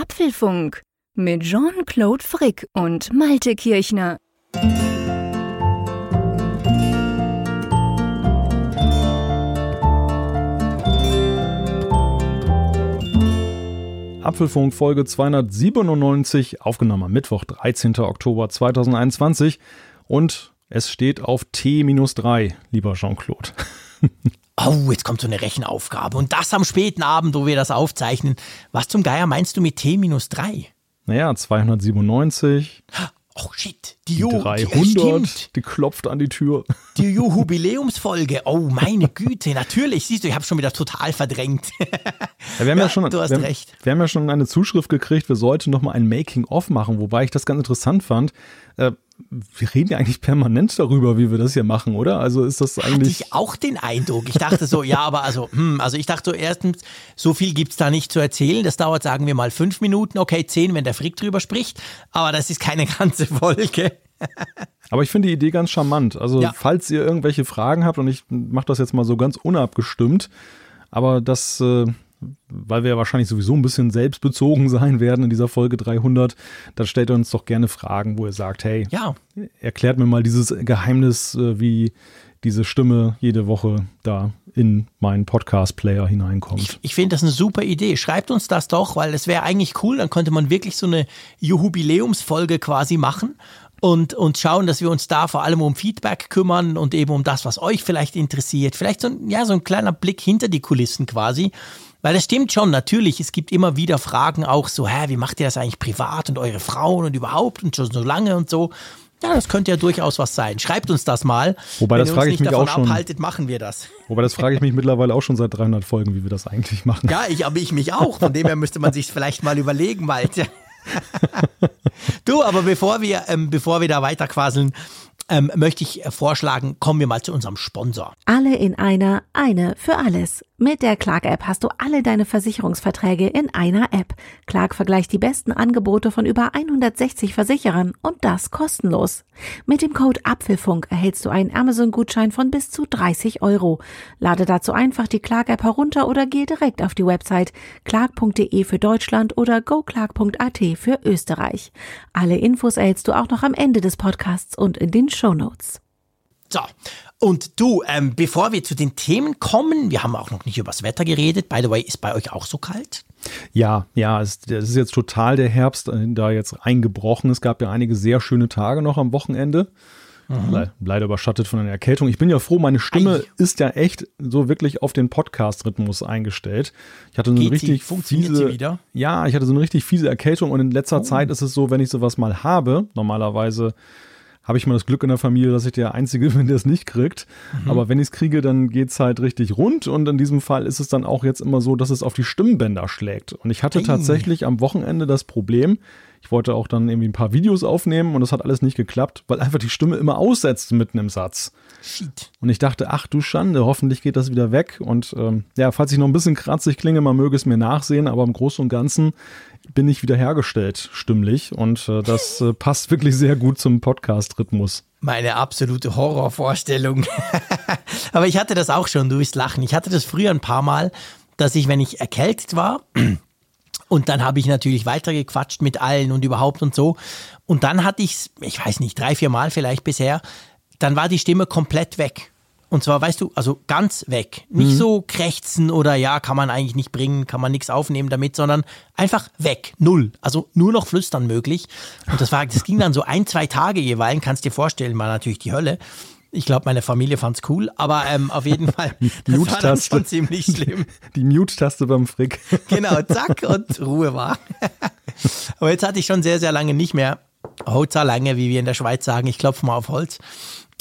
Apfelfunk mit Jean-Claude Frick und Malte Kirchner. Apfelfunk Folge 297, aufgenommen am Mittwoch, 13. Oktober 2021. Und es steht auf T-3, lieber Jean-Claude. Oh, jetzt kommt so eine Rechenaufgabe. Und das am späten Abend, wo wir das aufzeichnen. Was zum Geier meinst du mit T-3? Naja, 297. Oh shit, die, die 300, die, die, klopft an die Tür. Die Jubiläumsfolge, oh meine Güte, natürlich, siehst du, ich habe schon wieder total verdrängt. Ja, wir haben ja, ja schon, du hast wir, recht. Wir haben ja schon eine Zuschrift gekriegt, wir sollten noch mal ein Making-of machen, wobei ich das ganz interessant fand. Äh, wir reden ja eigentlich permanent darüber, wie wir das hier machen, oder? Also ist das eigentlich. Hatte ich auch den Eindruck. Ich dachte so, ja, aber also, hm, also ich dachte so, erstens, so viel gibt es da nicht zu erzählen. Das dauert, sagen wir mal, fünf Minuten, okay, zehn, wenn der Frick drüber spricht. Aber das ist keine ganze Folge. Aber ich finde die Idee ganz charmant. Also, ja. falls ihr irgendwelche Fragen habt, und ich mache das jetzt mal so ganz unabgestimmt, aber das. Äh, weil wir ja wahrscheinlich sowieso ein bisschen selbstbezogen sein werden in dieser Folge 300, dann stellt ihr uns doch gerne Fragen, wo ihr sagt, hey, ja. erklärt mir mal dieses Geheimnis, äh, wie diese Stimme jede Woche da in meinen Podcast-Player hineinkommt. Ich, ich finde das eine super Idee. Schreibt uns das doch, weil das wäre eigentlich cool. Dann könnte man wirklich so eine Jubiläumsfolge quasi machen und, und schauen, dass wir uns da vor allem um Feedback kümmern und eben um das, was euch vielleicht interessiert. Vielleicht so, ja, so ein kleiner Blick hinter die Kulissen quasi. Weil es stimmt schon, natürlich, es gibt immer wieder Fragen auch so, hä, wie macht ihr das eigentlich privat und eure Frauen und überhaupt und schon so lange und so. Ja, das könnte ja durchaus was sein. Schreibt uns das mal. Wobei Wenn das frage ich mich auch schon. Abhaltet, machen wir das. Wobei das frage ich mich mittlerweile auch schon seit 300 Folgen, wie wir das eigentlich machen. Ja, ich, aber ich mich auch. Von dem her müsste man sich vielleicht mal überlegen, Malte. du, aber bevor wir, ähm, bevor wir da weiter quasseln, ähm, möchte ich vorschlagen, kommen wir mal zu unserem Sponsor. Alle in einer, eine für alles. Mit der Clark-App hast du alle deine Versicherungsverträge in einer App. Clark vergleicht die besten Angebote von über 160 Versicherern und das kostenlos. Mit dem Code Apfelfunk erhältst du einen Amazon-Gutschein von bis zu 30 Euro. Lade dazu einfach die Clark-App herunter oder gehe direkt auf die Website clark.de für Deutschland oder goclark.at für Österreich. Alle Infos erhältst du auch noch am Ende des Podcasts und in den Show Notes. So, und du, ähm, bevor wir zu den Themen kommen, wir haben auch noch nicht über das Wetter geredet. By the way, ist bei euch auch so kalt? Ja, ja, es, es ist jetzt total der Herbst äh, da jetzt eingebrochen. Es gab ja einige sehr schöne Tage noch am Wochenende. Mhm. leider überschattet von einer Erkältung. Ich bin ja froh, meine Stimme Ei. ist ja echt so wirklich auf den Podcast-Rhythmus eingestellt. Ich hatte so eine richtig fiese, wieder? Ja, ich hatte so eine richtig fiese Erkältung und in letzter oh. Zeit ist es so, wenn ich sowas mal habe, normalerweise habe ich mal das Glück in der Familie, dass ich der Einzige bin, der es nicht kriegt. Mhm. Aber wenn ich es kriege, dann geht es halt richtig rund. Und in diesem Fall ist es dann auch jetzt immer so, dass es auf die Stimmbänder schlägt. Und ich hatte hey. tatsächlich am Wochenende das Problem, ich wollte auch dann irgendwie ein paar Videos aufnehmen und das hat alles nicht geklappt, weil einfach die Stimme immer aussetzt mitten im Satz. Shit. Und ich dachte, ach du Schande, hoffentlich geht das wieder weg. Und ähm, ja, falls ich noch ein bisschen kratzig klinge, man möge es mir nachsehen, aber im Großen und Ganzen bin ich wiederhergestellt stimmlich und äh, das äh, passt wirklich sehr gut zum Podcast-Rhythmus. Meine absolute Horrorvorstellung. aber ich hatte das auch schon, du wirst lachen. Ich hatte das früher ein paar Mal, dass ich, wenn ich erkältet war, und dann habe ich natürlich weitergequatscht mit allen und überhaupt und so. Und dann hatte ich es, ich weiß nicht, drei, vier Mal vielleicht bisher, dann war die Stimme komplett weg. Und zwar, weißt du, also ganz weg. Nicht mhm. so krächzen oder ja, kann man eigentlich nicht bringen, kann man nichts aufnehmen damit, sondern einfach weg. Null. Also nur noch flüstern möglich. Und das war, das ging dann so ein, zwei Tage jeweils, kannst dir vorstellen, war natürlich die Hölle. Ich glaube, meine Familie fand es cool, aber ähm, auf jeden Fall, das war dann schon ziemlich schlimm. Die Mute-Taste beim Frick. genau, zack und Ruhe war. aber jetzt hatte ich schon sehr, sehr lange nicht mehr Holzer lange, wie wir in der Schweiz sagen. Ich klopfe mal auf Holz.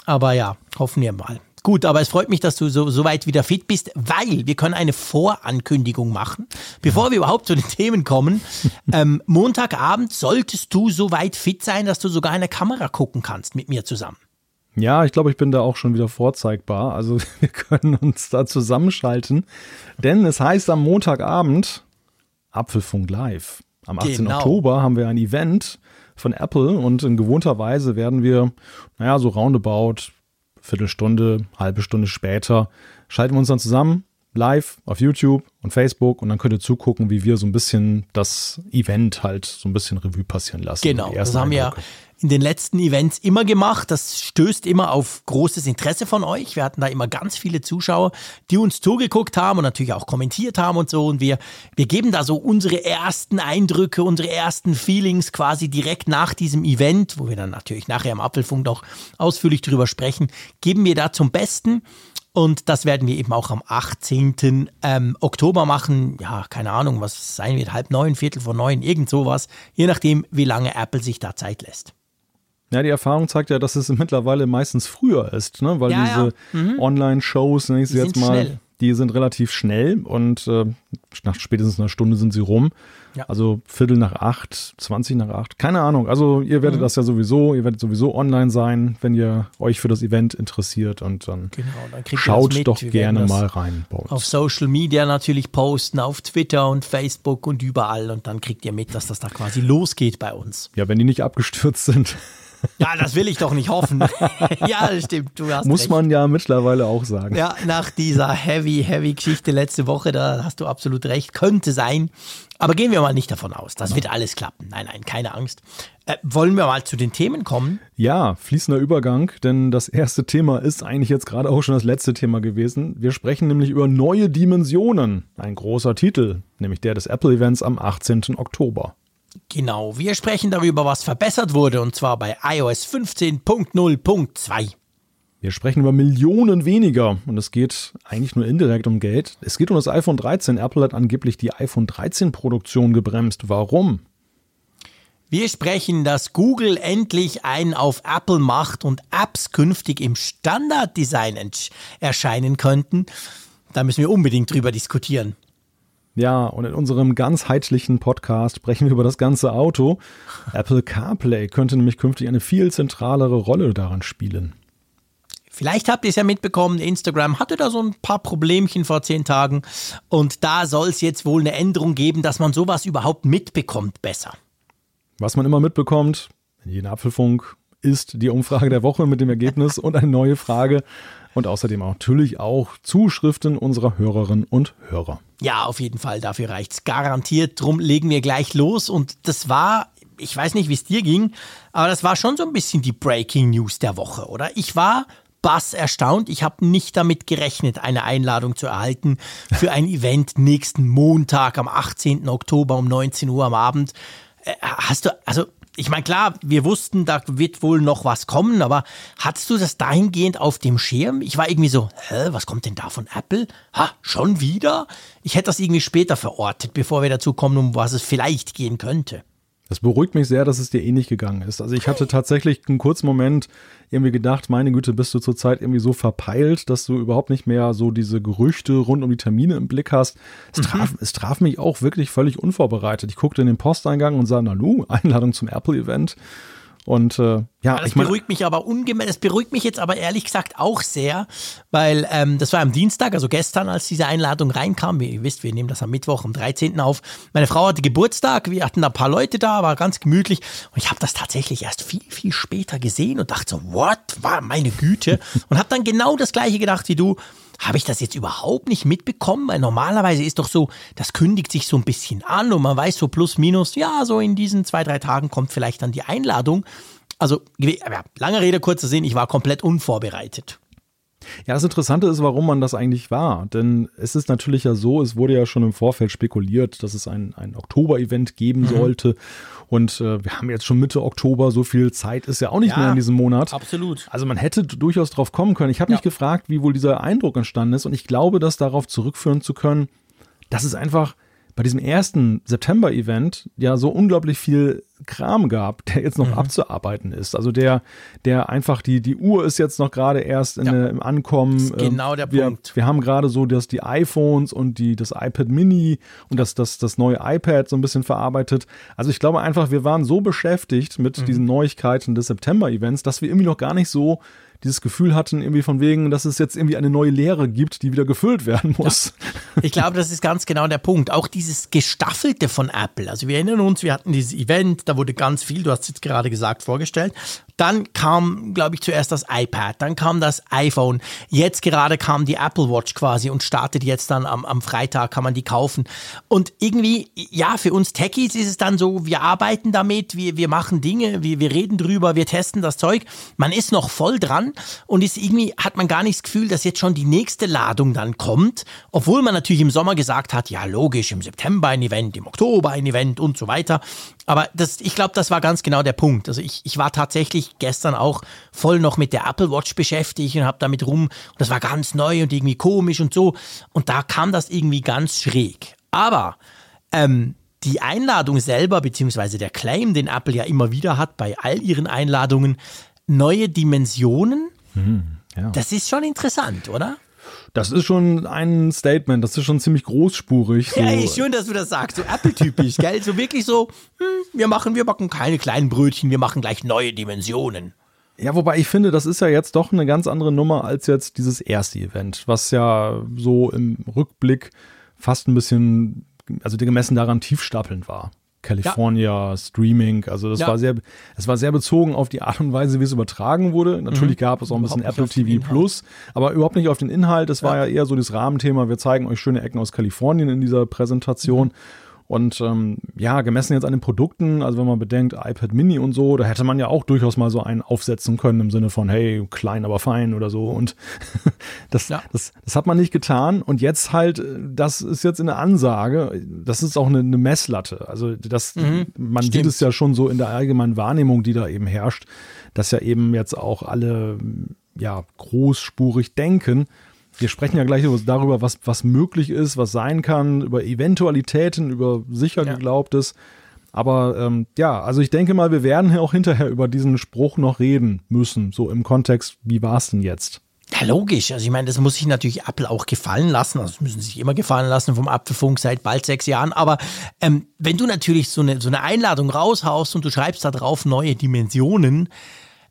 Aber ja, hoffen wir mal. Gut, aber es freut mich, dass du so, so weit wieder fit bist, weil wir können eine Vorankündigung machen. Bevor wir überhaupt zu den Themen kommen, ähm, Montagabend solltest du so weit fit sein, dass du sogar in der Kamera gucken kannst mit mir zusammen. Ja, ich glaube, ich bin da auch schon wieder vorzeigbar. Also wir können uns da zusammenschalten. Denn es heißt am Montagabend Apfelfunk Live. Am 18. Genau. Oktober haben wir ein Event von Apple und in gewohnter Weise werden wir, naja, so roundabout, Viertelstunde, halbe Stunde später, schalten wir uns dann zusammen, live auf YouTube und Facebook und dann könnt ihr zugucken, wie wir so ein bisschen das Event halt so ein bisschen Revue passieren lassen. Genau, das haben wir in den letzten Events immer gemacht. Das stößt immer auf großes Interesse von euch. Wir hatten da immer ganz viele Zuschauer, die uns zugeguckt haben und natürlich auch kommentiert haben und so. Und wir, wir geben da so unsere ersten Eindrücke, unsere ersten Feelings quasi direkt nach diesem Event, wo wir dann natürlich nachher im Apfelfunk noch ausführlich drüber sprechen, geben wir da zum Besten. Und das werden wir eben auch am 18. Ähm, Oktober machen. Ja, keine Ahnung, was sein wird. Halb neun, Viertel vor neun, irgend sowas. Je nachdem, wie lange Apple sich da Zeit lässt. Ja, die Erfahrung zeigt ja, dass es mittlerweile meistens früher ist, ne? weil Ja, ja. diese Mhm. Online-Shows, nenne ich sie jetzt mal, schnell. die sind relativ schnell und äh, nach spätestens einer Stunde sind sie rum. Ja. Also Viertel nach acht, 20 nach acht, keine Ahnung. Also ihr Mhm. werdet das ja sowieso, ihr werdet sowieso online sein, wenn ihr euch für das Event interessiert und dann Genau, dann kriegt ihr das schaut mit. doch gerne mal rein. Auf Social Media natürlich posten, auf Twitter und Facebook und überall. Und dann kriegt ihr mit, dass das da quasi losgeht bei uns. Ja, wenn die nicht abgestürzt sind, Ja, das will ich doch nicht hoffen. ja, das stimmt. Du hast muss recht. man ja mittlerweile auch sagen. Ja, nach dieser heavy, heavy Geschichte letzte Woche, da hast du absolut recht. Könnte sein. Aber gehen wir mal nicht davon aus. Das wird alles klappen. Nein, nein, keine Angst. Äh, wollen wir mal zu den Themen kommen? Ja, fließender Übergang, denn das erste Thema ist eigentlich jetzt gerade auch schon das letzte Thema gewesen. Wir sprechen nämlich über neue Dimensionen. Ein großer Titel, nämlich der des Apple Events am 18. Oktober. Genau, wir sprechen darüber, was verbessert wurde, und zwar bei iOS 15.0.2. Wir sprechen über Millionen weniger und es geht eigentlich nur indirekt um Geld. Es geht um das iPhone 13. Apple hat angeblich die iPhone 13 Produktion gebremst. Warum? Wir sprechen, dass Google endlich einen auf Apple macht und Apps künftig im Standarddesign erscheinen könnten. Da müssen wir unbedingt drüber diskutieren. Ja, und in unserem ganzheitlichen Podcast sprechen wir über das ganze Auto. Apple CarPlay könnte nämlich künftig eine viel zentralere Rolle daran spielen. Vielleicht habt ihr es ja mitbekommen, Instagram hatte da so ein paar Problemchen vor zehn Tagen und da soll es jetzt wohl eine Änderung geben, dass man sowas überhaupt mitbekommt besser. Was man immer mitbekommt, in jedem Apfelfunk, ist die Umfrage der Woche mit dem Ergebnis und eine neue Frage und außerdem natürlich auch Zuschriften unserer Hörerinnen und Hörer. Ja, auf jeden Fall, dafür reicht's garantiert. Drum legen wir gleich los und das war, ich weiß nicht, wie es dir ging, aber das war schon so ein bisschen die Breaking News der Woche, oder? Ich war bass erstaunt. Ich habe nicht damit gerechnet, eine Einladung zu erhalten für ein Event nächsten Montag am 18. Oktober um 19 Uhr am Abend. Äh, Hast du, also ich meine, klar, wir wussten, da wird wohl noch was kommen, aber hattest du das dahingehend auf dem Schirm? Ich war irgendwie so, hä, was kommt denn da von Apple? Ha, schon wieder? Ich hätte das irgendwie später verortet, bevor wir dazu kommen, um was es vielleicht gehen könnte. Das beruhigt mich sehr, dass es dir ähnlich gegangen ist. Also ich hatte tatsächlich einen kurzen Moment irgendwie gedacht, meine Güte, bist du zurzeit irgendwie so verpeilt, dass du überhaupt nicht mehr so diese Gerüchte rund um die Termine im Blick hast. Es traf, es traf mich auch wirklich völlig unvorbereitet. Ich guckte in den Posteingang und sah, na nu, Einladung zum Apple-Event. Und äh, ja, Das ich meine, beruhigt mich aber ungemein, das beruhigt mich jetzt aber ehrlich gesagt auch sehr, weil ähm, das war am Dienstag, also gestern, als diese Einladung reinkam. Wie ihr wisst, wir nehmen das am Mittwoch, am 13. auf. Meine Frau hatte Geburtstag, wir hatten da ein paar Leute da, war ganz gemütlich. Und ich habe das tatsächlich erst viel, viel später gesehen und dachte so, what? War meine Güte. und habe dann genau das gleiche gedacht wie du. Habe ich das jetzt überhaupt nicht mitbekommen? Weil normalerweise ist doch so, das kündigt sich so ein bisschen an und man weiß so plus minus, ja, so in diesen zwei, drei Tagen kommt vielleicht dann die Einladung. Also, ja, lange Rede, kurzer Sinn, ich war komplett unvorbereitet. Ja, das Interessante ist, warum man das eigentlich war. Denn es ist natürlich ja so, es wurde ja schon im Vorfeld spekuliert, dass es ein, ein Oktober-Event geben Mhm. sollte. Und äh, wir haben jetzt schon Mitte Oktober, so viel Zeit ist ja auch nicht Ja, mehr in diesem Monat. absolut. Also man hätte durchaus drauf kommen können. Ich habe mich gefragt, wie wohl dieser Eindruck entstanden ist. Und ich glaube, das darauf zurückführen zu können, dass es einfach bei diesem ersten September-Event ja so unglaublich viel Kram gab, der jetzt noch abzuarbeiten ist. Also der, der einfach die, die Uhr ist jetzt noch gerade erst in, Ja. im Ankommen. ist genau Ähm, der wir, Punkt. Wir haben gerade so, dass die iPhones und die, das iPad Mini und das, das, das neue iPad so ein bisschen verarbeitet. Also ich glaube einfach, wir waren so beschäftigt mit Mhm. diesen Neuigkeiten des September-Events, dass wir irgendwie noch gar nicht so dieses Gefühl hatten, irgendwie von wegen, dass es jetzt irgendwie eine neue Lehre gibt, die wieder gefüllt werden muss. Ich glaube, das ist ganz genau der Punkt. Auch dieses Gestaffelte von Apple. Also wir erinnern uns, wir hatten dieses Event, da wurde ganz viel, du hast es jetzt gerade gesagt, vorgestellt. Dann kam, glaube ich, zuerst das iPad, dann kam das iPhone. Jetzt gerade kam die Apple Watch quasi und startet jetzt dann am, am Freitag, kann man die kaufen. Und irgendwie, ja, für uns Techies ist es dann so, wir arbeiten damit, wir, wir machen Dinge, wir, wir reden drüber, wir testen das Zeug. Man ist noch voll dran und ist irgendwie, hat man gar nicht das Gefühl, dass jetzt schon die nächste Ladung dann kommt. Obwohl man natürlich im Sommer gesagt hat, ja, logisch, im September ein Event, im Oktober ein Event und so weiter. Aber das, ich glaube, das war ganz genau der Punkt. Also ich, ich war tatsächlich gestern auch voll noch mit der Apple Watch beschäftigt und habe damit rum. Und das war ganz neu und irgendwie komisch und so. Und da kam das irgendwie ganz schräg. Aber ähm, die Einladung selber, beziehungsweise der Claim, den Apple ja immer wieder hat bei all ihren Einladungen, neue Dimensionen, hm, ja. das ist schon interessant, oder? Das ist schon ein Statement, das ist schon ziemlich großspurig. So. Ja, ey, schön, dass du das sagst, so Apple-typisch, gell? So wirklich so, hm, wir machen, wir backen keine kleinen Brötchen, wir machen gleich neue Dimensionen. Ja, wobei ich finde, das ist ja jetzt doch eine ganz andere Nummer als jetzt dieses erste Event, was ja so im Rückblick fast ein bisschen, also gemessen daran tiefstapelnd war. California, ja. Streaming. Also das ja. war sehr, es war sehr bezogen auf die Art und Weise, wie es übertragen wurde. Natürlich mhm. gab es auch ein bisschen Apple TV Plus, aber überhaupt nicht auf den Inhalt. Ja. war ja eher so das Rahmenthema. Wir zeigen euch schöne Ecken aus Kalifornien in dieser Präsentation. Mhm. Und ähm, ja, gemessen jetzt an den Produkten, also wenn man bedenkt, iPad Mini und so, da hätte man ja auch durchaus mal so einen aufsetzen können im Sinne von, hey, klein, aber fein oder so. Und das, ja. das, das hat man nicht getan. Und jetzt halt, das ist jetzt in der Ansage, das ist auch eine, eine Messlatte. Also das, mhm, man stimmt. sieht es ja schon so in der allgemeinen Wahrnehmung, die da eben herrscht, dass ja eben jetzt auch alle ja großspurig denken wir sprechen ja gleich darüber, was, was möglich ist, was sein kann, über Eventualitäten, über sicher ja. geglaubtes. Aber ähm, ja, also ich denke mal, wir werden ja auch hinterher über diesen Spruch noch reden müssen, so im Kontext, wie war es denn jetzt? Ja, logisch. Also ich meine, das muss sich natürlich Apple auch gefallen lassen. Also das müssen sich immer gefallen lassen vom Apfelfunk seit bald sechs Jahren. Aber ähm, wenn du natürlich so eine, so eine Einladung raushaust und du schreibst da drauf neue Dimensionen,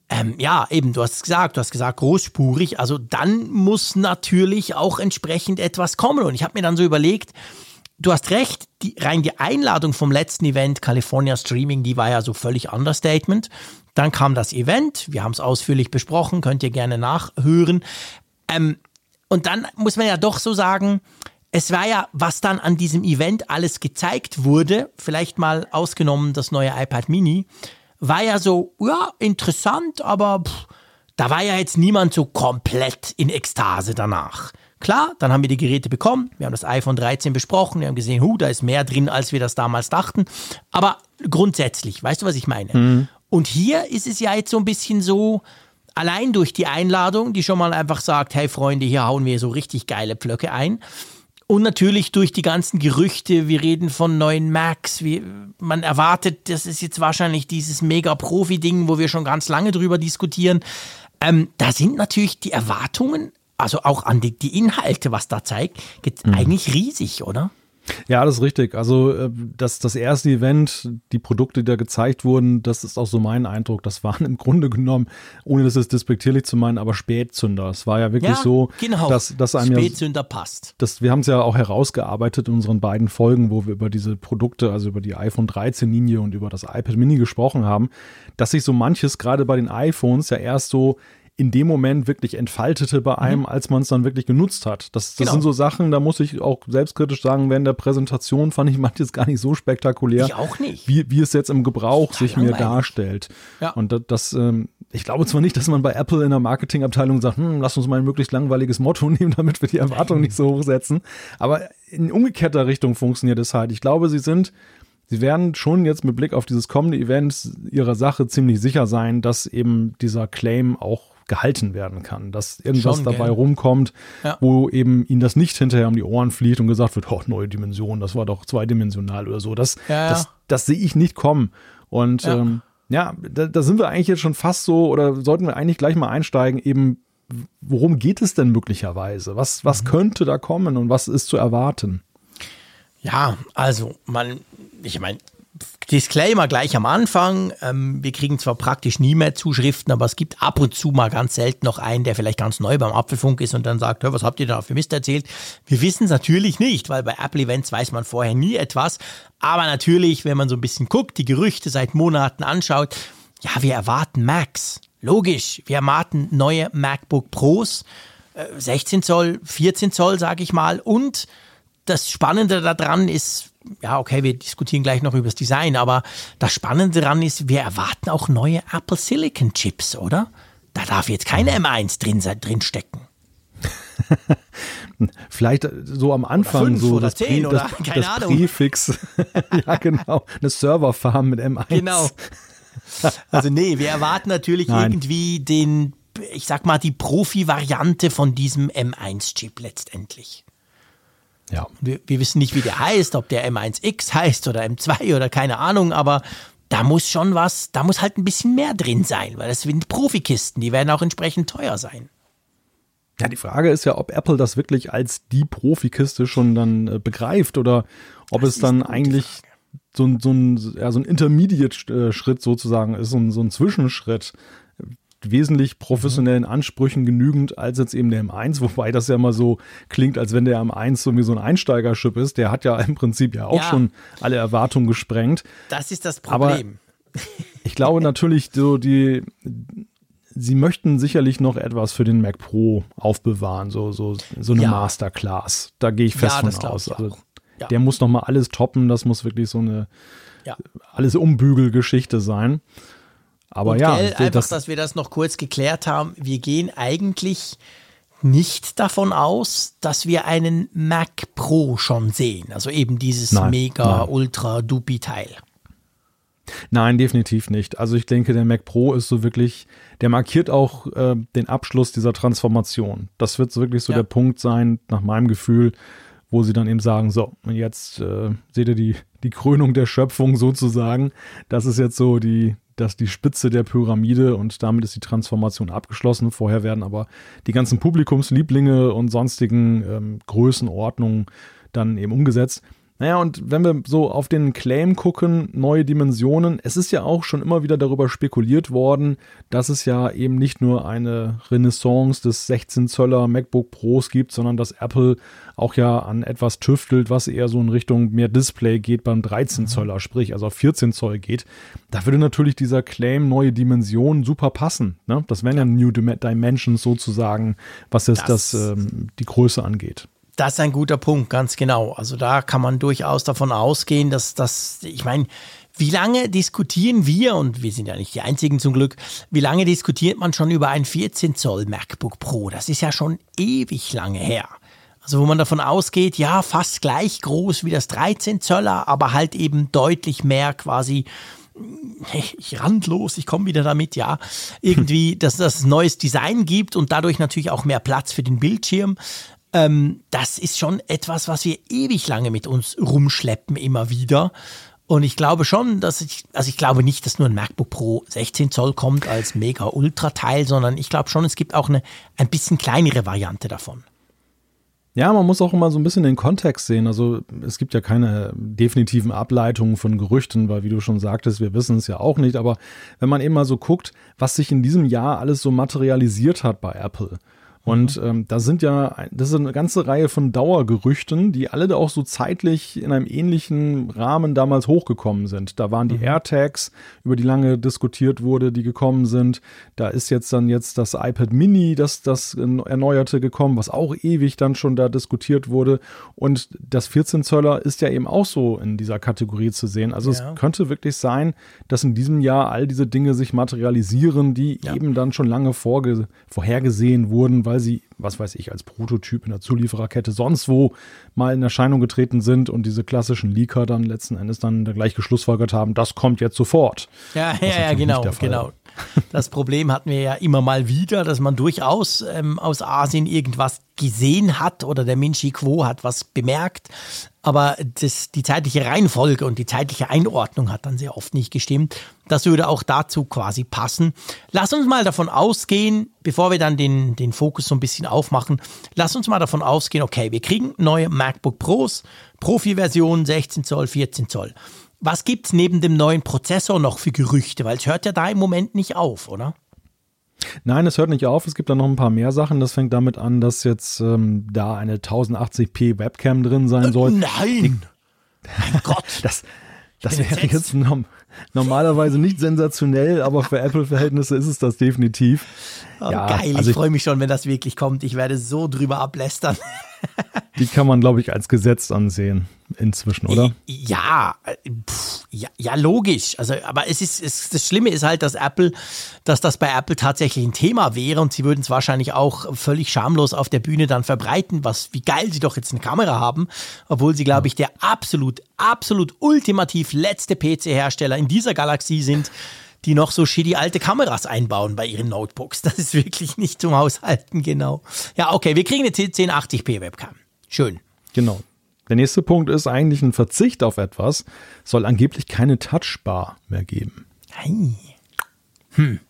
ähm, ja, eben, du hast es gesagt, du hast gesagt großspurig, also dann muss natürlich auch entsprechend etwas kommen. Und ich habe mir dann so überlegt, du hast recht, die, rein die Einladung vom letzten Event, California Streaming, die war ja so völlig Understatement. Dann kam das Event, wir haben es ausführlich besprochen, könnt ihr gerne nachhören. Ähm, und dann muss man ja doch so sagen, es war ja, was dann an diesem Event alles gezeigt wurde, vielleicht mal ausgenommen das neue iPad Mini, war ja so, ja, interessant, aber pff, da war ja jetzt niemand so komplett in Ekstase danach. Klar, dann haben wir die Geräte bekommen, wir haben das iPhone 13 besprochen, wir haben gesehen, hu, da ist mehr drin, als wir das damals dachten. Aber grundsätzlich, weißt du, was ich meine? Mhm. Und hier ist es ja jetzt so ein bisschen so, allein durch die Einladung, die schon mal einfach sagt, hey Freunde, hier hauen wir so richtig geile Pflöcke ein. Und natürlich durch die ganzen Gerüchte, wir reden von neuen Macs, wie, man erwartet, das ist jetzt wahrscheinlich dieses Mega-Profi-Ding, wo wir schon ganz lange drüber diskutieren. Ähm, da sind natürlich die Erwartungen, also auch an die, die Inhalte, was da zeigt, mhm. eigentlich riesig, oder? Ja, das ist richtig. Also äh, das, das erste Event, die Produkte, die da gezeigt wurden, das ist auch so mein Eindruck. Das waren im Grunde genommen, ohne das jetzt despektierlich zu meinen, aber Spätzünder. Es war ja wirklich ja, so, genau. dass, dass einem Spätzünder ja, passt. Das, wir haben es ja auch herausgearbeitet in unseren beiden Folgen, wo wir über diese Produkte, also über die iPhone 13 Linie und über das iPad Mini gesprochen haben, dass sich so manches gerade bei den iPhones ja erst so in dem Moment wirklich entfaltete bei einem, mhm. als man es dann wirklich genutzt hat. Das, das genau. sind so Sachen, da muss ich auch selbstkritisch sagen, während der Präsentation fand ich manches gar nicht so spektakulär. Ich auch nicht. Wie, wie es jetzt im Gebrauch Total sich mir darstellt. Ja. Und das, das ähm, ich glaube zwar nicht, dass man bei Apple in der Marketingabteilung sagt, hm, lass uns mal ein möglichst langweiliges Motto nehmen, damit wir die Erwartungen nicht so hochsetzen. Aber in umgekehrter Richtung funktioniert es halt. Ich glaube, sie sind Sie werden schon jetzt mit Blick auf dieses kommende Event ihrer Sache ziemlich sicher sein, dass eben dieser Claim auch gehalten werden kann, dass irgendwas Schon, dabei gell? rumkommt, ja. wo eben ihnen das nicht hinterher um die Ohren fliegt und gesagt wird, oh, neue Dimension, das war doch zweidimensional oder so. Das, ja, das, das sehe ich nicht kommen. Und ja, ähm, ja da, da sind wir eigentlich jetzt schon fast so, oder sollten wir eigentlich gleich mal einsteigen, eben, worum geht es denn möglicherweise? Was, was mhm. könnte da kommen und was ist zu erwarten? Ja, also man, ich meine, Disclaimer gleich am Anfang. Ähm, wir kriegen zwar praktisch nie mehr Zuschriften, aber es gibt ab und zu mal ganz selten noch einen, der vielleicht ganz neu beim Apfelfunk ist und dann sagt, was habt ihr da für Mist erzählt? Wir wissen es natürlich nicht, weil bei Apple Events weiß man vorher nie etwas. Aber natürlich, wenn man so ein bisschen guckt, die Gerüchte seit Monaten anschaut, ja, wir erwarten Macs. Logisch, wir erwarten neue MacBook Pros, 16 äh, Zoll, 14 Zoll, sage ich mal. Und das Spannende daran ist, ja, okay, wir diskutieren gleich noch über das Design, aber das Spannende daran ist, wir erwarten auch neue Apple Silicon Chips, oder? Da darf jetzt kein M1 drin, drin stecken. Vielleicht so am Anfang oder so das, oder, das, keine das. Präfix. ja, genau. Eine Serverfarm mit M1. Genau. Also nee, wir erwarten natürlich Nein. irgendwie den, ich sag mal, die Profi-Variante von diesem M1-Chip letztendlich. Ja. Wir, wir wissen nicht, wie der heißt, ob der M1X heißt oder M2 oder keine Ahnung, aber da muss schon was, da muss halt ein bisschen mehr drin sein, weil das sind Profikisten, die werden auch entsprechend teuer sein. Ja, die Frage ist ja, ob Apple das wirklich als die Profikiste schon dann äh, begreift oder ob Das es dann eigentlich Frage. so ein, so ein, ja, so ein Intermediate-Schritt sozusagen ist, so ein, so ein Zwischenschritt. Wesentlich professionellen. Ansprüchen genügend als jetzt eben der M1, wobei das ja mal so klingt, als wenn der M1 so wie so ein Einsteigerchip ist. Der hat ja im Prinzip ja auch Ja. schon alle Erwartungen gesprengt. Das ist das Aber- Problem. Ich glaube natürlich, so die, sie möchten sicherlich noch etwas für den Mac Pro aufbewahren, so, so, so eine Ja. Masterclass. Da gehe ich fest Ja, von aus. Also. Ja. Der muss noch mal alles toppen, das muss wirklich so eine Ja. alles Umbügelgeschichte sein. Aber Und ja, gell, einfach, das, dass wir das noch kurz geklärt haben. Wir gehen eigentlich nicht davon aus, dass wir einen Mac Pro schon sehen. Also eben dieses Nein, mega, nein. ultra, dupi Teil. Nein, definitiv nicht. Also ich denke, der Mac Pro ist so wirklich, der markiert auch äh, den Abschluss dieser Transformation. Das wird so wirklich so Ja. der Punkt sein, nach meinem Gefühl, wo sie dann eben sagen, so, und jetzt äh, seht ihr die, die Krönung der Schöpfung sozusagen. Das ist jetzt so die, das die Spitze der Pyramide und damit ist die Transformation abgeschlossen. Vorher werden aber die ganzen Publikumslieblinge und sonstigen ähm, Größenordnungen dann eben umgesetzt. Naja, und wenn wir so auf den Claim gucken, neue Dimensionen, es ist ja auch schon immer wieder darüber spekuliert worden, dass es ja eben nicht nur eine Renaissance des 16 Zöller MacBook Pros gibt, sondern dass Apple auch ja an etwas tüftelt, was eher so in Richtung mehr Display geht beim 13 Zöller, sprich also auf 14 Zoll geht. Da würde natürlich dieser Claim neue Dimensionen super passen. Ne? Das wären ja New Dim- Dimensions sozusagen, was jetzt Das- das, ähm, die Größe angeht. Das ist ein guter Punkt, ganz genau. Also da kann man durchaus davon ausgehen, dass das, ich meine, wie lange diskutieren wir, und wir sind ja nicht die Einzigen zum Glück, wie lange diskutiert man schon über ein 14 Zoll MacBook Pro? Das ist ja schon ewig lange her. Also wo man davon ausgeht, ja, fast gleich groß wie das 13 Zöller, aber halt eben deutlich mehr quasi ich randlos, ich komme wieder damit, ja, irgendwie, dass das ein neues Design gibt und dadurch natürlich auch mehr Platz für den Bildschirm. Ähm, das ist schon etwas, was wir ewig lange mit uns rumschleppen, immer wieder. Und ich glaube schon, dass ich, also ich glaube nicht, dass nur ein MacBook Pro 16 Zoll kommt als mega Ultra Teil, sondern ich glaube schon, es gibt auch eine ein bisschen kleinere Variante davon. Ja, man muss auch immer so ein bisschen den Kontext sehen. Also es gibt ja keine definitiven Ableitungen von Gerüchten, weil wie du schon sagtest, wir wissen es ja auch nicht. Aber wenn man eben mal so guckt, was sich in diesem Jahr alles so materialisiert hat bei Apple. Und ähm, da sind ja, das ist eine ganze Reihe von Dauergerüchten, die alle da auch so zeitlich in einem ähnlichen Rahmen damals hochgekommen sind. Da waren die AirTags, über die lange diskutiert wurde, die gekommen sind. Da ist jetzt dann jetzt das iPad Mini, das, das erneuerte gekommen, was auch ewig dann schon da diskutiert wurde. Und das 14 Zöller ist ja eben auch so in dieser Kategorie zu sehen. Also Ja. es könnte wirklich sein, dass in diesem Jahr all diese Dinge sich materialisieren, die Ja. eben dann schon lange vorhergesehen wurden, weil sie, was weiß ich, als Prototyp in der Zuliefererkette sonst wo mal in Erscheinung getreten sind und diese klassischen Leaker dann letzten Endes dann da gleich geschlussfolgert haben, das kommt jetzt sofort. Ja, ja, ja, genau, genau. Das Problem hatten wir ja immer mal wieder, dass man durchaus ähm, aus Asien irgendwas gesehen hat oder der Minchi Quo hat was bemerkt, aber das, die zeitliche Reihenfolge und die zeitliche Einordnung hat dann sehr oft nicht gestimmt. Das würde auch dazu quasi passen. Lass uns mal davon ausgehen, bevor wir dann den, den Fokus so ein bisschen aufmachen, lass uns mal davon ausgehen, okay, wir kriegen neue MacBook Pros, Profi-Version 16 Zoll, 14 Zoll. Was gibt's neben dem neuen Prozessor noch für Gerüchte? Weil es hört ja da im Moment nicht auf, oder? Nein, es hört nicht auf. Es gibt da noch ein paar mehr Sachen. Das fängt damit an, dass jetzt ähm, da eine 1080p Webcam drin sein soll. Nein! mein Gott! Das, das wäre entsetzt. jetzt, noch, normalerweise nicht sensationell, aber für Apple-Verhältnisse ist es das definitiv. Oh, ja, geil, also ich freue mich schon, wenn das wirklich kommt. Ich werde so drüber ablästern. Die kann man, glaube ich, als Gesetz ansehen inzwischen, oder? Ja, pff, ja, ja, logisch. Also, aber es ist, es, das Schlimme ist halt, dass Apple, dass das bei Apple tatsächlich ein Thema wäre und sie würden es wahrscheinlich auch völlig schamlos auf der Bühne dann verbreiten, was, wie geil sie doch jetzt eine Kamera haben, obwohl sie, glaube ich, der absolut, absolut ultimativ letzte PC-Hersteller in dieser Galaxie sind, die noch so shitty alte Kameras einbauen bei ihren Notebooks. Das ist wirklich nicht zum Aushalten, genau. Ja, okay, wir kriegen eine 1080p Webcam. Schön. Genau. Der nächste Punkt ist eigentlich ein Verzicht auf etwas, soll angeblich keine Touchbar mehr geben. Hey. Hm.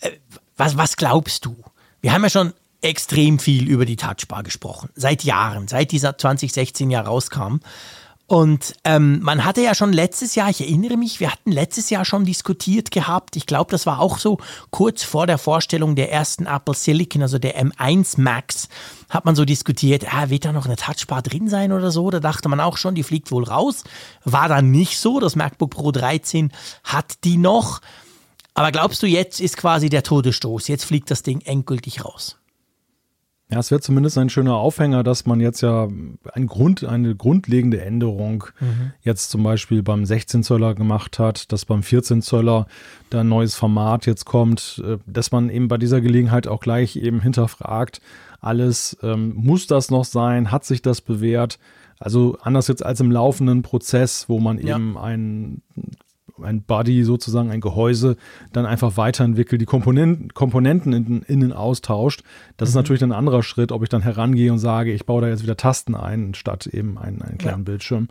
Äh, was, was glaubst du? Wir haben ja schon extrem viel über die Touchbar gesprochen. Seit Jahren, seit dieser 2016 Jahr rauskam. Und ähm, man hatte ja schon letztes Jahr, ich erinnere mich, wir hatten letztes Jahr schon diskutiert gehabt. Ich glaube, das war auch so kurz vor der Vorstellung der ersten Apple Silicon, also der M1 Max, hat man so diskutiert, ah, wird da noch eine Touchbar drin sein oder so? Da dachte man auch schon, die fliegt wohl raus. War dann nicht so. Das MacBook Pro 13 hat die noch. Aber glaubst du, jetzt ist quasi der Todesstoß? Jetzt fliegt das Ding endgültig raus? Ja, es wäre zumindest ein schöner Aufhänger, dass man jetzt ja ein Grund, eine grundlegende Änderung mhm. jetzt zum Beispiel beim 16 Zöller gemacht hat, dass beim 14 Zöller da ein neues Format jetzt kommt, äh, dass man eben bei dieser Gelegenheit auch gleich eben hinterfragt, alles, ähm, muss das noch sein, hat sich das bewährt? Also anders jetzt als im laufenden Prozess, wo man ja. eben ein ein Body sozusagen, ein Gehäuse, dann einfach weiterentwickelt, die Komponenten, Komponenten in, innen austauscht. Das mhm. ist natürlich ein anderer Schritt, ob ich dann herangehe und sage, ich baue da jetzt wieder Tasten ein, statt eben einen, einen kleinen ja. Bildschirm.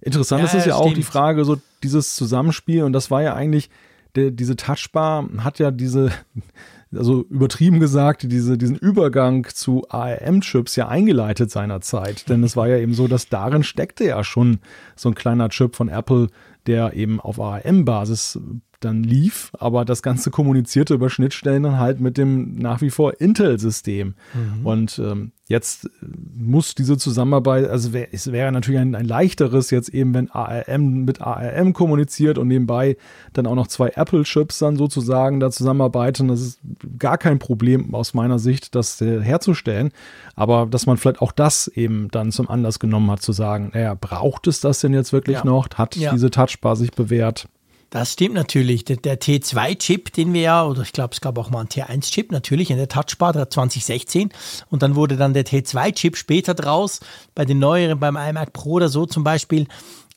Interessant ja, ist es ja, ja auch die Frage, so dieses Zusammenspiel, und das war ja eigentlich, der, diese Touchbar hat ja diese, also übertrieben gesagt, diese, diesen Übergang zu ARM-Chips ja eingeleitet seinerzeit. Denn es war ja eben so, dass darin steckte ja schon so ein kleiner Chip von Apple, der eben auf ARM-Basis dann lief, aber das Ganze kommunizierte über Schnittstellen dann halt mit dem nach wie vor Intel-System. Mhm. Und ähm, jetzt muss diese Zusammenarbeit, also wär, es wäre natürlich ein, ein leichteres jetzt eben, wenn ARM mit ARM kommuniziert und nebenbei dann auch noch zwei Apple-Chips dann sozusagen da zusammenarbeiten. Das ist gar kein Problem aus meiner Sicht, das äh, herzustellen. Aber dass man vielleicht auch das eben dann zum Anlass genommen hat, zu sagen, naja, braucht es das denn jetzt wirklich ja. noch? Hat ja. diese Touchbar sich bewährt? Das stimmt natürlich. Der, der T2-Chip, den wir ja, oder ich glaube, es gab auch mal einen T1-Chip, natürlich in der Touchbar, der 2016. Und dann wurde dann der T2-Chip später draus, bei den neueren, beim iMac Pro oder so zum Beispiel.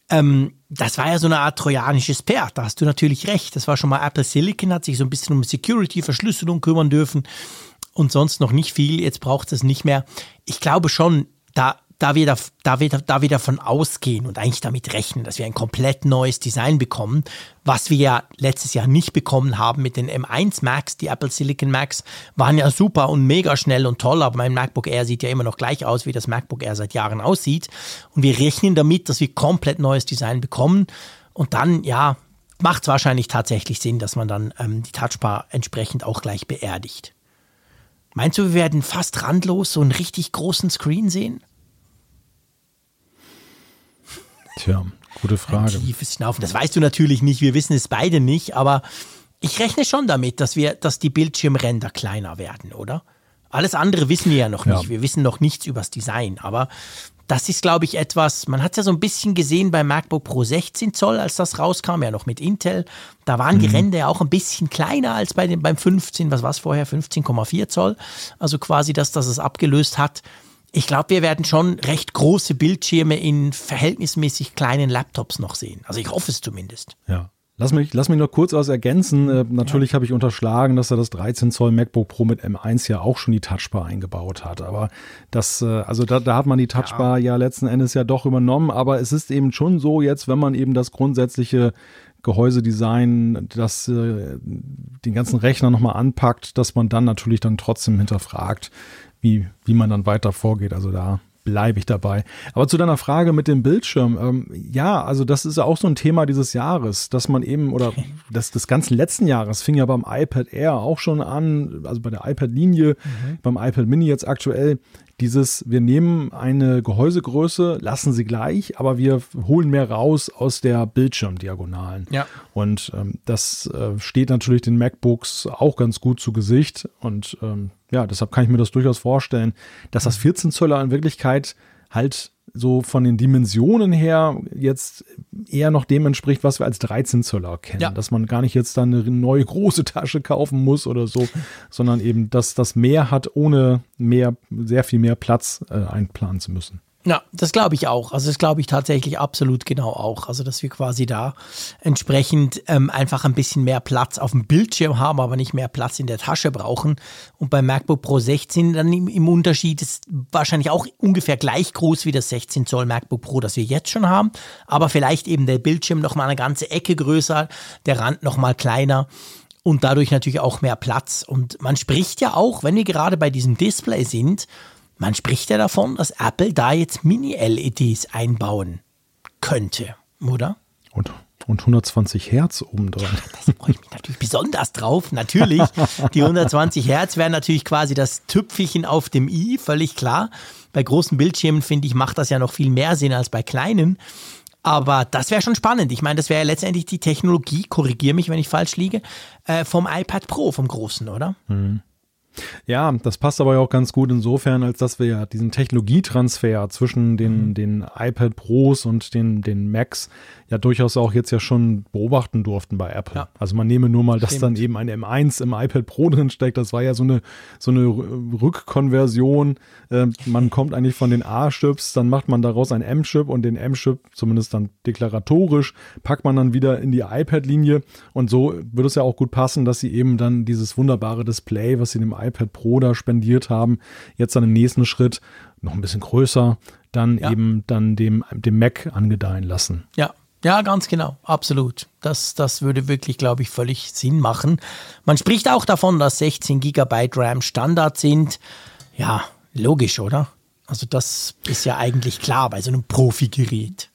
Ähm, das war ja so eine Art trojanisches Pferd, da hast du natürlich recht. Das war schon mal Apple Silicon, hat sich so ein bisschen um Security, Verschlüsselung kümmern dürfen und sonst noch nicht viel. Jetzt braucht es nicht mehr. Ich glaube schon, da da wir, da, da, wir, da wir davon ausgehen und eigentlich damit rechnen, dass wir ein komplett neues Design bekommen, was wir ja letztes Jahr nicht bekommen haben mit den M1 Max, die Apple Silicon Max, waren ja super und mega schnell und toll, aber mein MacBook Air sieht ja immer noch gleich aus, wie das MacBook Air seit Jahren aussieht. Und wir rechnen damit, dass wir komplett neues Design bekommen. Und dann, ja, macht es wahrscheinlich tatsächlich Sinn, dass man dann ähm, die Touchbar entsprechend auch gleich beerdigt. Meinst du, wir werden fast randlos so einen richtig großen Screen sehen? Tja, gute Frage. Ein tiefes Schnaufen. Das weißt du natürlich nicht, wir wissen es beide nicht, aber ich rechne schon damit, dass wir, dass die Bildschirmränder kleiner werden, oder? Alles andere wissen wir ja noch nicht. Ja. Wir wissen noch nichts übers Design, aber das ist, glaube ich, etwas, man hat es ja so ein bisschen gesehen beim MacBook Pro 16 Zoll, als das rauskam, ja noch mit Intel. Da waren mhm. die Ränder ja auch ein bisschen kleiner als bei dem, beim 15, was war es vorher, 15,4 Zoll. Also quasi, dass das es abgelöst hat ich glaube, wir werden schon recht große Bildschirme in verhältnismäßig kleinen Laptops noch sehen. Also ich hoffe es zumindest. Ja. Lass mich, lass mich noch kurz was ergänzen. Äh, natürlich ja. habe ich unterschlagen, dass er das 13 Zoll MacBook Pro mit M1 ja auch schon die Touchbar eingebaut hat. Aber das, äh, also da, da hat man die Touchbar ja. ja letzten Endes ja doch übernommen. Aber es ist eben schon so jetzt, wenn man eben das grundsätzliche Gehäusedesign, das äh, den ganzen Rechner nochmal anpackt, dass man dann natürlich dann trotzdem hinterfragt, wie, wie man dann weiter vorgeht. Also da bleibe ich dabei. Aber zu deiner Frage mit dem Bildschirm, ähm, ja, also das ist ja auch so ein Thema dieses Jahres, dass man eben, oder das, des ganzen letzten Jahres fing ja beim iPad Air auch schon an, also bei der iPad-Linie, mhm. beim iPad Mini jetzt aktuell, dieses, wir nehmen eine Gehäusegröße, lassen sie gleich, aber wir holen mehr raus aus der Bildschirmdiagonalen. Ja. Und ähm, das äh, steht natürlich den MacBooks auch ganz gut zu Gesicht. Und ähm, ja, deshalb kann ich mir das durchaus vorstellen, dass das 14 Zöller in Wirklichkeit halt so von den Dimensionen her jetzt eher noch dem entspricht, was wir als 13 Zöller kennen. Ja. Dass man gar nicht jetzt dann eine neue große Tasche kaufen muss oder so, sondern eben, dass das mehr hat, ohne mehr, sehr viel mehr Platz äh, einplanen zu müssen. Ja, das glaube ich auch. Also das glaube ich tatsächlich absolut genau auch. Also dass wir quasi da entsprechend ähm, einfach ein bisschen mehr Platz auf dem Bildschirm haben, aber nicht mehr Platz in der Tasche brauchen. Und beim MacBook Pro 16 dann im, im Unterschied ist wahrscheinlich auch ungefähr gleich groß wie das 16 Zoll MacBook Pro, das wir jetzt schon haben, aber vielleicht eben der Bildschirm noch mal eine ganze Ecke größer, der Rand noch mal kleiner und dadurch natürlich auch mehr Platz. Und man spricht ja auch, wenn wir gerade bei diesem Display sind, man spricht ja davon, dass Apple da jetzt Mini-LEDs einbauen könnte, oder? Und, und 120 Hertz obendran. Da freue ich mich natürlich besonders drauf. Natürlich, die 120 Hertz wären natürlich quasi das Tüpfelchen auf dem i, völlig klar. Bei großen Bildschirmen, finde ich, macht das ja noch viel mehr Sinn als bei kleinen. Aber das wäre schon spannend. Ich meine, das wäre ja letztendlich die Technologie, korrigiere mich, wenn ich falsch liege, äh, vom iPad Pro, vom großen, oder? Mhm. Ja, das passt aber ja auch ganz gut insofern, als dass wir ja diesen Technologietransfer zwischen den, mhm. den iPad Pros und den, den Macs ja durchaus auch jetzt ja schon beobachten durften bei Apple. Ja. Also man nehme nur mal, dass Stimmt. dann eben ein M1 im iPad Pro drin steckt. Das war ja so eine, so eine Rückkonversion. Äh, man kommt eigentlich von den A-Chips, dann macht man daraus ein M-Chip und den M-Chip, zumindest dann deklaratorisch, packt man dann wieder in die iPad-Linie. Und so würde es ja auch gut passen, dass sie eben dann dieses wunderbare Display, was sie dem iPad Pro da spendiert haben, jetzt dann im nächsten Schritt noch ein bisschen größer, dann ja. eben dann dem, dem Mac angedeihen lassen. Ja, ja, ganz genau, absolut. Das, das würde wirklich, glaube ich, völlig Sinn machen. Man spricht auch davon, dass 16 GB RAM Standard sind. Ja, logisch, oder? Also das ist ja eigentlich klar bei so einem Profi-Gerät.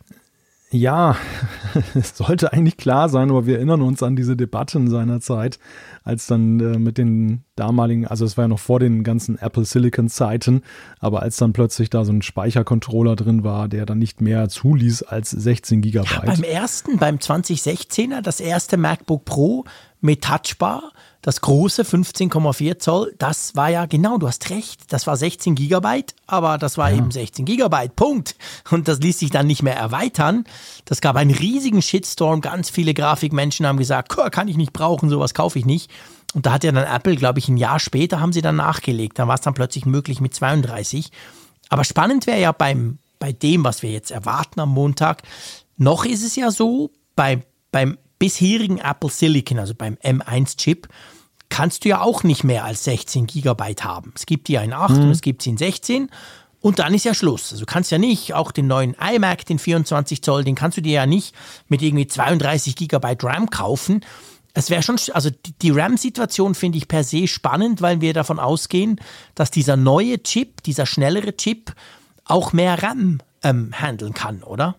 Ja, es sollte eigentlich klar sein, aber wir erinnern uns an diese Debatten seiner Zeit, als dann äh, mit den damaligen, also es war ja noch vor den ganzen Apple Silicon Zeiten, aber als dann plötzlich da so ein Speichercontroller drin war, der dann nicht mehr zuließ als 16 Gigabyte. Ja, beim ersten, beim 2016er, das erste MacBook Pro mit Touchbar, das große 15,4 Zoll, das war ja genau, du hast recht, das war 16 Gigabyte, aber das war ja. eben 16 Gigabyte, Punkt. Und das ließ sich dann nicht mehr erweitern. Das gab einen riesigen Shitstorm, ganz viele Grafikmenschen haben gesagt, kann ich nicht brauchen, sowas kaufe ich nicht. Und da hat ja dann Apple, glaube ich, ein Jahr später haben sie dann nachgelegt. Da war es dann plötzlich möglich mit 32. Aber spannend wäre ja beim, bei dem, was wir jetzt erwarten am Montag, noch ist es ja so, bei, beim bisherigen Apple Silicon, also beim M1-Chip, kannst du ja auch nicht mehr als 16 Gigabyte haben. Es gibt die in 8 mhm. und es gibt sie in 16 und dann ist ja Schluss. Also du kannst ja nicht, auch den neuen iMac, den 24 Zoll, den kannst du dir ja nicht mit irgendwie 32 Gigabyte RAM kaufen. Es wäre schon, also die RAM-Situation finde ich per se spannend, weil wir davon ausgehen, dass dieser neue Chip, dieser schnellere Chip auch mehr RAM ähm, handeln kann, oder?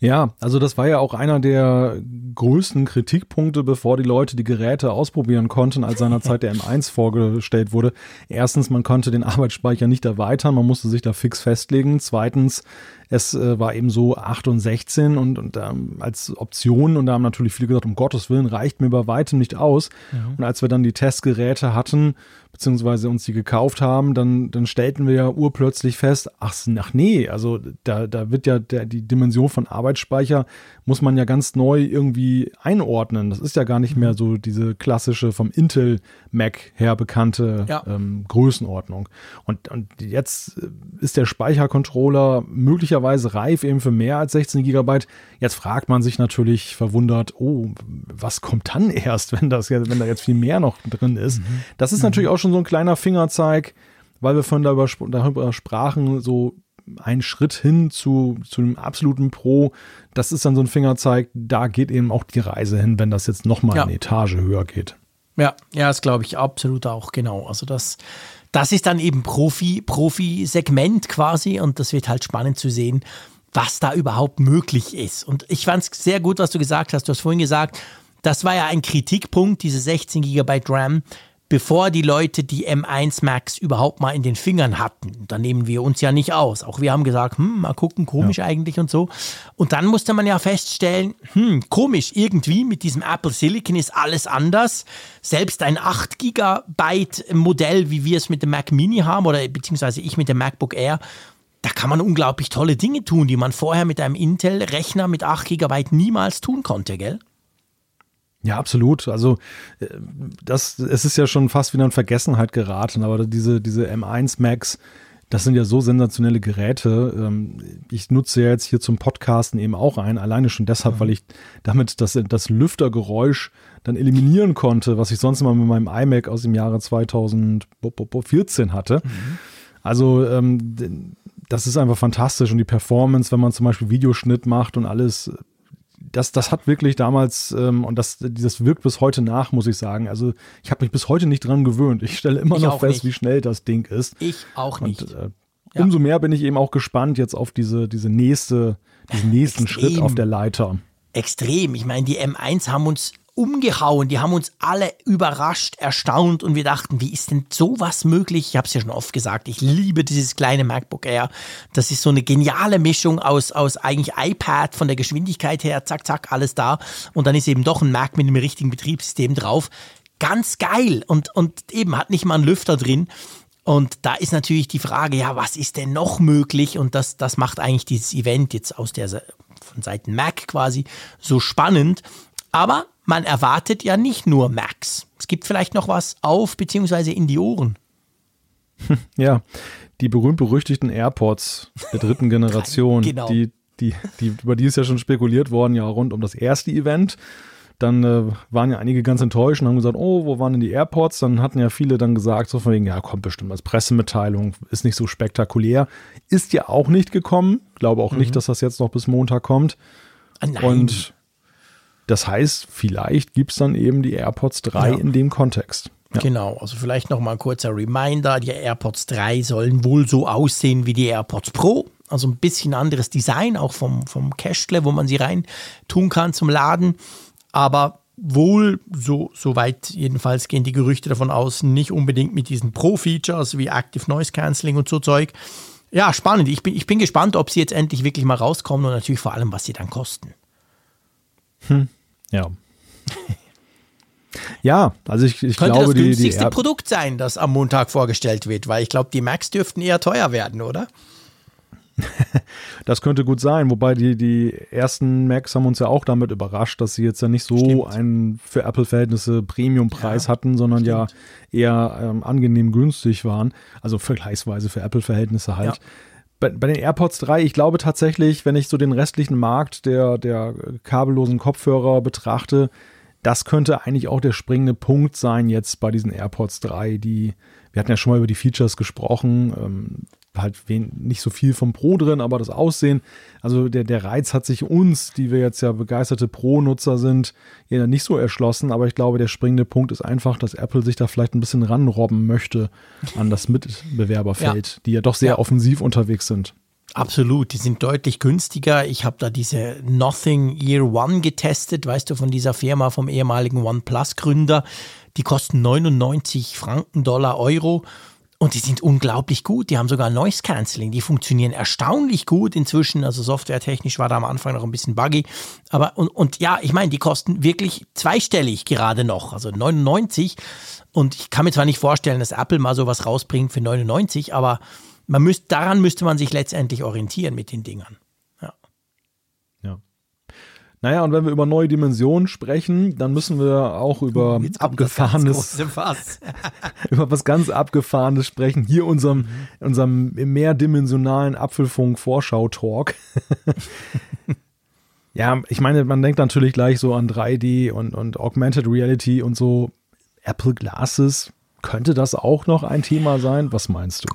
Ja, also das war ja auch einer der größten Kritikpunkte, bevor die Leute die Geräte ausprobieren konnten, als seinerzeit der M1 vorgestellt wurde. Erstens, man konnte den Arbeitsspeicher nicht erweitern, man musste sich da fix festlegen. Zweitens, es äh, war eben so 8 und 16 und, und ähm, als Option und da haben natürlich viele gesagt, um Gottes Willen reicht mir bei weitem nicht aus. Mhm. Und als wir dann die Testgeräte hatten, beziehungsweise uns die gekauft haben, dann, dann stellten wir ja urplötzlich fest, ach, ach nee, also da, da wird ja der, die Dimension von Arbeitsspeicher muss man ja ganz neu irgendwie einordnen. Das ist ja gar nicht mehr so diese klassische vom Intel Mac her bekannte ja. ähm, Größenordnung. Und, und jetzt ist der Speichercontroller möglicherweise reif eben für mehr als 16 Gigabyte. Jetzt fragt man sich natürlich verwundert, oh, was kommt dann erst, wenn das jetzt, wenn da jetzt viel mehr noch drin ist? Mhm. Das ist mhm. natürlich auch schon so ein kleiner Fingerzeig, weil wir von darüber, darüber sprachen, so ein Schritt hin zu, zu einem absoluten Pro, das ist dann so ein Fingerzeig, da geht eben auch die Reise hin, wenn das jetzt nochmal ja. eine Etage höher geht. Ja, ja, das glaube ich absolut auch, genau. Also das, das ist dann eben Profi, Profi-Segment quasi und das wird halt spannend zu sehen, was da überhaupt möglich ist. Und ich fand es sehr gut, was du gesagt hast. Du hast vorhin gesagt, das war ja ein Kritikpunkt, diese 16 GB RAM bevor die Leute die M1 Max überhaupt mal in den Fingern hatten. Da nehmen wir uns ja nicht aus. Auch wir haben gesagt, hm, mal gucken, komisch ja. eigentlich und so. Und dann musste man ja feststellen, hm, komisch, irgendwie mit diesem Apple Silicon ist alles anders. Selbst ein 8 Gigabyte Modell, wie wir es mit dem Mac Mini haben oder beziehungsweise ich mit dem MacBook Air, da kann man unglaublich tolle Dinge tun, die man vorher mit einem Intel-Rechner mit 8 Gigabyte niemals tun konnte, gell? Ja, absolut. Also äh, das, es ist ja schon fast wieder in Vergessenheit geraten, aber diese, diese M1 Max, das sind ja so sensationelle Geräte. Ähm, ich nutze ja jetzt hier zum Podcasten eben auch ein, alleine schon deshalb, weil ich damit das, das Lüftergeräusch dann eliminieren konnte, was ich sonst immer mit meinem iMac aus dem Jahre 2014 hatte. Mhm. Also ähm, das ist einfach fantastisch und die Performance, wenn man zum Beispiel Videoschnitt macht und alles, das, das hat wirklich damals, ähm, und das, das wirkt bis heute nach, muss ich sagen. Also ich habe mich bis heute nicht dran gewöhnt. Ich stelle immer ich noch fest, nicht. wie schnell das Ding ist. Ich auch nicht. Und, äh, ja. Umso mehr bin ich eben auch gespannt jetzt auf diese, diese nächste, diesen nächsten Extrem. Schritt auf der Leiter. Extrem. Ich meine, die M1 haben uns umgehauen. Die haben uns alle überrascht, erstaunt und wir dachten, wie ist denn sowas möglich? Ich habe es ja schon oft gesagt, ich liebe dieses kleine MacBook Air. Das ist so eine geniale Mischung aus, aus eigentlich iPad von der Geschwindigkeit her, zack, zack, alles da. Und dann ist eben doch ein Mac mit einem richtigen Betriebssystem drauf. Ganz geil und, und eben hat nicht mal einen Lüfter drin. Und da ist natürlich die Frage, ja, was ist denn noch möglich? Und das, das macht eigentlich dieses Event jetzt aus der von Seiten Mac quasi so spannend. Aber man erwartet ja nicht nur Max. Es gibt vielleicht noch was auf bzw. in die Ohren. Ja, die berühmt-berüchtigten AirPods der dritten Generation, genau. die, die, die, über die ist ja schon spekuliert worden, ja, rund um das erste Event. Dann äh, waren ja einige ganz enttäuscht und haben gesagt, oh, wo waren denn die AirPods? Dann hatten ja viele dann gesagt, so von wegen, ja, kommt bestimmt als Pressemitteilung, ist nicht so spektakulär. Ist ja auch nicht gekommen. Glaube auch mhm. nicht, dass das jetzt noch bis Montag kommt. Ah, nein. Und das heißt, vielleicht gibt es dann eben die AirPods 3 ja. in dem Kontext. Ja. Genau, also vielleicht noch mal ein kurzer Reminder, die AirPods 3 sollen wohl so aussehen wie die AirPods Pro, also ein bisschen anderes Design, auch vom, vom Cashle, wo man sie rein tun kann zum Laden, aber wohl, so, so weit jedenfalls gehen die Gerüchte davon aus, nicht unbedingt mit diesen Pro-Features wie Active Noise Cancelling und so Zeug. Ja, spannend. Ich bin, ich bin gespannt, ob sie jetzt endlich wirklich mal rauskommen und natürlich vor allem, was sie dann kosten. Hm. Ja. Ja, also ich, ich Könnte glaube, das günstigste die, Produkt sein, das am Montag vorgestellt wird, weil ich glaube, die Macs dürften eher teuer werden, oder? das könnte gut sein, wobei die, die ersten Macs haben uns ja auch damit überrascht, dass sie jetzt ja nicht so stimmt. einen für Apple-Verhältnisse Premium-Preis ja, hatten, sondern stimmt. ja eher ähm, angenehm günstig waren. Also vergleichsweise für Apple-Verhältnisse halt. Ja bei, bei den AirPods 3, ich glaube tatsächlich, wenn ich so den restlichen Markt der, der kabellosen Kopfhörer betrachte, das könnte eigentlich auch der springende Punkt sein jetzt bei diesen AirPods 3, die, wir hatten ja schon mal über die Features gesprochen, ähm, halt wen, nicht so viel vom Pro drin, aber das Aussehen, also der, der Reiz hat sich uns, die wir jetzt ja begeisterte Pro-Nutzer sind, ja nicht so erschlossen, aber ich glaube, der springende Punkt ist einfach, dass Apple sich da vielleicht ein bisschen ranrobben möchte an das Mitbewerberfeld, ja. die ja doch sehr ja. offensiv unterwegs sind. Absolut, die sind deutlich günstiger. Ich habe da diese Nothing Year One getestet, weißt du, von dieser Firma vom ehemaligen OnePlus-Gründer. Die kosten 99 Franken, Dollar, Euro und die sind unglaublich gut. Die haben sogar Noise Cancelling. Die funktionieren erstaunlich gut inzwischen. Also softwaretechnisch war da am Anfang noch ein bisschen buggy. Aber und, und ja, ich meine, die kosten wirklich zweistellig gerade noch. Also 99. Und ich kann mir zwar nicht vorstellen, dass Apple mal sowas rausbringt für 99, aber man müsst, daran müsste man sich letztendlich orientieren mit den Dingern. Naja, und wenn wir über neue Dimensionen sprechen, dann müssen wir auch über abgefahrenes, über was ganz abgefahrenes sprechen. Hier unserem, mhm. unserem mehrdimensionalen Apfelfunk-Vorschau-Talk. ja, ich meine, man denkt natürlich gleich so an 3D und, und Augmented Reality und so. Apple Glasses, könnte das auch noch ein Thema sein? Was meinst du?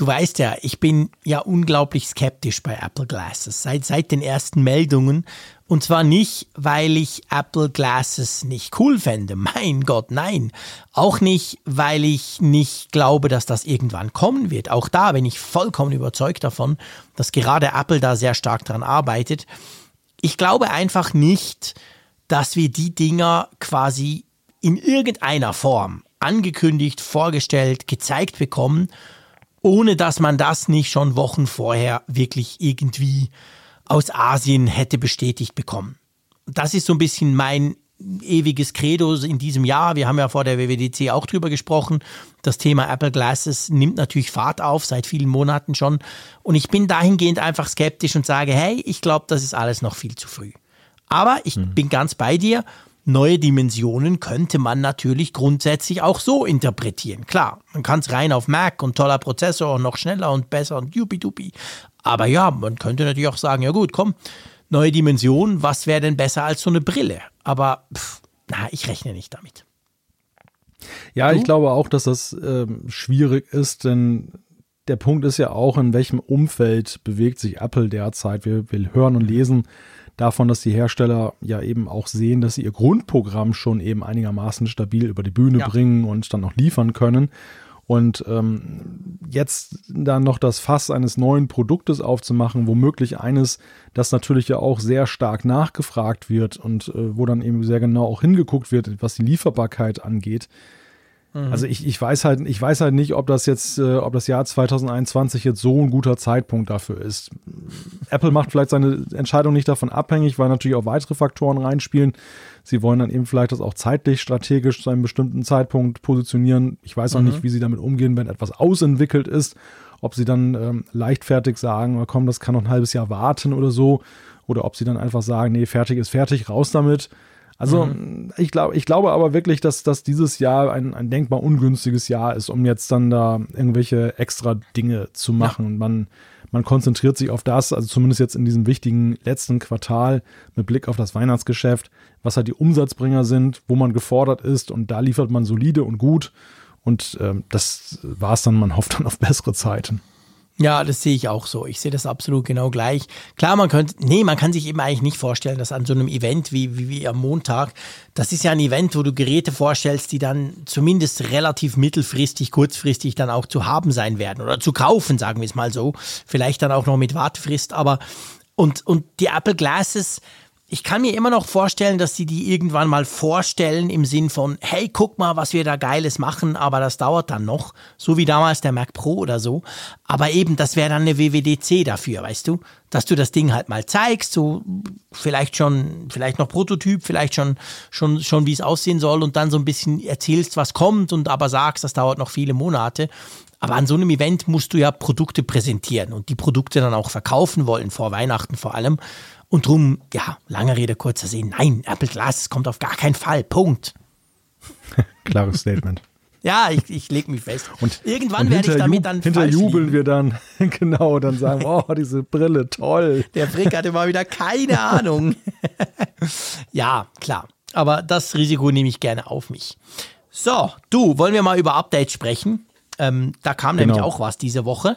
Du weißt ja, ich bin ja unglaublich skeptisch bei Apple Glasses seit, seit den ersten Meldungen. Und zwar nicht, weil ich Apple Glasses nicht cool fände. Mein Gott, nein. Auch nicht, weil ich nicht glaube, dass das irgendwann kommen wird. Auch da bin ich vollkommen überzeugt davon, dass gerade Apple da sehr stark dran arbeitet. Ich glaube einfach nicht, dass wir die Dinger quasi in irgendeiner Form angekündigt, vorgestellt, gezeigt bekommen ohne dass man das nicht schon Wochen vorher wirklich irgendwie aus Asien hätte bestätigt bekommen. Das ist so ein bisschen mein ewiges Credo in diesem Jahr. Wir haben ja vor der WWDC auch drüber gesprochen. Das Thema Apple Glasses nimmt natürlich Fahrt auf, seit vielen Monaten schon. Und ich bin dahingehend einfach skeptisch und sage, hey, ich glaube, das ist alles noch viel zu früh. Aber ich mhm. bin ganz bei dir neue Dimensionen könnte man natürlich grundsätzlich auch so interpretieren. Klar, man kann es rein auf Mac und toller Prozessor und noch schneller und besser und jupi-dupi. Aber ja, man könnte natürlich auch sagen, ja gut, komm, neue Dimensionen, was wäre denn besser als so eine Brille? Aber pff, na, ich rechne nicht damit. Ja, du? ich glaube auch, dass das äh, schwierig ist, denn der Punkt ist ja auch, in welchem Umfeld bewegt sich Apple derzeit. Wir, wir hören und lesen davon, dass die Hersteller ja eben auch sehen, dass sie ihr Grundprogramm schon eben einigermaßen stabil über die Bühne ja. bringen und dann noch liefern können. Und ähm, jetzt dann noch das Fass eines neuen Produktes aufzumachen, womöglich eines, das natürlich ja auch sehr stark nachgefragt wird und äh, wo dann eben sehr genau auch hingeguckt wird, was die Lieferbarkeit angeht, Mhm. Also ich, ich weiß halt, ich weiß halt nicht, ob das jetzt, äh, ob das Jahr 2021 jetzt so ein guter Zeitpunkt dafür ist. Apple macht vielleicht seine Entscheidung nicht davon abhängig, weil natürlich auch weitere Faktoren reinspielen. Sie wollen dann eben vielleicht das auch zeitlich strategisch zu einem bestimmten Zeitpunkt positionieren. Ich weiß auch mhm. nicht, wie sie damit umgehen, wenn etwas ausentwickelt ist. Ob sie dann ähm, leichtfertig sagen, komm, das kann noch ein halbes Jahr warten oder so. Oder ob sie dann einfach sagen, nee, fertig ist fertig, raus damit. Also mhm. ich glaube, ich glaube aber wirklich, dass, dass dieses Jahr ein, ein denkbar ungünstiges Jahr ist, um jetzt dann da irgendwelche extra Dinge zu machen. Ja. Man, man konzentriert sich auf das, also zumindest jetzt in diesem wichtigen letzten Quartal mit Blick auf das Weihnachtsgeschäft, was halt die Umsatzbringer sind, wo man gefordert ist und da liefert man solide und gut. Und ähm, das war es dann, man hofft dann auf bessere Zeiten. Ja, das sehe ich auch so. Ich sehe das absolut genau gleich. Klar, man könnte, nee, man kann sich eben eigentlich nicht vorstellen, dass an so einem Event wie, wie, wie am Montag, das ist ja ein Event, wo du Geräte vorstellst, die dann zumindest relativ mittelfristig, kurzfristig dann auch zu haben sein werden oder zu kaufen, sagen wir es mal so. Vielleicht dann auch noch mit Wartefrist, aber und, und die Apple Glasses, ich kann mir immer noch vorstellen, dass sie die irgendwann mal vorstellen im Sinn von, hey, guck mal, was wir da Geiles machen, aber das dauert dann noch, so wie damals der Mac Pro oder so. Aber eben, das wäre dann eine WWDC dafür, weißt du, dass du das Ding halt mal zeigst, so vielleicht schon, vielleicht noch Prototyp, vielleicht schon, schon, schon wie es aussehen soll und dann so ein bisschen erzählst, was kommt und aber sagst, das dauert noch viele Monate. Aber an so einem Event musst du ja Produkte präsentieren und die Produkte dann auch verkaufen wollen, vor Weihnachten vor allem. Und drum, ja, lange Rede, kurzer Sinn. Nein, Apple Glass kommt auf gar keinen Fall. Punkt. Klares Statement. Ja, ich, ich lege mich fest. Und irgendwann und werde ich damit dann Hinterjubeln wir dann, genau, dann sagen, oh, diese Brille, toll. Der Frick hatte mal wieder keine Ahnung. ja, klar. Aber das Risiko nehme ich gerne auf mich. So, du, wollen wir mal über Updates sprechen? Ähm, da kam genau. nämlich auch was diese Woche.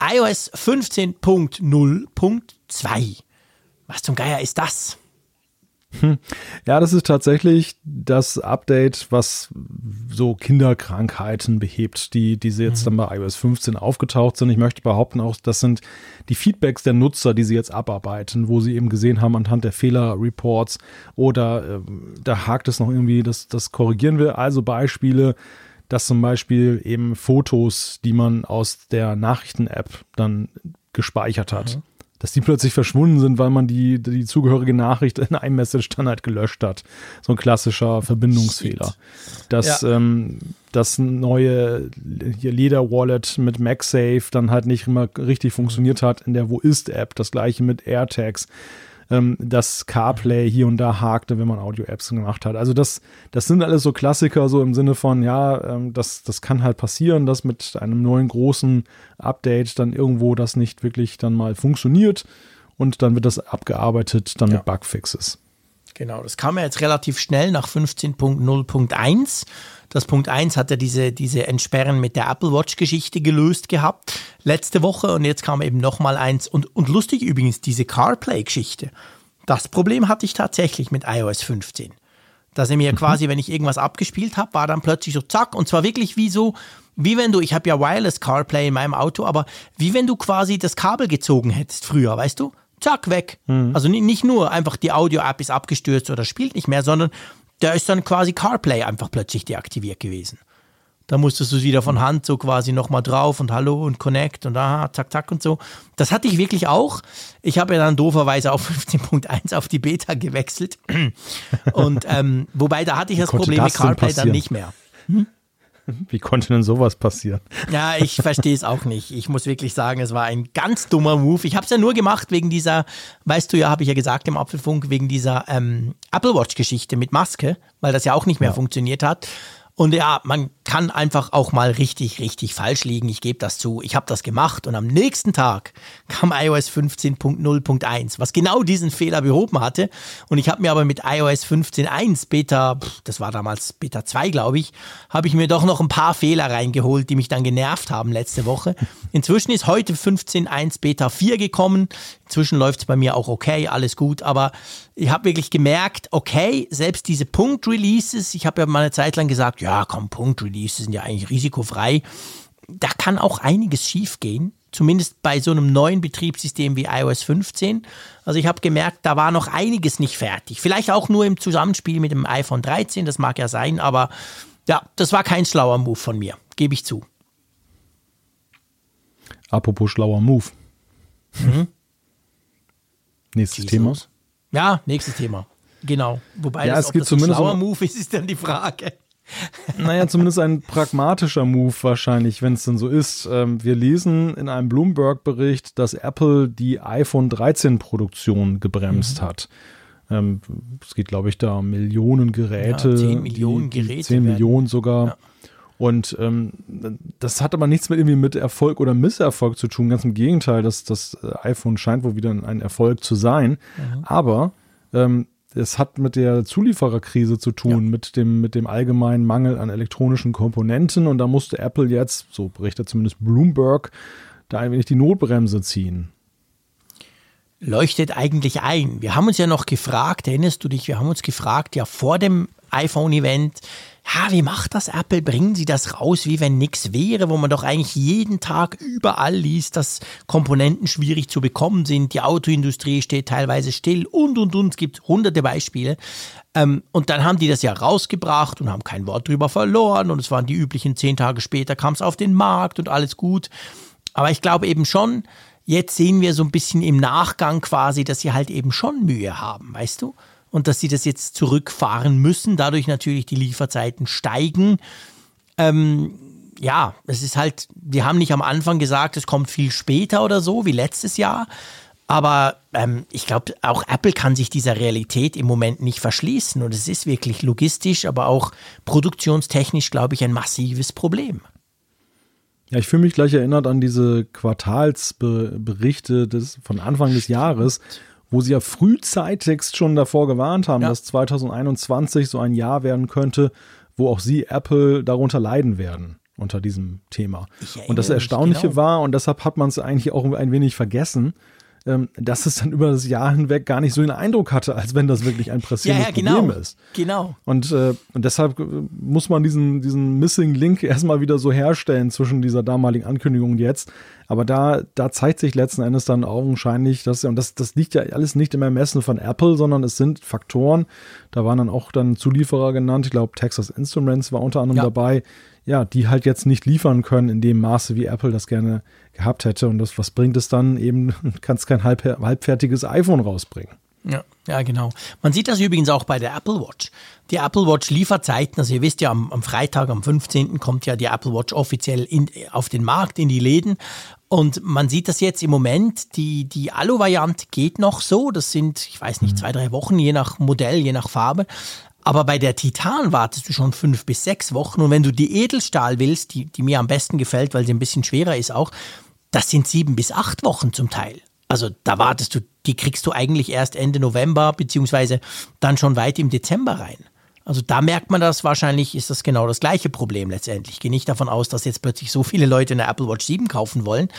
iOS 15.0.2 was zum Geier ist das? Hm. Ja, das ist tatsächlich das Update, was so Kinderkrankheiten behebt, die diese jetzt mhm. dann bei iOS 15 aufgetaucht sind. Ich möchte behaupten auch, das sind die Feedbacks der Nutzer, die sie jetzt abarbeiten, wo sie eben gesehen haben anhand der Fehlerreports oder äh, da hakt es noch irgendwie, das, das korrigieren wir. Also Beispiele, dass zum Beispiel eben Fotos, die man aus der Nachrichten-App dann gespeichert hat. Mhm dass die plötzlich verschwunden sind, weil man die, die zugehörige Nachricht in einem Message dann halt gelöscht hat. So ein klassischer Verbindungsfehler. Dass ja. ähm, das neue Leder-Wallet mit MagSafe dann halt nicht immer richtig funktioniert hat in der Wo ist-App. Das gleiche mit AirTags ähm, dass CarPlay hier und da hakte, wenn man Audio-Apps gemacht hat. Also das, das sind alles so Klassiker, so im Sinne von, ja, ähm, das, das kann halt passieren, dass mit einem neuen großen Update dann irgendwo das nicht wirklich dann mal funktioniert und dann wird das abgearbeitet dann ja. mit Bugfixes. Genau, das kam ja jetzt relativ schnell nach 15.0.1. Das Punkt 1 hat ja diese, diese Entsperren mit der Apple Watch-Geschichte gelöst gehabt letzte Woche und jetzt kam eben nochmal eins. Und, und lustig übrigens, diese CarPlay-Geschichte. Das Problem hatte ich tatsächlich mit iOS 15. Dass er mir quasi, wenn ich irgendwas abgespielt habe, war dann plötzlich so zack und zwar wirklich wie so, wie wenn du, ich habe ja Wireless CarPlay in meinem Auto, aber wie wenn du quasi das Kabel gezogen hättest früher, weißt du? Zack, weg. Mhm. Also nicht nur einfach die Audio-App ist abgestürzt oder spielt nicht mehr, sondern da ist dann quasi CarPlay einfach plötzlich deaktiviert gewesen. Da musstest du wieder von Hand so quasi nochmal drauf und Hallo und Connect und aha, zack, zack und so. Das hatte ich wirklich auch. Ich habe ja dann dooferweise auf 15.1 auf die Beta gewechselt. Und ähm, wobei da hatte ich das Problem mit CarPlay dann nicht mehr. Hm? Wie konnte denn sowas passieren? Ja, ich verstehe es auch nicht. Ich muss wirklich sagen, es war ein ganz dummer Move. Ich habe es ja nur gemacht wegen dieser, weißt du ja, habe ich ja gesagt im Apfelfunk, wegen dieser ähm, Apple Watch-Geschichte mit Maske, weil das ja auch nicht mehr ja. funktioniert hat. Und ja, man kann einfach auch mal richtig, richtig falsch liegen. Ich gebe das zu. Ich habe das gemacht und am nächsten Tag kam iOS 15.0.1, was genau diesen Fehler behoben hatte. Und ich habe mir aber mit iOS 15.1 Beta, das war damals Beta 2, glaube ich, habe ich mir doch noch ein paar Fehler reingeholt, die mich dann genervt haben letzte Woche. Inzwischen ist heute 15.1 Beta 4 gekommen. Inzwischen läuft es bei mir auch okay, alles gut. Aber ich habe wirklich gemerkt, okay, selbst diese Punkt-Releases, ich habe ja mal eine Zeit lang gesagt, ja, komm, Punkt-Releases sind ja eigentlich risikofrei. Da kann auch einiges schiefgehen, zumindest bei so einem neuen Betriebssystem wie iOS 15. Also ich habe gemerkt, da war noch einiges nicht fertig. Vielleicht auch nur im Zusammenspiel mit dem iPhone 13, das mag ja sein, aber ja, das war kein schlauer Move von mir, gebe ich zu. Apropos schlauer Move. Mhm. Nächstes Jesus. Thema. Ja, nächstes Thema. Genau. Wobei ja, das, es gibt ein schlauer Move ist, ist dann die Frage. Naja, zumindest ein pragmatischer Move wahrscheinlich, wenn es denn so ist. Ähm, wir lesen in einem Bloomberg-Bericht, dass Apple die iPhone 13-Produktion gebremst mhm. hat. Ähm, es geht, glaube ich, da um Millionen Geräte. Ja, 10 Millionen die, die Geräte. 10 Millionen sogar. Ja. Und ähm, das hat aber nichts mit irgendwie mit Erfolg oder Misserfolg zu tun. Ganz im Gegenteil, das, das äh, iPhone scheint wohl wieder ein Erfolg zu sein. Mhm. Aber ähm, es hat mit der Zuliefererkrise zu tun, ja. mit, dem, mit dem allgemeinen Mangel an elektronischen Komponenten. Und da musste Apple jetzt, so berichtet zumindest Bloomberg, da ein wenig die Notbremse ziehen. Leuchtet eigentlich ein. Wir haben uns ja noch gefragt, erinnerst du dich, wir haben uns gefragt, ja vor dem iPhone-Event, ja, wie macht das Apple? Bringen sie das raus, wie wenn nichts wäre, wo man doch eigentlich jeden Tag überall liest, dass Komponenten schwierig zu bekommen sind, die Autoindustrie steht teilweise still und und und. Es gibt hunderte Beispiele. Ähm, und dann haben die das ja rausgebracht und haben kein Wort drüber verloren und es waren die üblichen zehn Tage später, kam es auf den Markt und alles gut. Aber ich glaube eben schon, jetzt sehen wir so ein bisschen im Nachgang quasi, dass sie halt eben schon Mühe haben, weißt du? Und dass sie das jetzt zurückfahren müssen, dadurch natürlich die Lieferzeiten steigen. Ähm, ja, es ist halt, wir haben nicht am Anfang gesagt, es kommt viel später oder so, wie letztes Jahr. Aber ähm, ich glaube, auch Apple kann sich dieser Realität im Moment nicht verschließen. Und es ist wirklich logistisch, aber auch produktionstechnisch, glaube ich, ein massives Problem. Ja, ich fühle mich gleich erinnert an diese Quartalsberichte des, von Anfang des Jahres, wo sie ja frühzeitig schon davor gewarnt haben, ja. dass 2021 so ein Jahr werden könnte, wo auch sie, Apple, darunter leiden werden unter diesem Thema. Und das Erstaunliche genau. war, und deshalb hat man es eigentlich auch ein wenig vergessen, ähm, dass es dann über das Jahr hinweg gar nicht so den Eindruck hatte, als wenn das wirklich ein pressierendes ja, ja, genau. Problem ist. Genau. Und, äh, und deshalb äh, muss man diesen, diesen Missing Link erstmal wieder so herstellen zwischen dieser damaligen Ankündigung und jetzt. Aber da, da zeigt sich letzten Endes dann augenscheinlich, dass, und das, das liegt ja alles nicht im Ermessen von Apple, sondern es sind Faktoren. Da waren dann auch dann Zulieferer genannt. Ich glaube, Texas Instruments war unter anderem ja. dabei. Ja, die halt jetzt nicht liefern können in dem Maße, wie Apple das gerne gehabt hätte. Und das, was bringt es dann eben, kannst kein halb, halbfertiges iPhone rausbringen. Ja, ja, genau. Man sieht das übrigens auch bei der Apple Watch. Die Apple Watch Lieferzeiten, also ihr wisst ja, am, am Freitag, am 15. kommt ja die Apple Watch offiziell in, auf den Markt, in die Läden. Und man sieht das jetzt im Moment, die, die Alu-Variante geht noch so. Das sind, ich weiß nicht, mhm. zwei, drei Wochen, je nach Modell, je nach Farbe. Aber bei der Titan wartest du schon fünf bis sechs Wochen. Und wenn du die Edelstahl willst, die, die mir am besten gefällt, weil sie ein bisschen schwerer ist auch, das sind sieben bis acht Wochen zum Teil. Also da wartest du die kriegst du eigentlich erst Ende November, beziehungsweise dann schon weit im Dezember rein. Also da merkt man das, wahrscheinlich ist das genau das gleiche Problem letztendlich. Ich gehe nicht davon aus, dass jetzt plötzlich so viele Leute eine Apple Watch 7 kaufen wollen,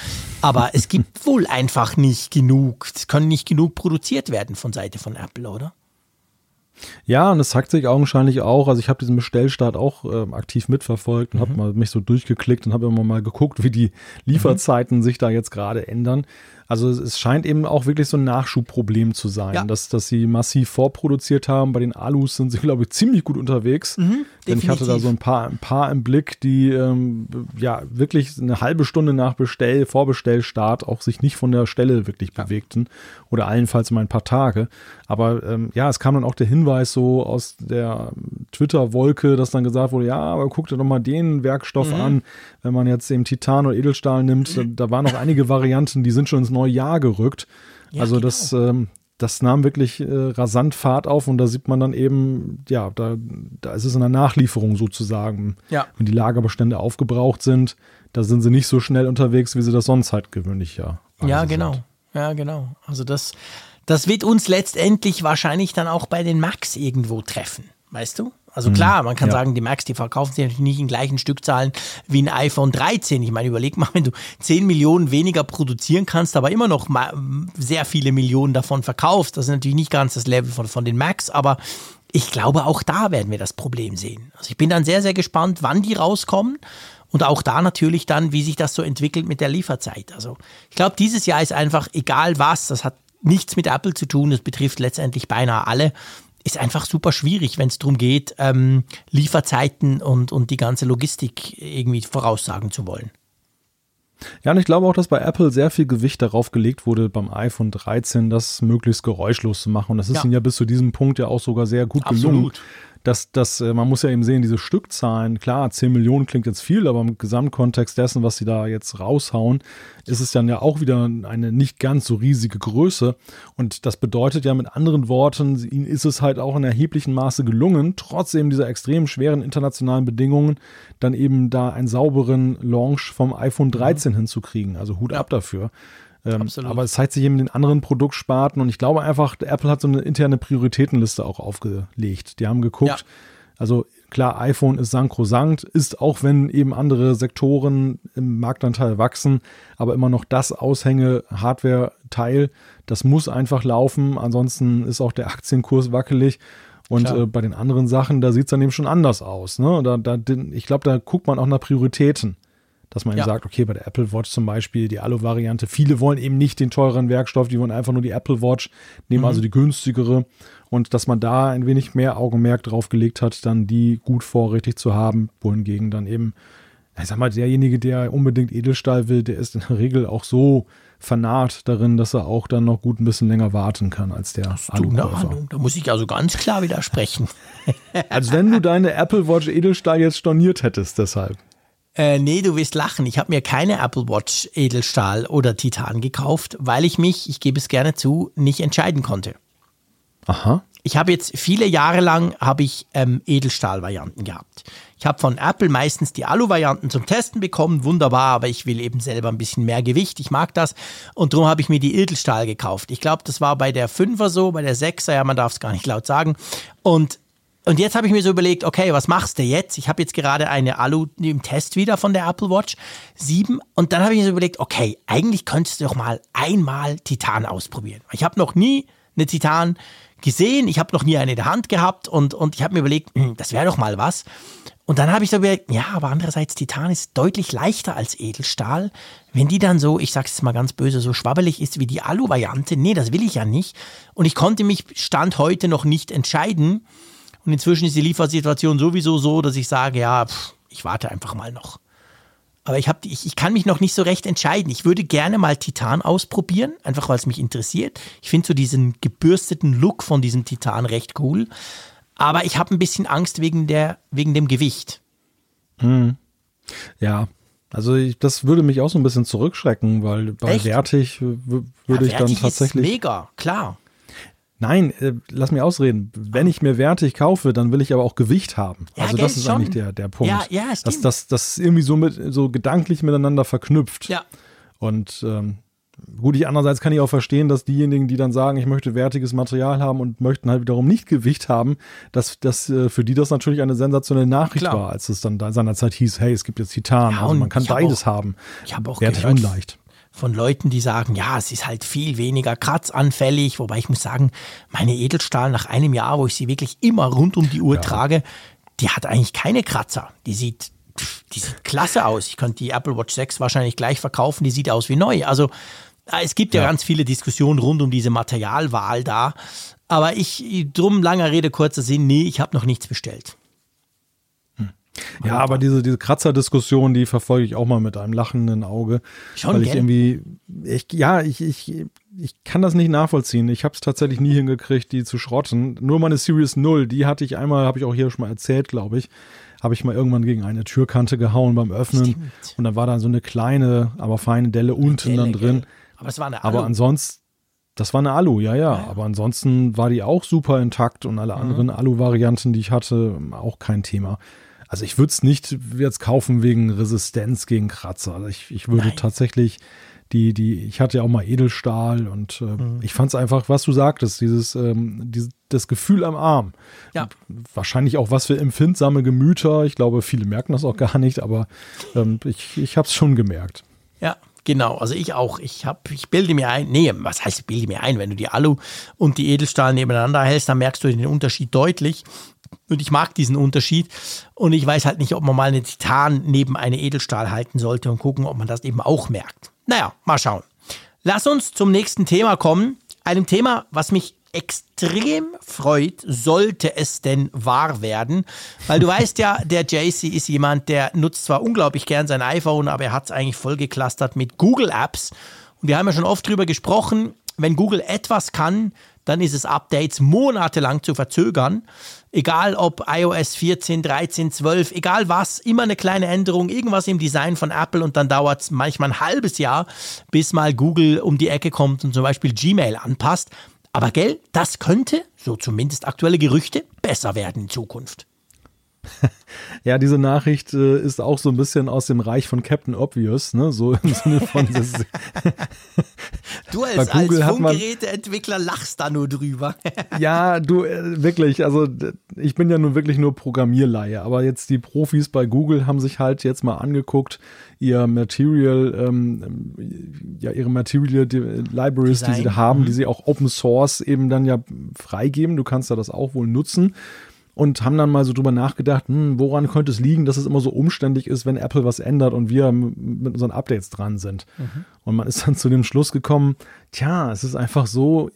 aber es gibt wohl einfach nicht genug, es können nicht genug produziert werden von Seite von Apple, oder? Ja, und es zeigt sich augenscheinlich auch, also ich habe diesen Bestellstart auch äh, aktiv mitverfolgt und mhm. habe mal mich so durchgeklickt und habe immer mal geguckt, wie die Lieferzeiten mhm. sich da jetzt gerade ändern. Also es scheint eben auch wirklich so ein Nachschubproblem zu sein, ja. dass, dass sie massiv vorproduziert haben. Bei den Alus sind sie, glaube ich, ziemlich gut unterwegs. Mhm, denn ich hatte da so ein paar, ein paar im Blick, die ähm, ja wirklich eine halbe Stunde nach Bestell, Vorbestellstart auch sich nicht von der Stelle wirklich ja. bewegten. Oder allenfalls mal ein paar Tage. Aber ähm, ja, es kam dann auch der Hinweis so aus der Twitter-Wolke, dass dann gesagt wurde, ja, aber guck dir doch mal den Werkstoff mhm. an. Wenn man jetzt eben Titan oder Edelstahl nimmt, da, da waren noch einige Varianten, die sind schon ins neue Jahr gerückt. Ja, also genau. das, ähm, das nahm wirklich äh, rasant Fahrt auf und da sieht man dann eben, ja, da, da ist es in der Nachlieferung sozusagen. Ja. Wenn die Lagerbestände aufgebraucht sind, da sind sie nicht so schnell unterwegs, wie sie das sonst halt gewöhnlich ja. Ja, genau. Sind. Ja, genau. Also das, das wird uns letztendlich wahrscheinlich dann auch bei den Max irgendwo treffen, weißt du? Also mhm. klar, man kann ja. sagen, die Macs, die verkaufen sich natürlich nicht in gleichen Stückzahlen wie ein iPhone 13. Ich meine, überleg mal, wenn du 10 Millionen weniger produzieren kannst, aber immer noch sehr viele Millionen davon verkaufst, das ist natürlich nicht ganz das Level von, von den Macs, aber ich glaube, auch da werden wir das Problem sehen. Also ich bin dann sehr, sehr gespannt, wann die rauskommen. Und auch da natürlich dann, wie sich das so entwickelt mit der Lieferzeit. Also ich glaube, dieses Jahr ist einfach egal was, das hat nichts mit Apple zu tun, das betrifft letztendlich beinahe alle ist einfach super schwierig, wenn es darum geht, ähm, Lieferzeiten und, und die ganze Logistik irgendwie voraussagen zu wollen. Ja, und ich glaube auch, dass bei Apple sehr viel Gewicht darauf gelegt wurde, beim iPhone 13 das möglichst geräuschlos zu machen. Und das ist ja. ihnen ja bis zu diesem Punkt ja auch sogar sehr gut Absolut. gelungen dass das, äh, man muss ja eben sehen, diese Stückzahlen, klar, 10 Millionen klingt jetzt viel, aber im Gesamtkontext dessen, was sie da jetzt raushauen, ist es dann ja auch wieder eine nicht ganz so riesige Größe. Und das bedeutet ja mit anderen Worten, ihnen ist es halt auch in erheblichem Maße gelungen, trotz eben dieser extrem schweren internationalen Bedingungen, dann eben da einen sauberen Launch vom iPhone 13 mhm. hinzukriegen. Also Hut ab dafür. Ähm, aber es zeigt sich eben in den anderen Produktsparten und ich glaube einfach, Apple hat so eine interne Prioritätenliste auch aufgelegt. Die haben geguckt, ja. also klar, iPhone ist sankrosankt, ist auch wenn eben andere Sektoren im Marktanteil wachsen, aber immer noch das Aushänge Hardware-Teil, das muss einfach laufen, ansonsten ist auch der Aktienkurs wackelig. Und äh, bei den anderen Sachen, da sieht es dann eben schon anders aus. Ne? Da, da, ich glaube, da guckt man auch nach Prioritäten. Dass man ja. eben sagt, okay, bei der Apple Watch zum Beispiel, die Alu-Variante, viele wollen eben nicht den teuren Werkstoff, die wollen einfach nur die Apple Watch, nehmen mhm. also die günstigere. Und dass man da ein wenig mehr Augenmerk drauf gelegt hat, dann die gut vorrätig zu haben, wohingegen dann eben, ich sag mal, derjenige, der unbedingt Edelstahl will, der ist in der Regel auch so vernaht darin, dass er auch dann noch gut ein bisschen länger warten kann als der Alukäufer. Da muss ich also ganz klar widersprechen. als wenn du deine Apple Watch Edelstahl jetzt storniert hättest, deshalb. Äh, nee, du wirst lachen. Ich habe mir keine Apple Watch Edelstahl oder Titan gekauft, weil ich mich, ich gebe es gerne zu, nicht entscheiden konnte. Aha. Ich habe jetzt viele Jahre lang habe ich ähm, Edelstahl-Varianten gehabt. Ich habe von Apple meistens die Alu-Varianten zum Testen bekommen, wunderbar, aber ich will eben selber ein bisschen mehr Gewicht, ich mag das und darum habe ich mir die Edelstahl gekauft. Ich glaube, das war bei der 5er so, bei der 6er, ja, man darf es gar nicht laut sagen. Und und jetzt habe ich mir so überlegt, okay, was machst du jetzt? Ich habe jetzt gerade eine Alu im Test wieder von der Apple Watch 7 und dann habe ich mir so überlegt, okay, eigentlich könntest du doch mal einmal Titan ausprobieren. Ich habe noch nie eine Titan gesehen, ich habe noch nie eine in der Hand gehabt und, und ich habe mir überlegt, hm, das wäre doch mal was. Und dann habe ich so überlegt, ja, aber andererseits Titan ist deutlich leichter als Edelstahl. Wenn die dann so, ich sage es mal ganz böse, so schwabbelig ist wie die Alu-Variante, nee, das will ich ja nicht. Und ich konnte mich Stand heute noch nicht entscheiden. Und inzwischen ist die Liefersituation sowieso so, dass ich sage, ja, pff, ich warte einfach mal noch. Aber ich, hab, ich, ich kann mich noch nicht so recht entscheiden. Ich würde gerne mal Titan ausprobieren, einfach weil es mich interessiert. Ich finde so diesen gebürsteten Look von diesem Titan recht cool. Aber ich habe ein bisschen Angst wegen, der, wegen dem Gewicht. Hm. Ja, also ich, das würde mich auch so ein bisschen zurückschrecken, weil bei Echt? Wertig würde ja, ich dann tatsächlich. Ist mega, klar. Nein, äh, lass mich ausreden. Wenn ich mir wertig kaufe, dann will ich aber auch Gewicht haben. Ja, also das ist schon. eigentlich der, der Punkt. Ja, ja, stimmt. Das, das, das ist irgendwie so mit so gedanklich miteinander verknüpft. Ja. Und ähm, Gut, ich andererseits kann ich auch verstehen, dass diejenigen, die dann sagen, ich möchte wertiges Material haben und möchten halt wiederum nicht Gewicht haben, dass das äh, für die das natürlich eine sensationelle Nachricht Klar. war, als es dann seinerzeit hieß, hey, es gibt jetzt Titan, ja, also man kann beides auch, haben. Ich habe auch wertig und leicht von Leuten, die sagen, ja, es ist halt viel weniger kratzanfällig, wobei ich muss sagen, meine Edelstahl nach einem Jahr, wo ich sie wirklich immer rund um die Uhr ja. trage, die hat eigentlich keine Kratzer. Die sieht, die sieht klasse aus. Ich könnte die Apple Watch 6 wahrscheinlich gleich verkaufen, die sieht aus wie neu. Also äh, es gibt ja, ja ganz viele Diskussionen rund um diese Materialwahl da. Aber ich, drum langer Rede, kurzer Sinn, nee, ich habe noch nichts bestellt. Ja, aber diese, diese Kratzer-Diskussion, die verfolge ich auch mal mit einem lachenden Auge. Schon, weil ich gell? irgendwie, ich, ja, ich, ich, ich kann das nicht nachvollziehen. Ich habe es tatsächlich nie hingekriegt, die zu schrotten. Nur meine Series 0, die hatte ich einmal, habe ich auch hier schon mal erzählt, glaube ich, habe ich mal irgendwann gegen eine Türkante gehauen beim Öffnen. Stimmt. Und da war dann so eine kleine, aber feine Delle unten Delle, dann drin. Gell? Aber es war eine Alu. Aber ansonsten, das war eine Alu, ja, ja, ja. Aber ansonsten war die auch super intakt und alle mhm. anderen Alu-Varianten, die ich hatte, auch kein Thema. Also ich würde es nicht jetzt kaufen wegen Resistenz gegen Kratzer. Also ich, ich würde Nein. tatsächlich die, die, ich hatte ja auch mal Edelstahl und äh, mhm. ich fand es einfach, was du sagtest, dieses, ähm, dieses, das Gefühl am Arm. Ja. Wahrscheinlich auch was für empfindsame Gemüter. Ich glaube, viele merken das auch gar nicht, aber ähm, ich, ich habe es schon gemerkt. Ja, Genau, also ich auch. Ich hab, ich bilde mir ein, nee, was heißt, ich bilde mir ein, wenn du die Alu und die Edelstahl nebeneinander hältst, dann merkst du den Unterschied deutlich. Und ich mag diesen Unterschied. Und ich weiß halt nicht, ob man mal eine Titan neben eine Edelstahl halten sollte und gucken, ob man das eben auch merkt. Naja, mal schauen. Lass uns zum nächsten Thema kommen. Einem Thema, was mich extrem freut, sollte es denn wahr werden. Weil du weißt ja, der JC ist jemand, der nutzt zwar unglaublich gern sein iPhone, aber er hat es eigentlich vollgeklustert mit Google Apps. Und wir haben ja schon oft drüber gesprochen, wenn Google etwas kann, dann ist es Updates monatelang zu verzögern. Egal ob iOS 14, 13, 12, egal was, immer eine kleine Änderung, irgendwas im Design von Apple und dann dauert es manchmal ein halbes Jahr, bis mal Google um die Ecke kommt und zum Beispiel Gmail anpasst. Aber gell, das könnte, so zumindest aktuelle Gerüchte, besser werden in Zukunft. Ja, diese Nachricht äh, ist auch so ein bisschen aus dem Reich von Captain Obvious, ne? So im Sinne von. du als, als Funkgeräteentwickler lachst da nur drüber. ja, du, äh, wirklich. Also, ich bin ja nun wirklich nur Programmierleihe, aber jetzt die Profis bei Google haben sich halt jetzt mal angeguckt, ihr Material, ähm, ja, ihre Material Libraries, Design. die sie da haben, mhm. die sie auch Open Source eben dann ja freigeben. Du kannst ja das auch wohl nutzen und haben dann mal so drüber nachgedacht, hm, woran könnte es liegen, dass es immer so umständlich ist, wenn Apple was ändert und wir mit unseren Updates dran sind. Mhm. Und man ist dann zu dem Schluss gekommen, tja, es ist einfach so,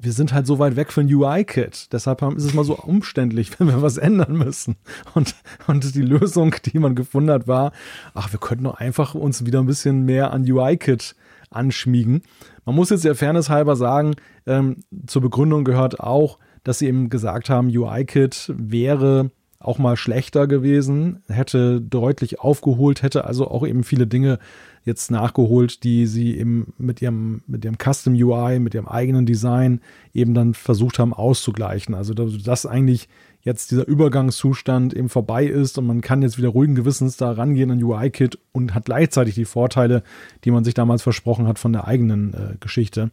wir sind halt so weit weg von UI-Kit. Deshalb ist es mal so umständlich, wenn wir was ändern müssen. Und, und die Lösung, die man gefunden hat, war, ach, wir könnten doch einfach uns wieder ein bisschen mehr an UI-Kit anschmiegen. Man muss jetzt der Fairness halber sagen, ähm, zur Begründung gehört auch, dass sie eben gesagt haben, UI-Kit wäre auch mal schlechter gewesen, hätte deutlich aufgeholt, hätte also auch eben viele Dinge jetzt nachgeholt, die sie eben mit ihrem, mit ihrem Custom UI, mit ihrem eigenen Design eben dann versucht haben auszugleichen. Also, dass eigentlich jetzt dieser Übergangszustand eben vorbei ist und man kann jetzt wieder ruhigen Gewissens da rangehen an UI-Kit und hat gleichzeitig die Vorteile, die man sich damals versprochen hat von der eigenen äh, Geschichte.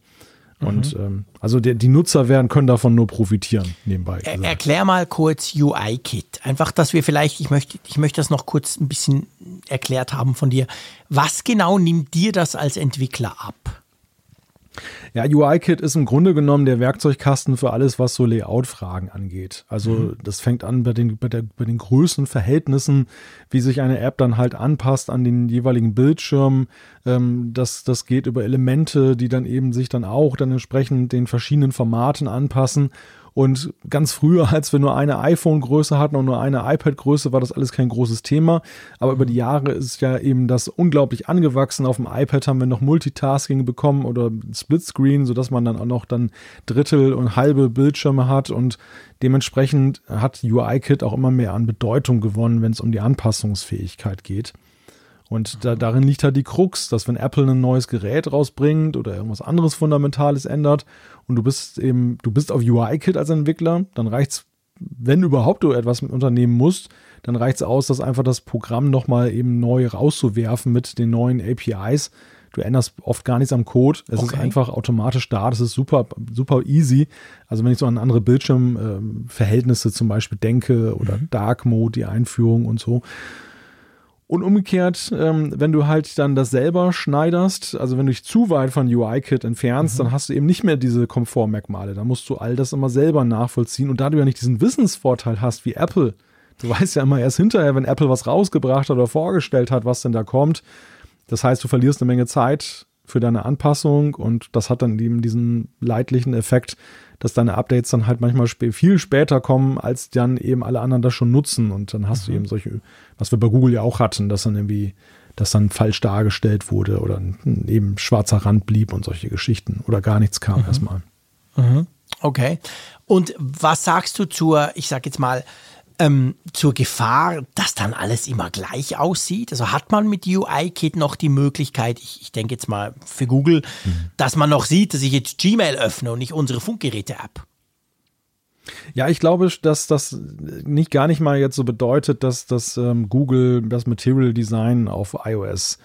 Und mhm. ähm, also der, die Nutzer werden, können davon nur profitieren, nebenbei. Er, erklär mal kurz UI-Kit. Einfach, dass wir vielleicht, ich möchte, ich möchte das noch kurz ein bisschen erklärt haben von dir. Was genau nimmt dir das als Entwickler ab? Ja, UI-Kit ist im Grunde genommen der Werkzeugkasten für alles, was so Layout-Fragen angeht. Also mhm. das fängt an bei den, bei, der, bei den Größen, Verhältnissen, wie sich eine App dann halt anpasst an den jeweiligen Bildschirm. Ähm, das, das geht über Elemente, die dann eben sich dann auch dann entsprechend den verschiedenen Formaten anpassen. Und ganz früher, als wir nur eine iPhone-Größe hatten und nur eine iPad-Größe, war das alles kein großes Thema. Aber über die Jahre ist ja eben das unglaublich angewachsen. Auf dem iPad haben wir noch Multitasking bekommen oder Splitscreen, sodass man dann auch noch dann Drittel und halbe Bildschirme hat und dementsprechend hat UI-Kit auch immer mehr an Bedeutung gewonnen, wenn es um die Anpassungsfähigkeit geht. Und da, darin liegt halt die Krux, dass wenn Apple ein neues Gerät rausbringt oder irgendwas anderes Fundamentales ändert und du bist eben, du bist auf UI-Kit als Entwickler, dann reicht's, wenn überhaupt du etwas mit unternehmen musst, dann reicht's aus, dass einfach das Programm nochmal eben neu rauszuwerfen mit den neuen APIs. Du änderst oft gar nichts am Code. Es okay. ist einfach automatisch da. Das ist super, super easy. Also wenn ich so an andere Bildschirmverhältnisse zum Beispiel denke oder mhm. Dark Mode, die Einführung und so. Und umgekehrt, ähm, wenn du halt dann das selber schneiderst, also wenn du dich zu weit von UI-Kit entfernst, mhm. dann hast du eben nicht mehr diese Komfortmerkmale. Da musst du all das immer selber nachvollziehen. Und da du ja nicht diesen Wissensvorteil hast wie Apple, du weißt ja immer erst hinterher, wenn Apple was rausgebracht hat oder vorgestellt hat, was denn da kommt. Das heißt, du verlierst eine Menge Zeit für deine Anpassung und das hat dann eben diesen leidlichen Effekt, dass deine Updates dann halt manchmal sp viel später kommen, als dann eben alle anderen das schon nutzen. Und dann hast mhm. du eben solche, was wir bei Google ja auch hatten, dass dann irgendwie, dass dann falsch dargestellt wurde oder eben schwarzer Rand blieb und solche Geschichten oder gar nichts kam mhm. erstmal. Mhm. Okay. Und was sagst du zur, ich sag jetzt mal, ähm, zur Gefahr, dass dann alles immer gleich aussieht? Also hat man mit UI-Kit noch die Möglichkeit, ich, ich denke jetzt mal für Google, mhm. dass man noch sieht, dass ich jetzt Gmail öffne und nicht unsere Funkgeräte-App? Ja, ich glaube, dass das nicht gar nicht mal jetzt so bedeutet, dass das ähm, Google das Material Design auf iOS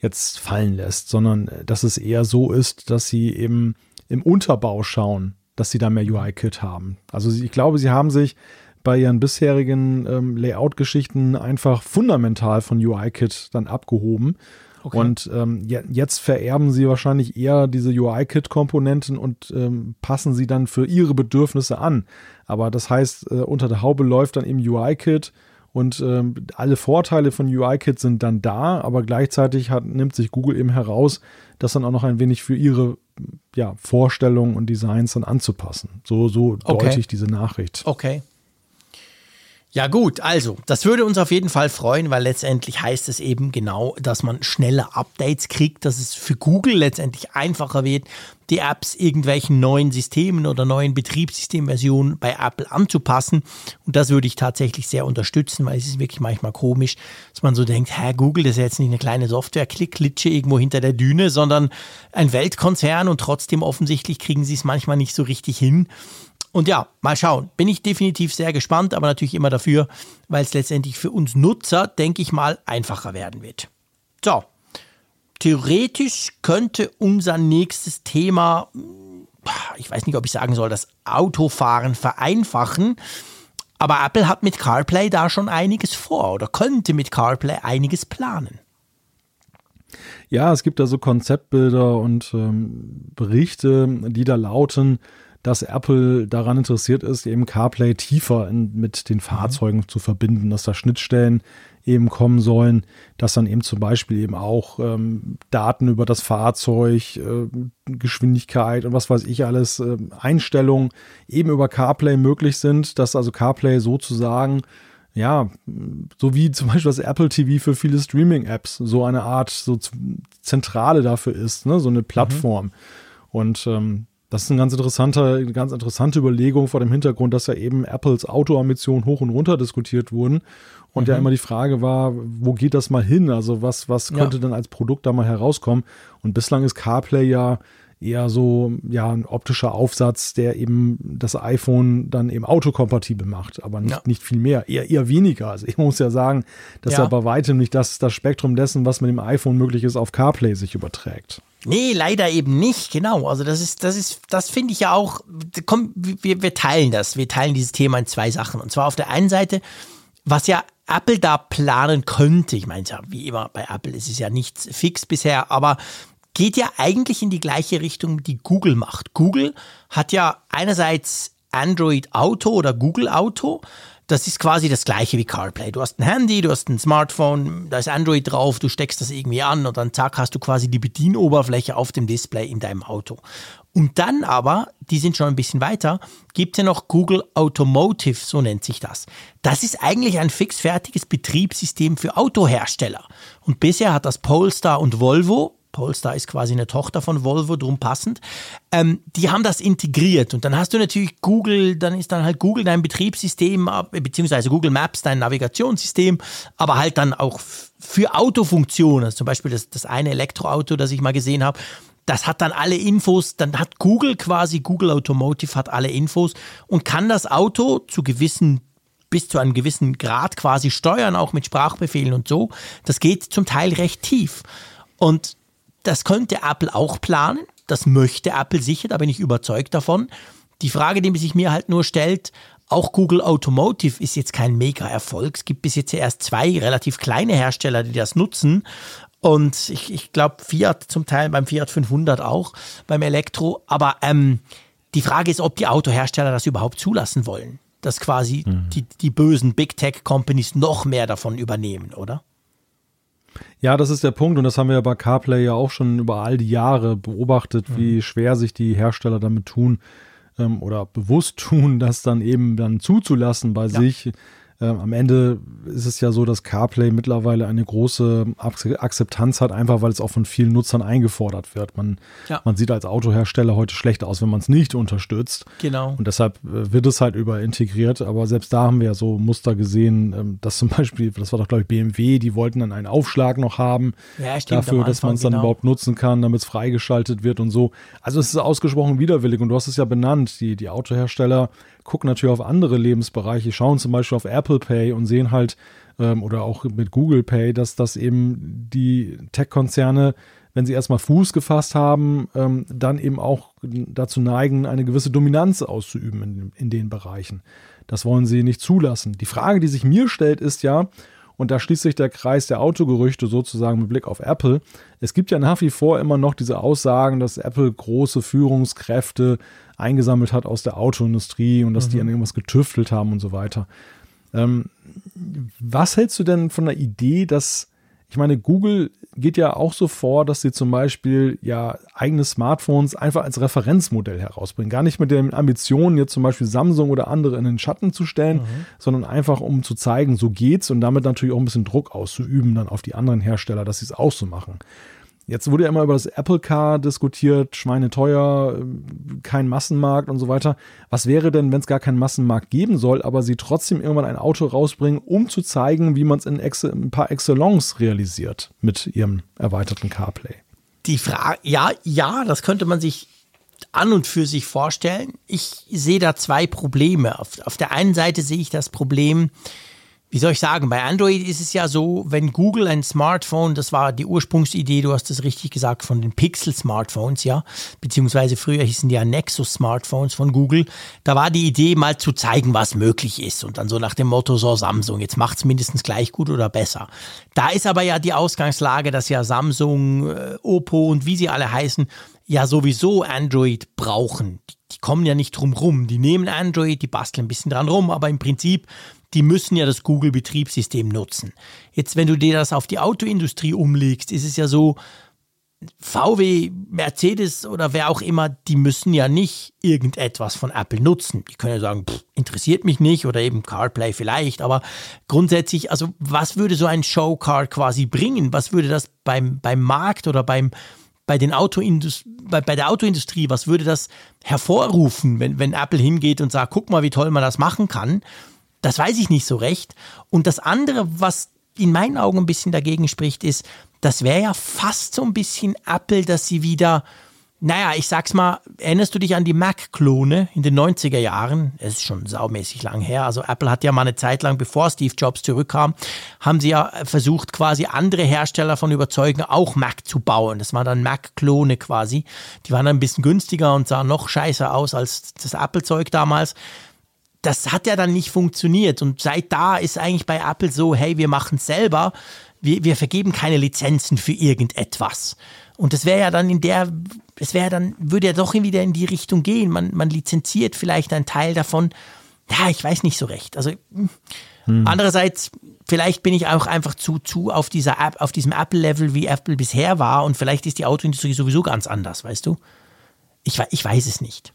jetzt fallen lässt, sondern äh, dass es eher so ist, dass sie eben im Unterbau schauen, dass sie da mehr UI-Kit haben. Also ich glaube, sie haben sich bei ihren bisherigen ähm, Layout-Geschichten einfach fundamental von UI-Kit dann abgehoben. Okay. Und ähm, jetzt vererben sie wahrscheinlich eher diese UI-Kit-Komponenten und ähm, passen sie dann für ihre Bedürfnisse an. Aber das heißt, äh, unter der Haube läuft dann eben UI-Kit und ähm, alle Vorteile von UI-Kit sind dann da, aber gleichzeitig hat, nimmt sich Google eben heraus, das dann auch noch ein wenig für ihre ja, Vorstellungen und Designs dann anzupassen. So, so okay. deute ich diese Nachricht. Okay. Ja gut, also das würde uns auf jeden Fall freuen, weil letztendlich heißt es eben genau, dass man schnelle Updates kriegt, dass es für Google letztendlich einfacher wird, die Apps irgendwelchen neuen Systemen oder neuen Betriebssystemversionen bei Apple anzupassen. Und das würde ich tatsächlich sehr unterstützen, weil es ist wirklich manchmal komisch, dass man so denkt, Herr Google, das ist jetzt nicht eine kleine Software-Klick-Klitsche irgendwo hinter der Düne, sondern ein Weltkonzern und trotzdem offensichtlich kriegen sie es manchmal nicht so richtig hin. Und ja, mal schauen. Bin ich definitiv sehr gespannt, aber natürlich immer dafür, weil es letztendlich für uns Nutzer, denke ich mal, einfacher werden wird. So, theoretisch könnte unser nächstes Thema, ich weiß nicht, ob ich sagen soll, das Autofahren vereinfachen. Aber Apple hat mit CarPlay da schon einiges vor oder könnte mit CarPlay einiges planen. Ja, es gibt da so Konzeptbilder und ähm, Berichte, die da lauten, dass Apple daran interessiert ist, eben CarPlay tiefer in, mit den Fahrzeugen mhm. zu verbinden, dass da Schnittstellen eben kommen sollen, dass dann eben zum Beispiel eben auch ähm, Daten über das Fahrzeug, äh, Geschwindigkeit und was weiß ich alles, äh, Einstellungen eben über CarPlay möglich sind, dass also CarPlay sozusagen ja, so wie zum Beispiel das Apple TV für viele Streaming-Apps so eine Art so Zentrale dafür ist, ne? so eine Plattform. Mhm. Und ähm, das ist eine ganz interessante, ganz interessante Überlegung vor dem Hintergrund, dass ja eben Apples Autoambitionen hoch und runter diskutiert wurden. Und mhm. ja immer die Frage war, wo geht das mal hin? Also was, was könnte ja. denn als Produkt da mal herauskommen? Und bislang ist CarPlay ja eher so, ja, ein optischer Aufsatz, der eben das iPhone dann eben autokompatibel macht, aber nicht, ja. nicht viel mehr, eher, eher weniger. Also ich muss ja sagen, dass ja. ja bei weitem nicht das, das Spektrum dessen, was mit dem iPhone möglich ist, auf CarPlay sich überträgt. Nee, leider eben nicht, genau. Also das ist, das ist, das finde ich ja auch, komm, wir, wir teilen das. Wir teilen dieses Thema in zwei Sachen. Und zwar auf der einen Seite, was ja Apple da planen könnte. Ich meine, ja, wie immer bei Apple ist es ja nichts fix bisher, aber geht ja eigentlich in die gleiche Richtung, die Google macht. Google hat ja einerseits Android Auto oder Google Auto das ist quasi das gleiche wie CarPlay. Du hast ein Handy, du hast ein Smartphone, da ist Android drauf, du steckst das irgendwie an und dann zack hast du quasi die Bedienoberfläche auf dem Display in deinem Auto. Und dann aber, die sind schon ein bisschen weiter, gibt es ja noch Google Automotive, so nennt sich das. Das ist eigentlich ein fixfertiges Betriebssystem für Autohersteller. Und bisher hat das Polestar und Volvo, Polestar ist quasi eine Tochter von Volvo, drum passend. Ähm, die haben das integriert und dann hast du natürlich Google, dann ist dann halt Google dein Betriebssystem, äh, beziehungsweise Google Maps dein Navigationssystem, aber halt dann auch für Autofunktionen, also zum Beispiel das, das eine Elektroauto, das ich mal gesehen habe, das hat dann alle Infos, dann hat Google quasi, Google Automotive hat alle Infos und kann das Auto zu gewissen bis zu einem gewissen Grad quasi steuern, auch mit Sprachbefehlen und so. Das geht zum Teil recht tief. Und das könnte Apple auch planen. Das möchte Apple sicher, da bin ich überzeugt davon. Die Frage, die sich mir halt nur stellt, auch Google Automotive ist jetzt kein Mega-Erfolg. Es gibt bis jetzt erst zwei relativ kleine Hersteller, die das nutzen. Und ich, ich glaube, Fiat zum Teil, beim Fiat 500 auch, beim Elektro. Aber ähm, die Frage ist, ob die Autohersteller das überhaupt zulassen wollen. Dass quasi mhm. die, die bösen Big Tech Companies noch mehr davon übernehmen, oder? Ja, das ist der Punkt und das haben wir ja bei CarPlay ja auch schon über all die Jahre beobachtet, mhm. wie schwer sich die Hersteller damit tun ähm, oder bewusst tun, das dann eben dann zuzulassen bei ja. sich ähm, am Ende ist es ja so, dass CarPlay mittlerweile eine große Akzeptanz hat, einfach weil es auch von vielen Nutzern eingefordert wird. Man, ja. man sieht als Autohersteller heute schlecht aus, wenn man es nicht unterstützt. Genau. Und deshalb äh, wird es halt überintegriert. Aber selbst da haben wir ja so Muster gesehen, ähm, dass zum Beispiel, das war doch glaube ich BMW, die wollten dann einen Aufschlag noch haben ja, stimmt, dafür, dass man es dann genau. überhaupt nutzen kann, damit es freigeschaltet wird und so. Also es ist ausgesprochen widerwillig und du hast es ja benannt, die, die Autohersteller gucken natürlich auf andere Lebensbereiche, schauen zum Beispiel auf Apple Pay und sehen halt, ähm, oder auch mit Google Pay, dass das eben die Tech-Konzerne, wenn sie erstmal Fuß gefasst haben, ähm, dann eben auch dazu neigen, eine gewisse Dominanz auszuüben in, in den Bereichen. Das wollen sie nicht zulassen. Die Frage, die sich mir stellt, ist ja, und da schließt sich der Kreis der Autogerüchte sozusagen mit Blick auf Apple. Es gibt ja nach wie vor immer noch diese Aussagen, dass Apple große Führungskräfte eingesammelt hat aus der Autoindustrie und dass mhm. die an irgendwas getüftelt haben und so weiter. Ähm, was hältst du denn von der Idee, dass ich meine, Google geht ja auch so vor, dass sie zum Beispiel ja eigene Smartphones einfach als Referenzmodell herausbringen. Gar nicht mit den Ambitionen, jetzt zum Beispiel Samsung oder andere in den Schatten zu stellen, mhm. sondern einfach um zu zeigen, so geht's und damit natürlich auch ein bisschen Druck auszuüben dann auf die anderen Hersteller, dass sie es auch so machen. Jetzt wurde ja immer über das Apple Car diskutiert, schweineteuer, kein Massenmarkt und so weiter. Was wäre denn, wenn es gar keinen Massenmarkt geben soll, aber sie trotzdem irgendwann ein Auto rausbringen, um zu zeigen, wie man es in ein paar Excellence realisiert mit ihrem erweiterten CarPlay? Die Frage, ja, ja, das könnte man sich an und für sich vorstellen. Ich sehe da zwei Probleme. Auf, auf der einen Seite sehe ich das Problem, wie soll ich sagen, bei Android ist es ja so, wenn Google ein Smartphone, das war die Ursprungsidee, du hast das richtig gesagt, von den Pixel-Smartphones, ja, beziehungsweise früher hießen die ja Nexus-Smartphones von Google, da war die Idee mal zu zeigen, was möglich ist und dann so nach dem Motto, so Samsung, jetzt macht es mindestens gleich gut oder besser. Da ist aber ja die Ausgangslage, dass ja Samsung, äh, Oppo und wie sie alle heißen, ja sowieso Android brauchen. Die, die kommen ja nicht drum rum. Die nehmen Android, die basteln ein bisschen dran rum, aber im Prinzip die müssen ja das Google-Betriebssystem nutzen. Jetzt, wenn du dir das auf die Autoindustrie umlegst, ist es ja so, VW, Mercedes oder wer auch immer, die müssen ja nicht irgendetwas von Apple nutzen. Die können ja sagen, pff, interessiert mich nicht oder eben CarPlay vielleicht, aber grundsätzlich, also was würde so ein Showcar quasi bringen? Was würde das beim, beim Markt oder beim, bei, den bei, bei der Autoindustrie, was würde das hervorrufen, wenn, wenn Apple hingeht und sagt, guck mal, wie toll man das machen kann? Das weiß ich nicht so recht. Und das andere, was in meinen Augen ein bisschen dagegen spricht, ist, das wäre ja fast so ein bisschen Apple, dass sie wieder, naja, ich sag's mal, erinnerst du dich an die Mac-Klone in den 90er Jahren? Es ist schon saumäßig lang her. Also Apple hat ja mal eine Zeit lang, bevor Steve Jobs zurückkam, haben sie ja versucht, quasi andere Hersteller von überzeugen, auch Mac zu bauen. Das waren dann Mac-Klone quasi. Die waren dann ein bisschen günstiger und sahen noch scheißer aus als das Apple-Zeug damals das hat ja dann nicht funktioniert. Und seit da ist eigentlich bei Apple so, hey, wir machen es selber, wir, wir vergeben keine Lizenzen für irgendetwas. Und das wäre ja dann in der, es wäre dann, würde ja doch wieder in die Richtung gehen. Man, man lizenziert vielleicht einen Teil davon. Ja, ich weiß nicht so recht. Also hm. andererseits, vielleicht bin ich auch einfach zu, zu auf dieser App, auf diesem Apple-Level, wie Apple bisher war, und vielleicht ist die Autoindustrie sowieso ganz anders, weißt du? Ich, ich weiß es nicht.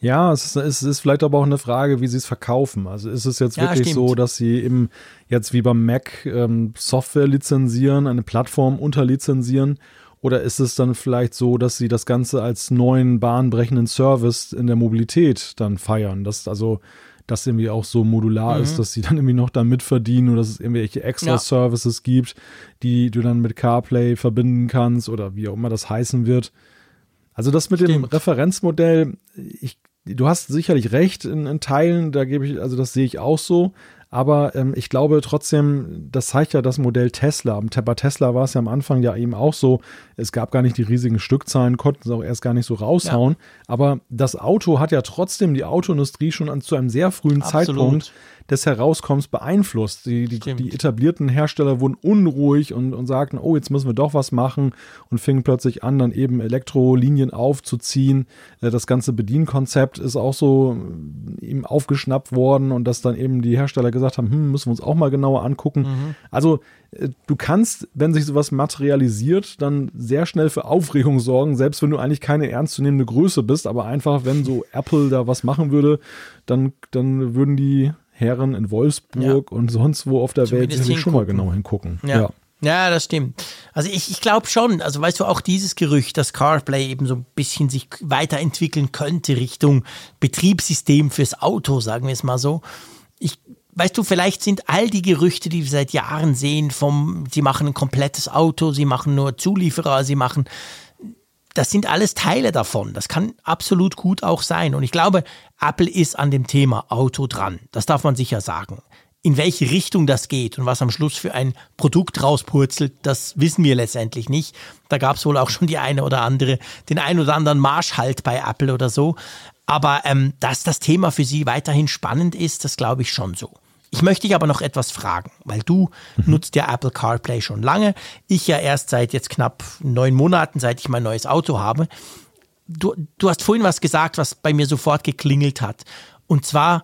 Ja, es ist, es ist vielleicht aber auch eine Frage, wie sie es verkaufen. Also ist es jetzt ja, wirklich stimmt. so, dass sie eben jetzt wie beim Mac ähm, Software lizenzieren, eine Plattform unterlizenzieren? Oder ist es dann vielleicht so, dass sie das Ganze als neuen bahnbrechenden Service in der Mobilität dann feiern? Dass also das irgendwie auch so modular mhm. ist, dass sie dann irgendwie noch damit verdienen oder dass es irgendwelche extra ja. Services gibt, die du dann mit CarPlay verbinden kannst oder wie auch immer das heißen wird. Also das mit Stimmt. dem Referenzmodell, ich, du hast sicherlich recht in, in Teilen, da gebe ich, also das sehe ich auch so. Aber ähm, ich glaube trotzdem, das zeigt ja das Modell Tesla. Bei Tesla war es ja am Anfang ja eben auch so, es gab gar nicht die riesigen Stückzahlen, konnten sie auch erst gar nicht so raushauen. Ja. Aber das Auto hat ja trotzdem die Autoindustrie schon an, zu einem sehr frühen Absolut. Zeitpunkt des Herauskommens beeinflusst. Die, die, die, etablierten Hersteller wurden unruhig und, und sagten, oh, jetzt müssen wir doch was machen und fingen plötzlich an, dann eben Elektrolinien aufzuziehen. Äh, das ganze Bedienkonzept ist auch so äh, eben aufgeschnappt worden und dass dann eben die Hersteller gesagt haben, hm, müssen wir uns auch mal genauer angucken. Mhm. Also äh, du kannst, wenn sich sowas materialisiert, dann sehr schnell für Aufregung sorgen, selbst wenn du eigentlich keine ernstzunehmende Größe bist, aber einfach, wenn so Apple da was machen würde, dann, dann würden die Herren in Wolfsburg ja. und sonst wo auf der Zumindest Welt schon mal genau hingucken. Ja. ja. Ja, das stimmt. Also ich, ich glaube schon, also weißt du, auch dieses Gerücht, dass CarPlay eben so ein bisschen sich weiterentwickeln könnte Richtung Betriebssystem fürs Auto, sagen wir es mal so. Ich, weißt du, vielleicht sind all die Gerüchte, die wir seit Jahren sehen, vom, sie machen ein komplettes Auto, sie machen nur Zulieferer, sie machen das sind alles Teile davon. Das kann absolut gut auch sein. Und ich glaube, Apple ist an dem Thema Auto dran. Das darf man sicher sagen. In welche Richtung das geht und was am Schluss für ein Produkt rauspurzelt, das wissen wir letztendlich nicht. Da gab es wohl auch schon die eine oder andere, den ein oder anderen Marschhalt bei Apple oder so. Aber ähm, dass das Thema für Sie weiterhin spannend ist, das glaube ich schon so. Ich möchte dich aber noch etwas fragen, weil du mhm. nutzt ja Apple CarPlay schon lange. Ich ja erst seit jetzt knapp neun Monaten, seit ich mein neues Auto habe. Du, du hast vorhin was gesagt, was bei mir sofort geklingelt hat. Und zwar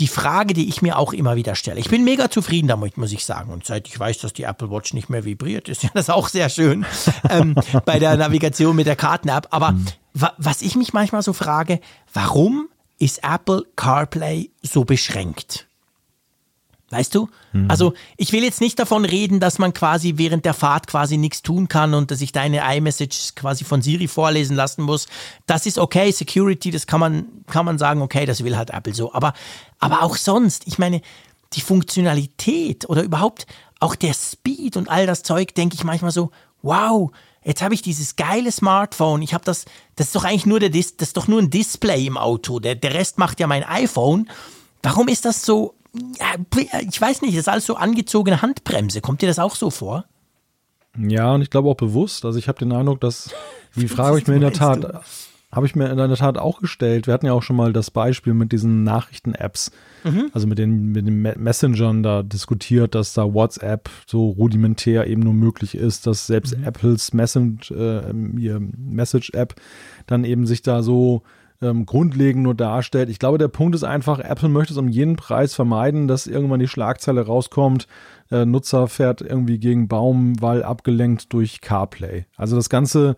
die Frage, die ich mir auch immer wieder stelle. Ich bin mega zufrieden damit, muss ich sagen. Und seit ich weiß, dass die Apple Watch nicht mehr vibriert, ist ja das auch sehr schön ähm, bei der Navigation mit der Karten-App. Aber mhm. wa was ich mich manchmal so frage, warum ist Apple CarPlay so beschränkt? Weißt du? Mhm. Also ich will jetzt nicht davon reden, dass man quasi während der Fahrt quasi nichts tun kann und dass ich deine iMessage quasi von Siri vorlesen lassen muss. Das ist okay, Security, das kann man, kann man sagen, okay, das will halt Apple so. Aber, aber auch sonst, ich meine, die Funktionalität oder überhaupt auch der Speed und all das Zeug, denke ich manchmal so, wow, jetzt habe ich dieses geile Smartphone. Ich habe das, das ist doch eigentlich nur der Dis das ist doch nur ein Display im Auto. Der, der Rest macht ja mein iPhone. Warum ist das so ja, ich weiß nicht, das ist alles so angezogene Handbremse. Kommt dir das auch so vor? Ja, und ich glaube auch bewusst. Also ich habe den Eindruck, dass die Frage habe ich mir in der Tat, habe ich mir in der Tat auch gestellt. Wir hatten ja auch schon mal das Beispiel mit diesen Nachrichten-Apps, mhm. also mit den, mit den Messengern da diskutiert, dass da WhatsApp so rudimentär eben nur möglich ist, dass selbst mhm. Apples Message, äh, Message-App dann eben sich da so ähm, grundlegend nur darstellt. Ich glaube, der Punkt ist einfach, Apple möchte es um jeden Preis vermeiden, dass irgendwann die Schlagzeile rauskommt, äh, Nutzer fährt irgendwie gegen Baum, weil abgelenkt durch CarPlay. Also das Ganze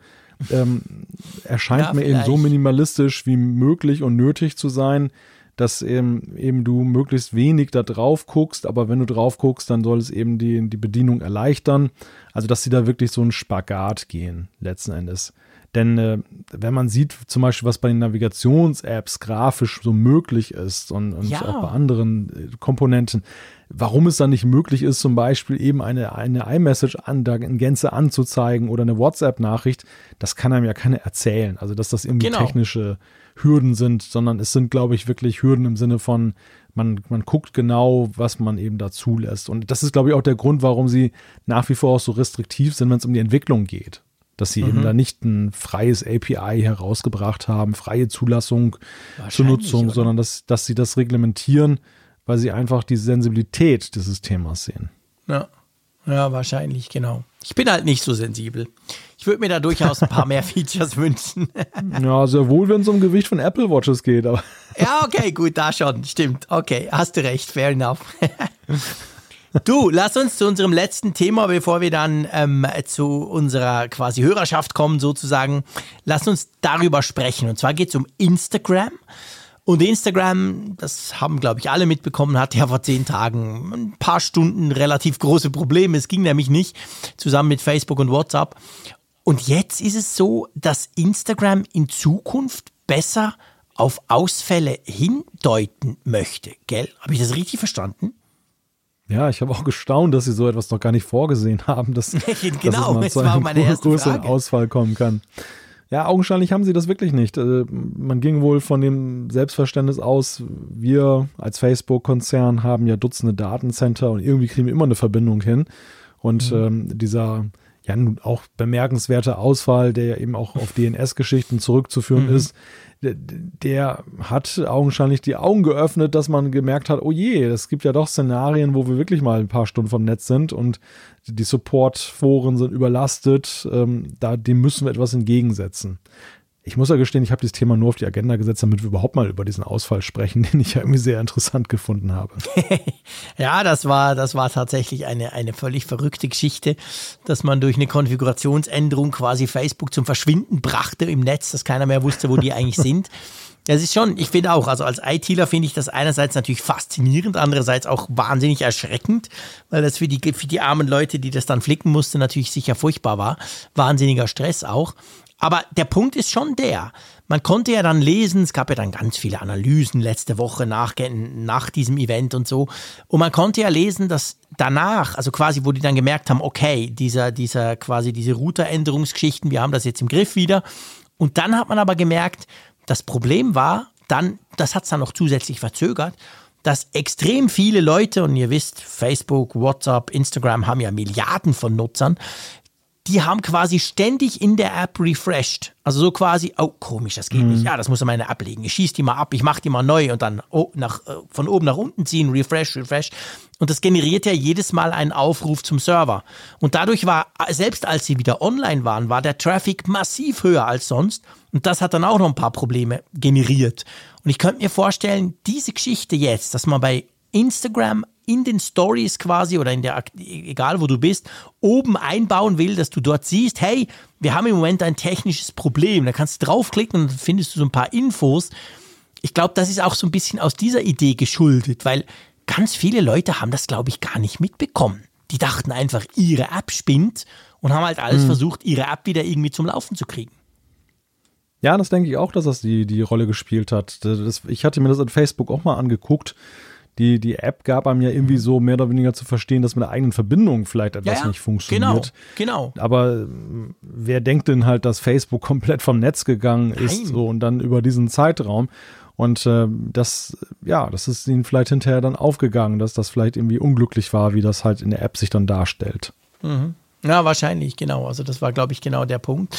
ähm, erscheint ja, mir eben so minimalistisch wie möglich und nötig zu sein, dass eben, eben du möglichst wenig da drauf guckst, aber wenn du drauf guckst, dann soll es eben die, die Bedienung erleichtern. Also, dass sie da wirklich so einen Spagat gehen, letzten Endes. Denn äh, wenn man sieht, zum Beispiel, was bei den Navigations-Apps grafisch so möglich ist und, und ja. auch bei anderen äh, Komponenten, warum es dann nicht möglich ist, zum Beispiel eben eine, eine iMessage an, da in Gänze anzuzeigen oder eine WhatsApp-Nachricht, das kann einem ja keiner erzählen. Also, dass das irgendwie genau. technische Hürden sind, sondern es sind, glaube ich, wirklich Hürden im Sinne von, man, man guckt genau, was man eben da zulässt. Und das ist, glaube ich, auch der Grund, warum sie nach wie vor auch so restriktiv sind, wenn es um die Entwicklung geht dass sie mhm. eben da nicht ein freies API herausgebracht haben, freie Zulassung zur Nutzung, oder? sondern dass, dass sie das reglementieren, weil sie einfach die Sensibilität dieses Themas sehen. Ja. ja, wahrscheinlich, genau. Ich bin halt nicht so sensibel. Ich würde mir da durchaus ein paar mehr Features wünschen. ja, sehr wohl, wenn es um Gewicht von Apple Watches geht, aber. ja, okay, gut, da schon, stimmt. Okay, hast du recht, fair enough. Du, lass uns zu unserem letzten Thema, bevor wir dann ähm, zu unserer quasi Hörerschaft kommen, sozusagen. Lass uns darüber sprechen. Und zwar geht es um Instagram. Und Instagram, das haben, glaube ich, alle mitbekommen, hatte ja vor zehn Tagen ein paar Stunden relativ große Probleme. Es ging nämlich nicht, zusammen mit Facebook und WhatsApp. Und jetzt ist es so, dass Instagram in Zukunft besser auf Ausfälle hindeuten möchte. Gell? Habe ich das richtig verstanden? Ja, ich habe auch gestaunt, dass sie so etwas noch gar nicht vorgesehen haben, dass, genau, dass es mal zu einem größeren Ausfall kommen kann. Ja, augenscheinlich haben sie das wirklich nicht. Äh, man ging wohl von dem Selbstverständnis aus, wir als Facebook-Konzern haben ja Dutzende Datencenter und irgendwie kriegen wir immer eine Verbindung hin. Und mhm. ähm, dieser ja nun auch bemerkenswerte Ausfall, der ja eben auch auf DNS-Geschichten zurückzuführen mhm. ist, der hat augenscheinlich die Augen geöffnet, dass man gemerkt hat, oh je, es gibt ja doch Szenarien, wo wir wirklich mal ein paar Stunden vom Netz sind und die Support-Foren sind überlastet. Ähm, da, dem müssen wir etwas entgegensetzen. Ich muss ja gestehen, ich habe dieses Thema nur auf die Agenda gesetzt, damit wir überhaupt mal über diesen Ausfall sprechen, den ich ja irgendwie sehr interessant gefunden habe. ja, das war, das war tatsächlich eine, eine völlig verrückte Geschichte, dass man durch eine Konfigurationsänderung quasi Facebook zum Verschwinden brachte im Netz, dass keiner mehr wusste, wo die eigentlich sind. Das ist schon, ich finde auch, also als ITler finde ich das einerseits natürlich faszinierend, andererseits auch wahnsinnig erschreckend, weil das für die, für die armen Leute, die das dann flicken mussten, natürlich sicher furchtbar war. Wahnsinniger Stress auch. Aber der Punkt ist schon der, man konnte ja dann lesen, es gab ja dann ganz viele Analysen letzte Woche nach, nach diesem Event und so. Und man konnte ja lesen, dass danach, also quasi, wo die dann gemerkt haben, okay, dieser, dieser quasi diese Routeränderungsgeschichten, wir haben das jetzt im Griff wieder. Und dann hat man aber gemerkt, das Problem war, dann, das hat es dann noch zusätzlich verzögert, dass extrem viele Leute, und ihr wisst, Facebook, WhatsApp, Instagram haben ja Milliarden von Nutzern, die haben quasi ständig in der App refreshed. Also so quasi, oh, komisch, das geht mhm. nicht. Ja, das muss in meine App legen. Ich schieße die mal ab, ich mache die mal neu und dann oh, nach, äh, von oben nach unten ziehen, refresh, refresh. Und das generiert ja jedes Mal einen Aufruf zum Server. Und dadurch war, selbst als sie wieder online waren, war der Traffic massiv höher als sonst. Und das hat dann auch noch ein paar Probleme generiert. Und ich könnte mir vorstellen, diese Geschichte jetzt, dass man bei Instagram in den Stories quasi oder in der, egal wo du bist, oben einbauen will, dass du dort siehst, hey, wir haben im Moment ein technisches Problem. Da kannst du draufklicken und dann findest du so ein paar Infos. Ich glaube, das ist auch so ein bisschen aus dieser Idee geschuldet, weil ganz viele Leute haben das, glaube ich, gar nicht mitbekommen. Die dachten einfach, ihre App spinnt und haben halt alles mhm. versucht, ihre App wieder irgendwie zum Laufen zu kriegen. Ja, das denke ich auch, dass das die, die Rolle gespielt hat. Das, ich hatte mir das in Facebook auch mal angeguckt die, die App gab einem ja irgendwie so mehr oder weniger zu verstehen, dass mit der eigenen Verbindung vielleicht etwas ja, nicht funktioniert. Genau, genau. Aber äh, wer denkt denn halt, dass Facebook komplett vom Netz gegangen ist Nein. so und dann über diesen Zeitraum? Und äh, das, ja, das ist ihnen vielleicht hinterher dann aufgegangen, dass das vielleicht irgendwie unglücklich war, wie das halt in der App sich dann darstellt. Mhm. Ja, wahrscheinlich, genau. Also das war, glaube ich, genau der Punkt.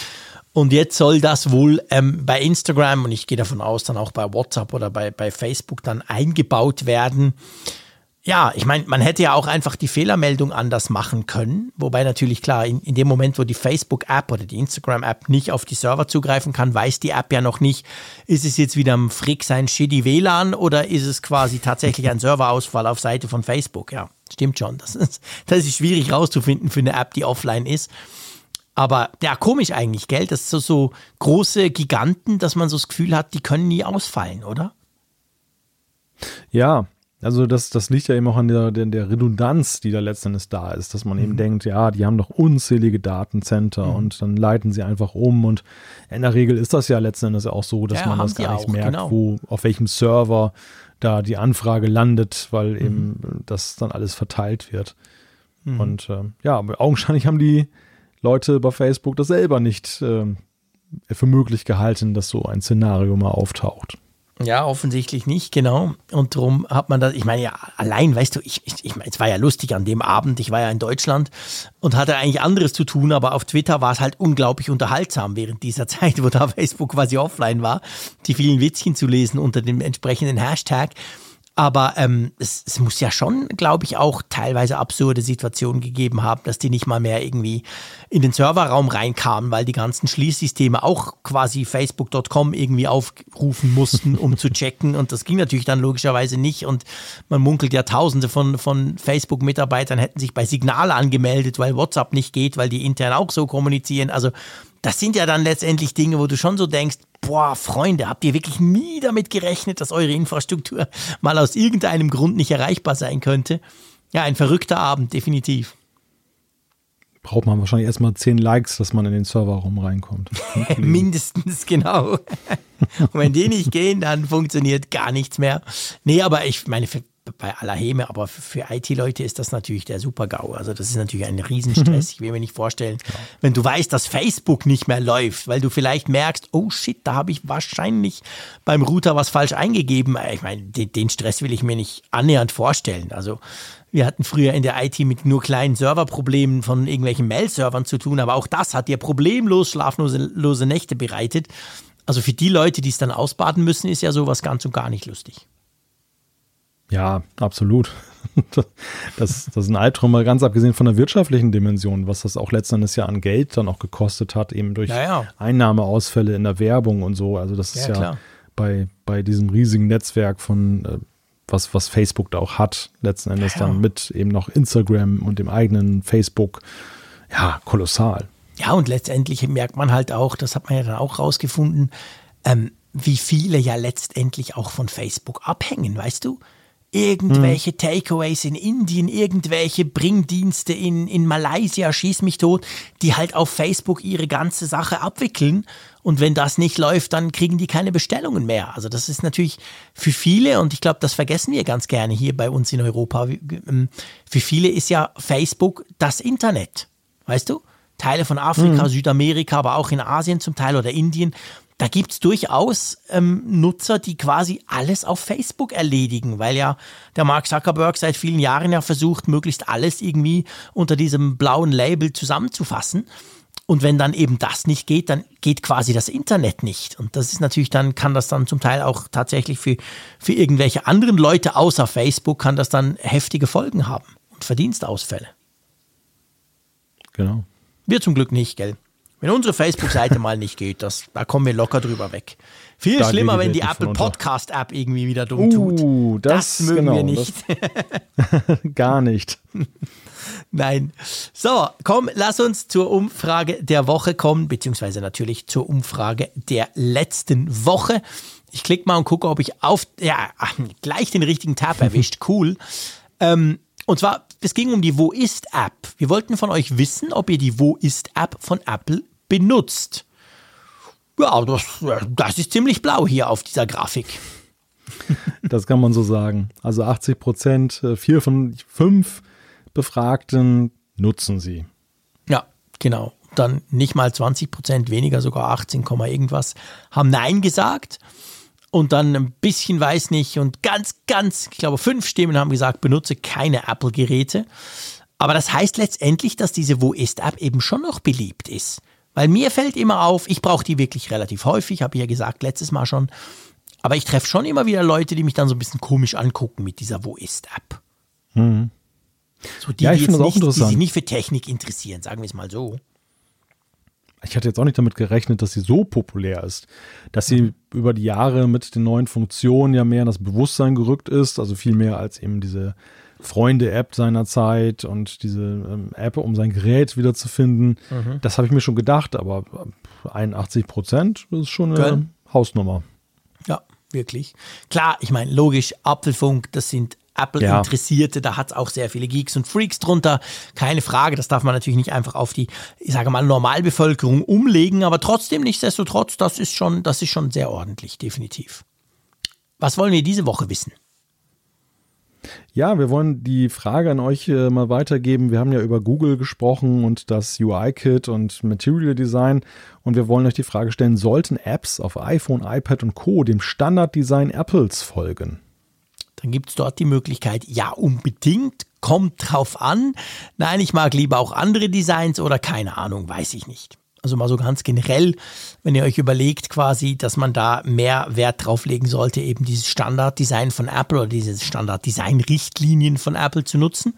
Und jetzt soll das wohl ähm, bei Instagram und ich gehe davon aus, dann auch bei WhatsApp oder bei, bei Facebook dann eingebaut werden. Ja, ich meine, man hätte ja auch einfach die Fehlermeldung anders machen können. Wobei natürlich klar, in, in dem Moment, wo die Facebook-App oder die Instagram-App nicht auf die Server zugreifen kann, weiß die App ja noch nicht, ist es jetzt wieder am Frick sein shitty WLAN oder ist es quasi tatsächlich ein Serverausfall auf Seite von Facebook? Ja, stimmt schon. Das ist, das ist schwierig rauszufinden für eine App, die offline ist. Aber ja, komisch eigentlich, gell? Das sind so, so große Giganten, dass man so das Gefühl hat, die können nie ausfallen, oder? Ja, also das, das liegt ja eben auch an der, der, der Redundanz, die da letztendlich da ist, dass man mhm. eben denkt, ja, die haben doch unzählige Datencenter mhm. und dann leiten sie einfach um und in der Regel ist das ja letztendlich auch so, dass ja, man das gar nicht auch, merkt, genau. wo, auf welchem Server da die Anfrage landet, weil mhm. eben das dann alles verteilt wird. Mhm. Und äh, ja, augenscheinlich haben die Leute bei Facebook das selber nicht äh, für möglich gehalten, dass so ein Szenario mal auftaucht. Ja, offensichtlich nicht, genau. Und darum hat man das, ich meine ja, allein, weißt du, ich, ich, ich meine, es war ja lustig an dem Abend, ich war ja in Deutschland und hatte eigentlich anderes zu tun, aber auf Twitter war es halt unglaublich unterhaltsam während dieser Zeit, wo da Facebook quasi offline war, die vielen Witzchen zu lesen unter dem entsprechenden Hashtag. Aber ähm, es, es muss ja schon, glaube ich, auch teilweise absurde Situationen gegeben haben, dass die nicht mal mehr irgendwie in den Serverraum reinkamen, weil die ganzen Schließsysteme auch quasi facebook.com irgendwie aufrufen mussten, um zu checken. Und das ging natürlich dann logischerweise nicht. Und man munkelt ja, tausende von, von Facebook-Mitarbeitern hätten sich bei Signal angemeldet, weil WhatsApp nicht geht, weil die intern auch so kommunizieren. Also das sind ja dann letztendlich Dinge, wo du schon so denkst, boah, Freunde, habt ihr wirklich nie damit gerechnet, dass eure Infrastruktur mal aus irgendeinem Grund nicht erreichbar sein könnte? Ja, ein verrückter Abend, definitiv. Braucht man wahrscheinlich erstmal zehn Likes, dass man in den Serverraum reinkommt. Mindestens, genau. Und wenn die nicht gehen, dann funktioniert gar nichts mehr. Nee, aber ich meine, bei aller Häme, aber für IT-Leute ist das natürlich der Super-GAU. Also das ist natürlich ein Riesenstress. Ich will mir nicht vorstellen, ja. wenn du weißt, dass Facebook nicht mehr läuft, weil du vielleicht merkst, oh shit, da habe ich wahrscheinlich beim Router was falsch eingegeben. Ich meine, den, den Stress will ich mir nicht annähernd vorstellen. Also wir hatten früher in der IT mit nur kleinen Serverproblemen von irgendwelchen Mail-Servern zu tun, aber auch das hat dir problemlos schlaflose Nächte bereitet. Also für die Leute, die es dann ausbaden müssen, ist ja sowas ganz und gar nicht lustig. Ja, absolut. Das, das ist ein Albtraum, mal ganz abgesehen von der wirtschaftlichen Dimension, was das auch letztendlich ja an Geld dann auch gekostet hat, eben durch ja, ja. Einnahmeausfälle in der Werbung und so. Also das ist ja, ja bei, bei diesem riesigen Netzwerk von äh, was, was Facebook da auch hat, letzten Endes ja. dann mit eben noch Instagram und dem eigenen Facebook, ja, kolossal. Ja, und letztendlich merkt man halt auch, das hat man ja dann auch rausgefunden, ähm, wie viele ja letztendlich auch von Facebook abhängen, weißt du? Irgendwelche hm. Takeaways in Indien, irgendwelche Bringdienste in, in Malaysia, schieß mich tot, die halt auf Facebook ihre ganze Sache abwickeln. Und wenn das nicht läuft, dann kriegen die keine Bestellungen mehr. Also das ist natürlich für viele, und ich glaube, das vergessen wir ganz gerne hier bei uns in Europa, ähm, für viele ist ja Facebook das Internet. Weißt du? Teile von Afrika, mhm. Südamerika, aber auch in Asien zum Teil oder Indien da gibt es durchaus ähm, Nutzer, die quasi alles auf Facebook erledigen, weil ja der Mark Zuckerberg seit vielen Jahren ja versucht, möglichst alles irgendwie unter diesem blauen Label zusammenzufassen. Und wenn dann eben das nicht geht, dann geht quasi das Internet nicht. Und das ist natürlich dann, kann das dann zum Teil auch tatsächlich für, für irgendwelche anderen Leute außer Facebook, kann das dann heftige Folgen haben und Verdienstausfälle. Genau. Wir zum Glück nicht, gell? Wenn unsere Facebook-Seite mal nicht geht, das, da kommen wir locker drüber weg. Viel da schlimmer, wenn die Apple Podcast-App irgendwie wieder dumm uh, tut. Das, das mögen genau, wir nicht. gar nicht. Nein. So, komm, lass uns zur Umfrage der Woche kommen, beziehungsweise natürlich zur Umfrage der letzten Woche. Ich klicke mal und gucke, ob ich auf, ja, gleich den richtigen Tab erwischt. Cool. Ähm, und zwar, es ging um die Wo ist App. Wir wollten von euch wissen, ob ihr die Wo ist App von Apple benutzt. Ja, das, das ist ziemlich blau hier auf dieser Grafik. Das kann man so sagen. Also 80 Prozent, äh, vier von fünf Befragten nutzen sie. Ja, genau. Dann nicht mal 20 Prozent weniger, sogar 18, irgendwas, haben Nein gesagt und dann ein bisschen weiß nicht und ganz, ganz, ich glaube, fünf Stimmen haben gesagt, benutze keine Apple-Geräte. Aber das heißt letztendlich, dass diese Wo ist-App eben schon noch beliebt ist. Weil mir fällt immer auf, ich brauche die wirklich relativ häufig, habe ich ja gesagt letztes Mal schon. Aber ich treffe schon immer wieder Leute, die mich dann so ein bisschen komisch angucken mit dieser Wo ist-App. Mhm. So die, ja, ich die, jetzt nicht, die sich nicht für Technik interessieren, sagen wir es mal so ich hatte jetzt auch nicht damit gerechnet, dass sie so populär ist. Dass sie über die Jahre mit den neuen Funktionen ja mehr in das Bewusstsein gerückt ist, also viel mehr als eben diese Freunde-App seinerzeit und diese ähm, App, um sein Gerät wiederzufinden. Mhm. Das habe ich mir schon gedacht, aber 81 Prozent ist schon eine Geil. Hausnummer. Ja, wirklich. Klar, ich meine, logisch, Apfelfunk, das sind Apple-Interessierte, ja. da hat es auch sehr viele Geeks und Freaks drunter. Keine Frage, das darf man natürlich nicht einfach auf die, ich sage mal, Normalbevölkerung umlegen, aber trotzdem, nichtsdestotrotz, das ist schon, das ist schon sehr ordentlich, definitiv. Was wollen wir diese Woche wissen? Ja, wir wollen die Frage an euch äh, mal weitergeben. Wir haben ja über Google gesprochen und das UI-Kit und Material Design. Und wir wollen euch die Frage stellen, sollten Apps auf iPhone, iPad und Co. dem Standarddesign Apples folgen? Dann gibt es dort die Möglichkeit, ja, unbedingt, kommt drauf an. Nein, ich mag lieber auch andere Designs oder keine Ahnung, weiß ich nicht. Also mal so ganz generell, wenn ihr euch überlegt quasi, dass man da mehr Wert drauf legen sollte, eben dieses Standarddesign von Apple oder diese Standarddesign-Richtlinien von Apple zu nutzen.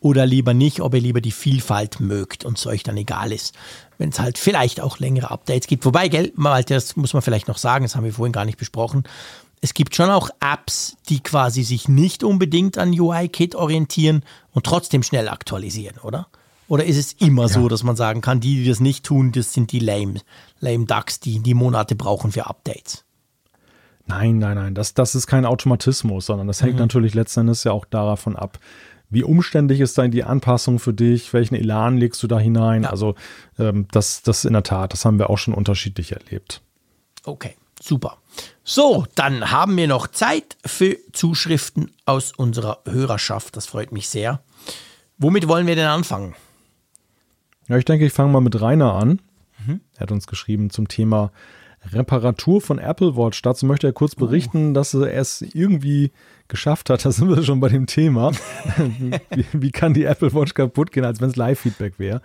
Oder lieber nicht, ob ihr lieber die Vielfalt mögt und es euch dann egal ist, wenn es halt vielleicht auch längere Updates gibt. Wobei, gell, das muss man vielleicht noch sagen, das haben wir vorhin gar nicht besprochen es gibt schon auch Apps, die quasi sich nicht unbedingt an UI-Kit orientieren und trotzdem schnell aktualisieren, oder? Oder ist es immer ja. so, dass man sagen kann, die, die das nicht tun, das sind die lame, lame Ducks, die die Monate brauchen für Updates? Nein, nein, nein, das, das ist kein Automatismus, sondern das hängt mhm. natürlich letzten Endes ja auch davon ab, wie umständlich ist dann die Anpassung für dich, welchen Elan legst du da hinein. Ja. Also ähm, das, das in der Tat, das haben wir auch schon unterschiedlich erlebt. Okay. Super. So, dann haben wir noch Zeit für Zuschriften aus unserer Hörerschaft. Das freut mich sehr. Womit wollen wir denn anfangen? Ja, ich denke, ich fange mal mit Rainer an. Mhm. Er hat uns geschrieben zum Thema Reparatur von Apple Watch. Dazu möchte er kurz oh. berichten, oh. dass er es irgendwie geschafft hat. Da sind wir schon bei dem Thema. wie, wie, kann die Apple Watch kaputt gehen, als wenn es Live-Feedback wäre?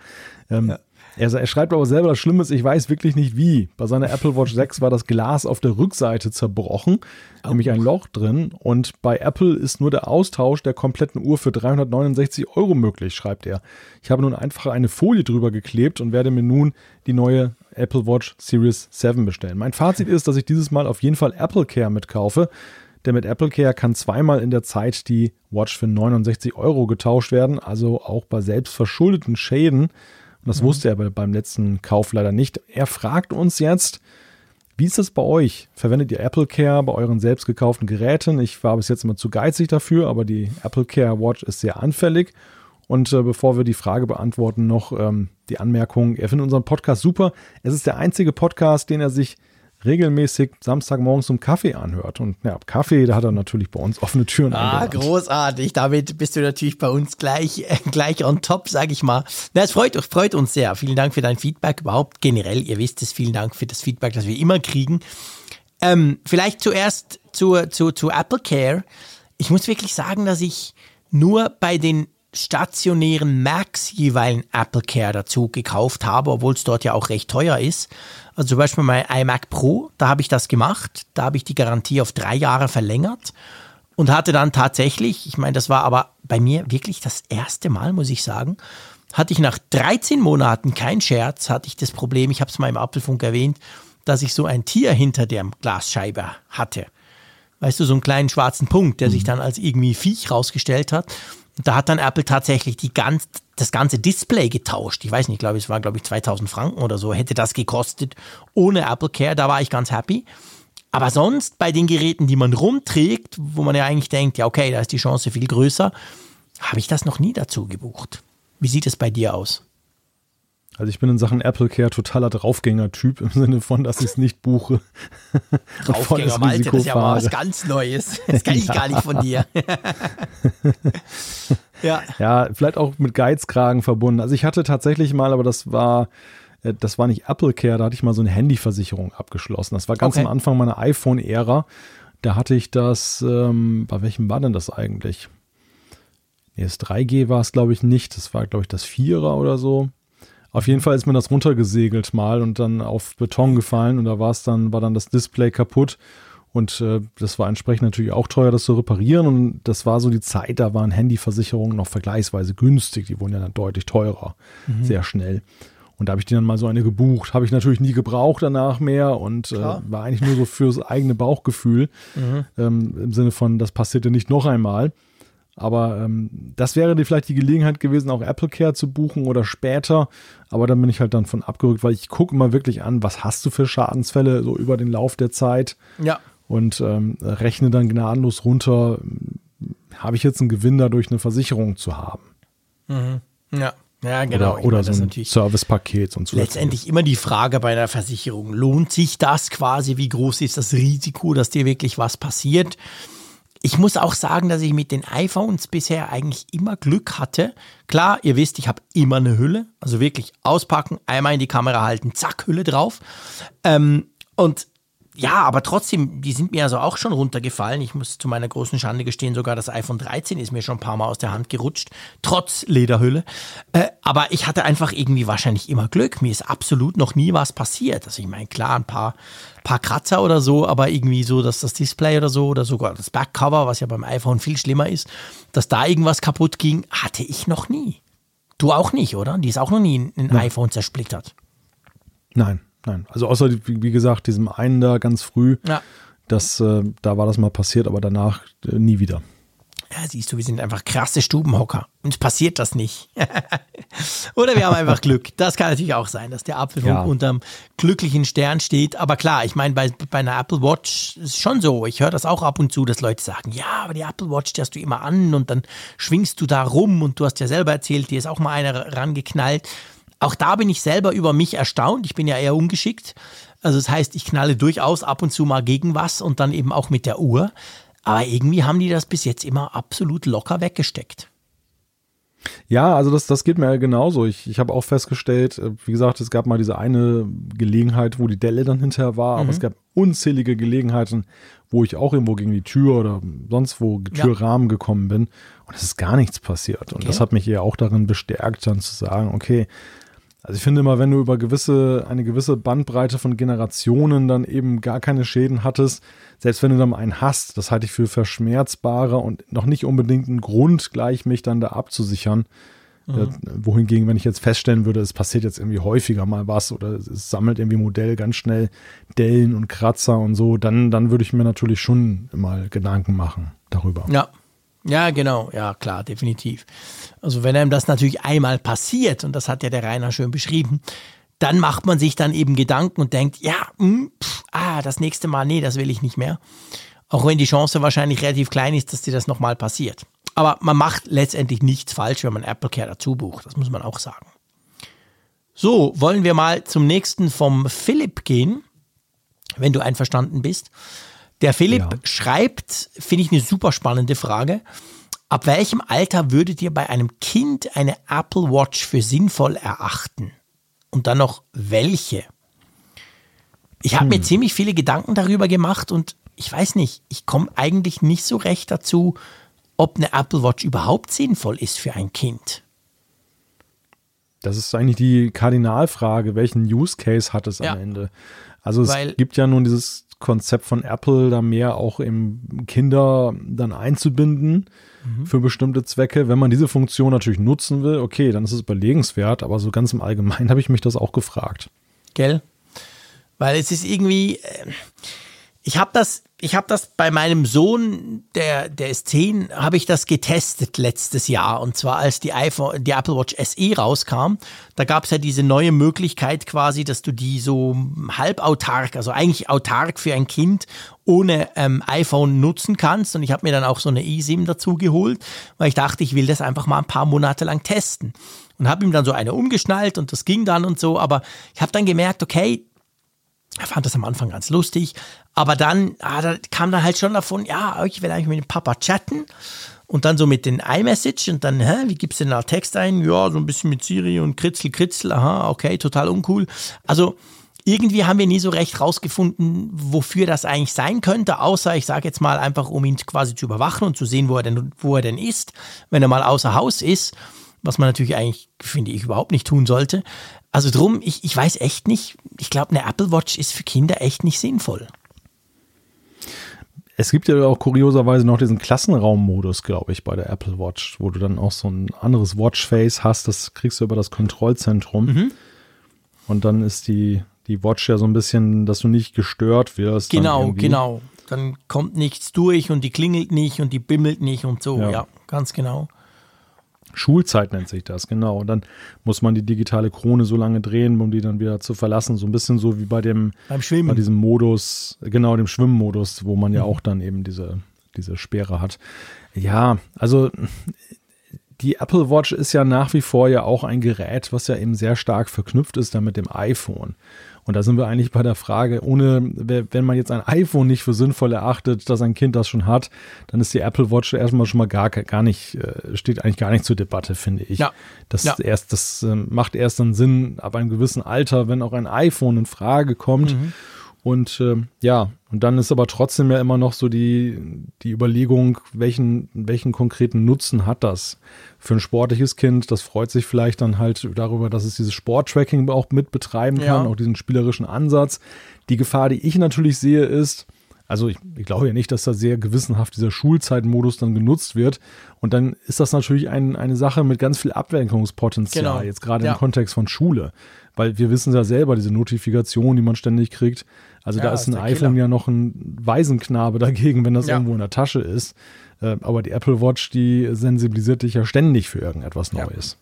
Ähm, ja. Er, er, schreibt aber selber, das Schlimme ist, ich weiß wirklich nicht wie. Bei seiner Apple Watch 6 war das Glas auf der Rückseite zerbrochen, oh. nämlich ein Loch drin. Und bei Apple ist nur der Austausch der kompletten Uhr für 369 Euro möglich, schreibt er. Ich habe nun einfach eine Folie drüber geklebt und werde mir nun die neue Apple Watch Series 7 bestellen. Mein Fazit ist, dass ich dieses Mal auf jeden Fall Apple Care mitkaufe. Denn mit Apple Care kann zweimal in der Zeit die Watch für 69 Euro getauscht werden, also auch bei selbstverschuldeten Schäden das mhm. wusste er beim letzten Kauf leider nicht. Er fragt uns jetzt, wie ist es bei euch? Verwendet ihr Apple Care bei euren selbst gekauften Geräten? Ich war bis jetzt immer zu geizig dafür, aber die Apple Care Watch ist sehr anfällig. Und äh, bevor wir die Frage beantworten, noch ähm, die Anmerkung, er findet unseren Podcast super. Es ist der einzige Podcast, den er sich regelmäßig Samstagmorgens zum Kaffee anhört. Und ja, Kaffee, da hat er natürlich bei uns offene Türen Ah, eingerannt. großartig. Damit bist du natürlich bei uns gleich, äh, gleich on top, sag ich mal. Na, es freut, freut uns sehr. Vielen Dank für dein Feedback. Überhaupt generell, ihr wisst es, vielen Dank für das Feedback, das wir immer kriegen. Ähm, vielleicht zuerst zu, zu, zu Apple Care. Ich muss wirklich sagen, dass ich nur bei den stationären Macs jeweils Apple Care dazu gekauft habe, obwohl es dort ja auch recht teuer ist. Also zum Beispiel mein iMac Pro, da habe ich das gemacht. Da habe ich die Garantie auf drei Jahre verlängert und hatte dann tatsächlich, ich meine, das war aber bei mir wirklich das erste Mal, muss ich sagen, hatte ich nach 13 Monaten, kein Scherz, hatte ich das Problem, ich habe es mal im Apfelfunk erwähnt, dass ich so ein Tier hinter der Glasscheibe hatte. Weißt du, so einen kleinen schwarzen Punkt, der sich mhm. dann als irgendwie Viech rausgestellt hat. Da hat dann Apple tatsächlich die ganz, das ganze Display getauscht. Ich weiß nicht, glaube es war, glaube ich, 2000 Franken oder so, hätte das gekostet ohne Apple Care. Da war ich ganz happy. Aber sonst bei den Geräten, die man rumträgt, wo man ja eigentlich denkt, ja, okay, da ist die Chance viel größer, habe ich das noch nie dazu gebucht. Wie sieht es bei dir aus? Also ich bin in Sachen Apple Care totaler Draufgänger-Typ im Sinne von, dass ich es nicht buche. Draufgänger, Malte, das ist ja mal was ganz Neues. Das kenne ich ja. gar nicht von dir. ja. ja, vielleicht auch mit Geizkragen verbunden. Also ich hatte tatsächlich mal, aber das war äh, das war nicht Apple Care, da hatte ich mal so eine Handyversicherung abgeschlossen. Das war ganz okay. am Anfang meiner iPhone-Ära. Da hatte ich das, ähm, bei welchem war denn das eigentlich? Nee, das 3G war es, glaube ich, nicht. Das war, glaube ich, das 4er oder so. Auf jeden Fall ist mir das runtergesegelt mal und dann auf Beton gefallen und da war es dann, war dann das Display kaputt. Und äh, das war entsprechend natürlich auch teuer, das zu reparieren. Und das war so die Zeit, da waren Handyversicherungen noch vergleichsweise günstig. Die wurden ja dann deutlich teurer, mhm. sehr schnell. Und da habe ich die dann mal so eine gebucht. Habe ich natürlich nie gebraucht danach mehr und äh, war eigentlich nur so fürs eigene Bauchgefühl. Mhm. Ähm, Im Sinne von, das passierte nicht noch einmal. Aber ähm, das wäre die, vielleicht die Gelegenheit gewesen, auch Apple Care zu buchen oder später. Aber dann bin ich halt dann von abgerückt, weil ich gucke immer wirklich an, was hast du für Schadensfälle so über den Lauf der Zeit. Ja. Und ähm, rechne dann gnadenlos runter, habe ich jetzt einen Gewinn dadurch, eine Versicherung zu haben. Mhm. Ja. Ja, genau. Oder, oder so ein Servicepaket und so. Letztendlich immer die Frage bei einer Versicherung, lohnt sich das quasi? Wie groß ist das Risiko, dass dir wirklich was passiert? Ich muss auch sagen, dass ich mit den iPhones bisher eigentlich immer Glück hatte. Klar, ihr wisst, ich habe immer eine Hülle. Also wirklich auspacken, einmal in die Kamera halten, zack, Hülle drauf. Ähm, und ja, aber trotzdem, die sind mir also auch schon runtergefallen. Ich muss zu meiner großen Schande gestehen, sogar das iPhone 13 ist mir schon ein paar Mal aus der Hand gerutscht, trotz Lederhülle. Äh, aber ich hatte einfach irgendwie wahrscheinlich immer Glück. Mir ist absolut noch nie was passiert. Also ich meine, klar, ein paar, paar Kratzer oder so, aber irgendwie so, dass das Display oder so oder sogar das Backcover, was ja beim iPhone viel schlimmer ist, dass da irgendwas kaputt ging, hatte ich noch nie. Du auch nicht, oder? Die ist auch noch nie ein iPhone zersplittert. Nein. Nein, also außer, wie gesagt, diesem einen da ganz früh, ja. das, äh, da war das mal passiert, aber danach äh, nie wieder. Ja, siehst du, wir sind einfach krasse Stubenhocker. Uns passiert das nicht. Oder wir haben einfach Glück. Das kann natürlich auch sein, dass der Apfelfunk ja. unterm glücklichen Stern steht. Aber klar, ich meine, bei, bei einer Apple Watch ist es schon so. Ich höre das auch ab und zu, dass Leute sagen, ja, aber die Apple Watch, die hast du immer an und dann schwingst du da rum und du hast ja selber erzählt, dir ist auch mal einer rangeknallt. Auch da bin ich selber über mich erstaunt. Ich bin ja eher ungeschickt. Also das heißt, ich knalle durchaus ab und zu mal gegen was und dann eben auch mit der Uhr. Aber irgendwie haben die das bis jetzt immer absolut locker weggesteckt. Ja, also das, das geht mir genauso. Ich, ich habe auch festgestellt, äh, wie gesagt, es gab mal diese eine Gelegenheit, wo die Delle dann hinterher war, mhm. aber es gab unzählige Gelegenheiten, wo ich auch irgendwo gegen die Tür oder sonst wo Türrahmen ja. gekommen bin und es ist gar nichts passiert. Und okay. das hat mich eher auch darin bestärkt, dann zu sagen, okay, also ich finde immer, wenn du über gewisse, eine gewisse Bandbreite von Generationen dann eben gar keine Schäden hattest, selbst wenn du dann einen hast, das halte ich für verschmerzbarer und noch nicht unbedingt ein Grund, gleich mich dann da abzusichern. Mhm. Äh, wohingegen, wenn ich jetzt feststellen würde, es passiert jetzt irgendwie häufiger mal was oder es sammelt irgendwie Modell ganz schnell Dellen und Kratzer und so, dann, dann würde ich mir natürlich schon mal Gedanken machen darüber. Ja, ja, genau, ja klar, definitiv. Also wenn einem das natürlich einmal passiert, und das hat ja der Rainer schön beschrieben, dann macht man sich dann eben Gedanken und denkt, ja, mh, hm, pff, ah, das nächste Mal, nee, das will ich nicht mehr. Auch wenn die Chance wahrscheinlich relativ klein ist, dass dir das nochmal passiert. Aber man macht letztendlich nichts falsch, wenn man Apple Care dazu bucht. Das muss man auch sagen. So, wollen wir mal zum nächsten vom Philipp gehen, wenn du einverstanden bist. Der Philipp ja. schreibt, finde ich eine super spannende Frage. Ab welchem Alter würdet ihr bei einem Kind eine Apple Watch für sinnvoll erachten? Und dann noch welche? Ich habe hm. mir ziemlich viele Gedanken darüber gemacht und ich weiß nicht, ich komme eigentlich nicht so recht dazu, ob eine Apple Watch überhaupt sinnvoll ist für ein Kind. Das ist eigentlich die Kardinalfrage, welchen Use Case hat es ja. am Ende? Also es Weil, gibt ja nun dieses Konzept von Apple, da mehr auch im Kinder dann einzubinden mhm. für bestimmte Zwecke. Wenn man diese Funktion natürlich nutzen will, okay, dann ist es überlegenswert, aber so ganz im Allgemeinen habe ich mich das auch gefragt. Gell? Weil es ist irgendwie, äh, ich habe das ich habe das bei meinem Sohn, der, der ist 10, habe ich das getestet letztes Jahr. Und zwar als die iPhone, die Apple Watch SE rauskam. Da gab es ja diese neue Möglichkeit quasi, dass du die so halbautark, also eigentlich autark für ein Kind ohne ähm, iPhone nutzen kannst. Und ich habe mir dann auch so eine eSIM dazu geholt, weil ich dachte, ich will das einfach mal ein paar Monate lang testen. Und habe ihm dann so eine umgeschnallt und das ging dann und so. Aber ich habe dann gemerkt, okay, er fand das am Anfang ganz lustig, aber dann ah, da kam dann halt schon davon, ja, ich will eigentlich mit dem Papa chatten und dann so mit den iMessage und dann, hä, wie gibst du denn da Text ein? Ja, so ein bisschen mit Siri und Kritzel, Kritzel, aha, okay, total uncool. Also irgendwie haben wir nie so recht rausgefunden, wofür das eigentlich sein könnte, außer ich sage jetzt mal einfach, um ihn quasi zu überwachen und zu sehen, wo er denn, wo er denn ist, wenn er mal außer Haus ist, was man natürlich eigentlich, finde ich, überhaupt nicht tun sollte. Also drum, ich, ich weiß echt nicht, ich glaube, eine Apple Watch ist für Kinder echt nicht sinnvoll. Es gibt ja auch kurioserweise noch diesen Klassenraummodus, glaube ich, bei der Apple Watch, wo du dann auch so ein anderes Watchface hast, das kriegst du über das Kontrollzentrum. Mhm. Und dann ist die, die Watch ja so ein bisschen, dass du nicht gestört wirst. Genau, genau. Dann kommt nichts durch und die klingelt nicht und die bimmelt nicht und so. Ja, ja ganz genau. Schulzeit nennt sich das, genau. Und dann muss man die digitale Krone so lange drehen, um die dann wieder zu verlassen. So ein bisschen so wie bei dem Beim Schwimmen. bei diesem Modus, genau, dem Schwimmmodus, wo man ja auch dann eben diese, diese Sperre hat. Ja, also die Apple Watch ist ja nach wie vor ja auch ein Gerät, was ja eben sehr stark verknüpft ist dann mit dem iPhone. Und da sind wir eigentlich bei der Frage, ohne, wenn man jetzt ein iPhone nicht für sinnvoll erachtet, dass ein Kind das schon hat, dann ist die Apple Watch erstmal schon mal gar, gar nicht, äh, steht eigentlich gar nicht zur Debatte, finde ich. Ja. Das ja. erst, das ähm, macht erst dann Sinn ab einem gewissen Alter, wenn auch ein iPhone in Frage kommt. Mhm. Und äh, ja, und dann ist aber trotzdem ja immer noch so die, die Überlegung, welchen, welchen konkreten Nutzen hat das für ein sportliches Kind? Das freut sich vielleicht dann halt darüber, dass es dieses Sporttracking auch mit betreiben kann, ja. auch diesen spielerischen Ansatz. Die Gefahr, die ich natürlich sehe, ist, also ich, ich, glaube ja nicht, dass da sehr gewissenhaft dieser Schulzeitmodus dann genutzt wird. Und dann ist das natürlich ein, eine Sache mit ganz viel Ablenkungspotenzial, genau. jetzt gerade ja. im Kontext von Schule. Weil wir wissen ja selber, diese Notifikation, die man ständig kriegt. Also ja, da ist ein iPhone Killer. ja noch ein Waisenknabe dagegen, wenn das ja. irgendwo in der Tasche ist. Äh, aber die Apple Watch, die sensibilisiert dich ja ständig für irgendetwas Neues.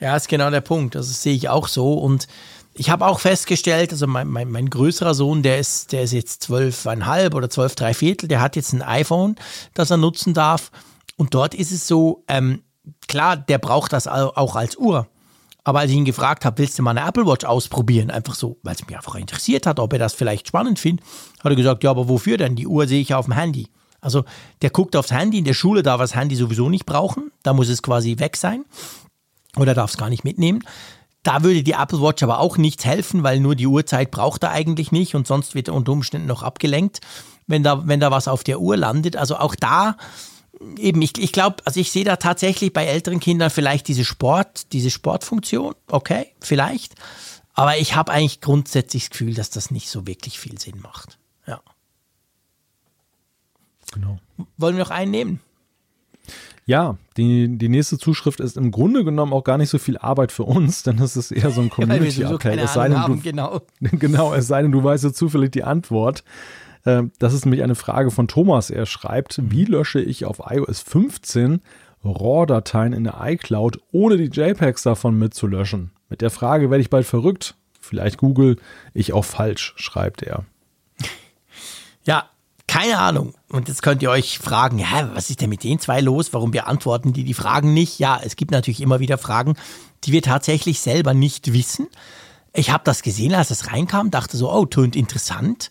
Ja, ist genau der Punkt. Das sehe ich auch so. Und ich habe auch festgestellt, also mein, mein, mein, größerer Sohn, der ist, der ist jetzt zwölfeinhalb oder zwölf, drei Viertel, der hat jetzt ein iPhone, das er nutzen darf. Und dort ist es so, ähm, klar, der braucht das auch als Uhr. Aber als ich ihn gefragt habe, willst du mal eine Apple Watch ausprobieren? Einfach so, weil es mich einfach interessiert hat, ob er das vielleicht spannend findet, hat er gesagt, ja, aber wofür denn? Die Uhr sehe ich auf dem Handy. Also der guckt aufs Handy, in der Schule darf er das Handy sowieso nicht brauchen, da muss es quasi weg sein oder darf es gar nicht mitnehmen. Da würde die Apple Watch aber auch nichts helfen, weil nur die Uhrzeit braucht er eigentlich nicht und sonst wird er unter Umständen noch abgelenkt, wenn da, wenn da was auf der Uhr landet. Also auch da eben, ich, ich glaube, also ich sehe da tatsächlich bei älteren Kindern vielleicht diese Sport, diese Sportfunktion, okay, vielleicht. Aber ich habe eigentlich grundsätzlich das Gefühl, dass das nicht so wirklich viel Sinn macht. Ja. Genau. Wollen wir noch einen nehmen? Ja, die, die nächste Zuschrift ist im Grunde genommen auch gar nicht so viel Arbeit für uns, denn es ist eher so ein Community-Appell. es sei denn, du, genau. genau, es sei denn, du weißt jetzt zufällig die Antwort. Ähm, das ist nämlich eine Frage von Thomas. Er schreibt, wie lösche ich auf iOS 15 RAW-Dateien in der iCloud, ohne die JPEGs davon mitzulöschen? Mit der Frage werde ich bald verrückt. Vielleicht Google, ich auch falsch, schreibt er. Ja, keine Ahnung. Und jetzt könnt ihr euch fragen, ja, was ist denn mit den zwei los? Warum beantworten die die Fragen nicht? Ja, es gibt natürlich immer wieder Fragen, die wir tatsächlich selber nicht wissen. Ich habe das gesehen, als es reinkam, dachte so, oh, tönt interessant.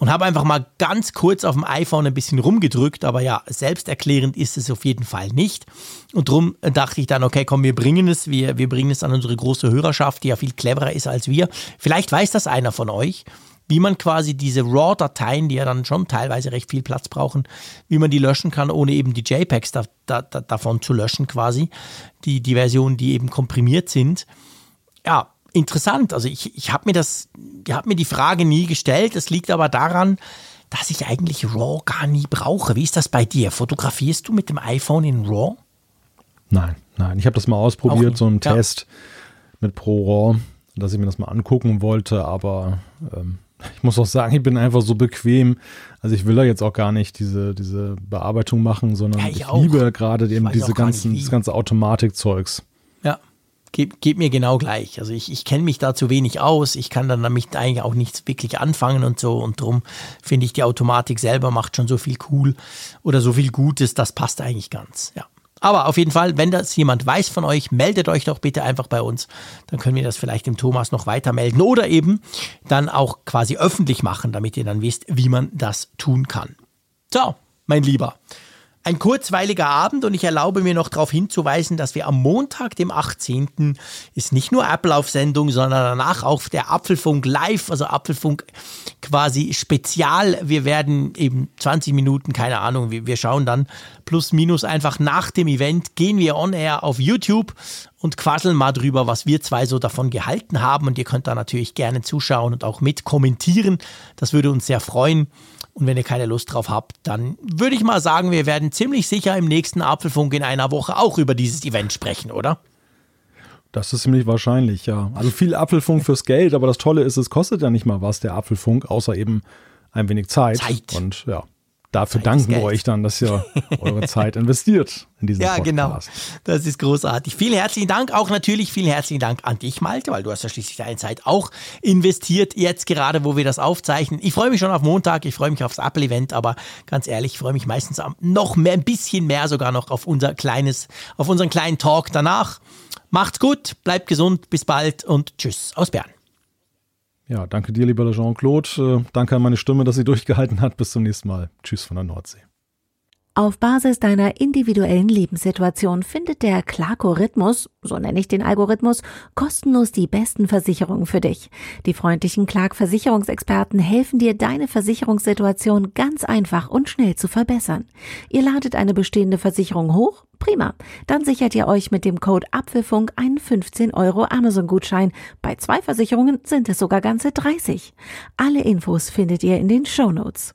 Und habe einfach mal ganz kurz auf dem iPhone ein bisschen rumgedrückt, aber ja, selbsterklärend ist es auf jeden Fall nicht. Und darum dachte ich dann, okay, komm, wir bringen es, wir, wir bringen es an unsere große Hörerschaft, die ja viel cleverer ist als wir. Vielleicht weiß das einer von euch wie man quasi diese RAW-Dateien, die ja dann schon teilweise recht viel Platz brauchen, wie man die löschen kann, ohne eben die JPEGs da, da, da, davon zu löschen quasi, die, die Versionen, die eben komprimiert sind. Ja, interessant. Also ich, ich habe mir das, ich habe mir die Frage nie gestellt. Es liegt aber daran, dass ich eigentlich RAW gar nie brauche. Wie ist das bei dir? Fotografierst du mit dem iPhone in RAW? Nein, nein. Ich habe das mal ausprobiert, so einen ja. Test mit Pro RAW, dass ich mir das mal angucken wollte, aber ähm, ich muss auch sagen, ich bin einfach so bequem. Also ich will da jetzt auch gar nicht diese, diese Bearbeitung machen, sondern ja, ich, ich liebe gerade eben diese ganzen, das ganze Automatikzeugs. Geht, geht mir genau gleich. Also ich, ich kenne mich da zu wenig aus. Ich kann dann damit eigentlich auch nichts wirklich anfangen und so. Und darum finde ich, die Automatik selber macht schon so viel cool oder so viel Gutes. Das passt eigentlich ganz, ja. Aber auf jeden Fall, wenn das jemand weiß von euch, meldet euch doch bitte einfach bei uns. Dann können wir das vielleicht dem Thomas noch weiter melden oder eben dann auch quasi öffentlich machen, damit ihr dann wisst, wie man das tun kann. So, mein Lieber. Ein kurzweiliger Abend und ich erlaube mir noch darauf hinzuweisen, dass wir am Montag, dem 18. ist nicht nur Apple auf Sendung, sondern danach auch der Apfelfunk live, also Apfelfunk quasi spezial. Wir werden eben 20 Minuten, keine Ahnung, wir, wir schauen dann plus minus einfach nach dem Event, gehen wir on air auf YouTube und quasseln mal drüber, was wir zwei so davon gehalten haben und ihr könnt da natürlich gerne zuschauen und auch mit kommentieren. Das würde uns sehr freuen. Und wenn ihr keine Lust drauf habt, dann würde ich mal sagen, wir werden ziemlich sicher im nächsten Apfelfunk in einer Woche auch über dieses Event sprechen, oder? Das ist ziemlich wahrscheinlich, ja. Also viel Apfelfunk fürs Geld, aber das Tolle ist, es kostet ja nicht mal was, der Apfelfunk, außer eben ein wenig Zeit. Zeit. Und ja, Dafür danken wir euch dann, dass ihr eure Zeit investiert in diesen ja, genau. Podcast. Ja, genau. Das ist großartig. Vielen herzlichen Dank. Auch natürlich vielen herzlichen Dank an dich, Malte, weil du hast ja schließlich deine Zeit auch investiert, jetzt gerade, wo wir das aufzeichnen. Ich freue mich schon auf Montag. Ich freue mich aufs Apple-Event, aber ganz ehrlich, ich freue mich meistens noch mehr, ein bisschen mehr sogar noch auf unser kleines, auf unseren kleinen Talk danach. Macht's gut, bleibt gesund, bis bald und tschüss aus Bern. Ja, danke dir, lieber Jean-Claude. Äh, danke an meine Stimme, dass sie durchgehalten hat. Bis zum nächsten Mal. Tschüss von der Nordsee. Auf Basis deiner individuellen Lebenssituation findet der Clarko-Rhythmus, so nenne ich den Algorithmus, kostenlos die besten Versicherungen für dich. Die freundlichen Clark-Versicherungsexperten helfen dir, deine Versicherungssituation ganz einfach und schnell zu verbessern. Ihr ladet eine bestehende Versicherung hoch? Prima. Dann sichert ihr euch mit dem Code Apfelfunk einen 15 Euro Amazon-Gutschein. Bei zwei Versicherungen sind es sogar ganze 30. Alle Infos findet ihr in den Show Notes.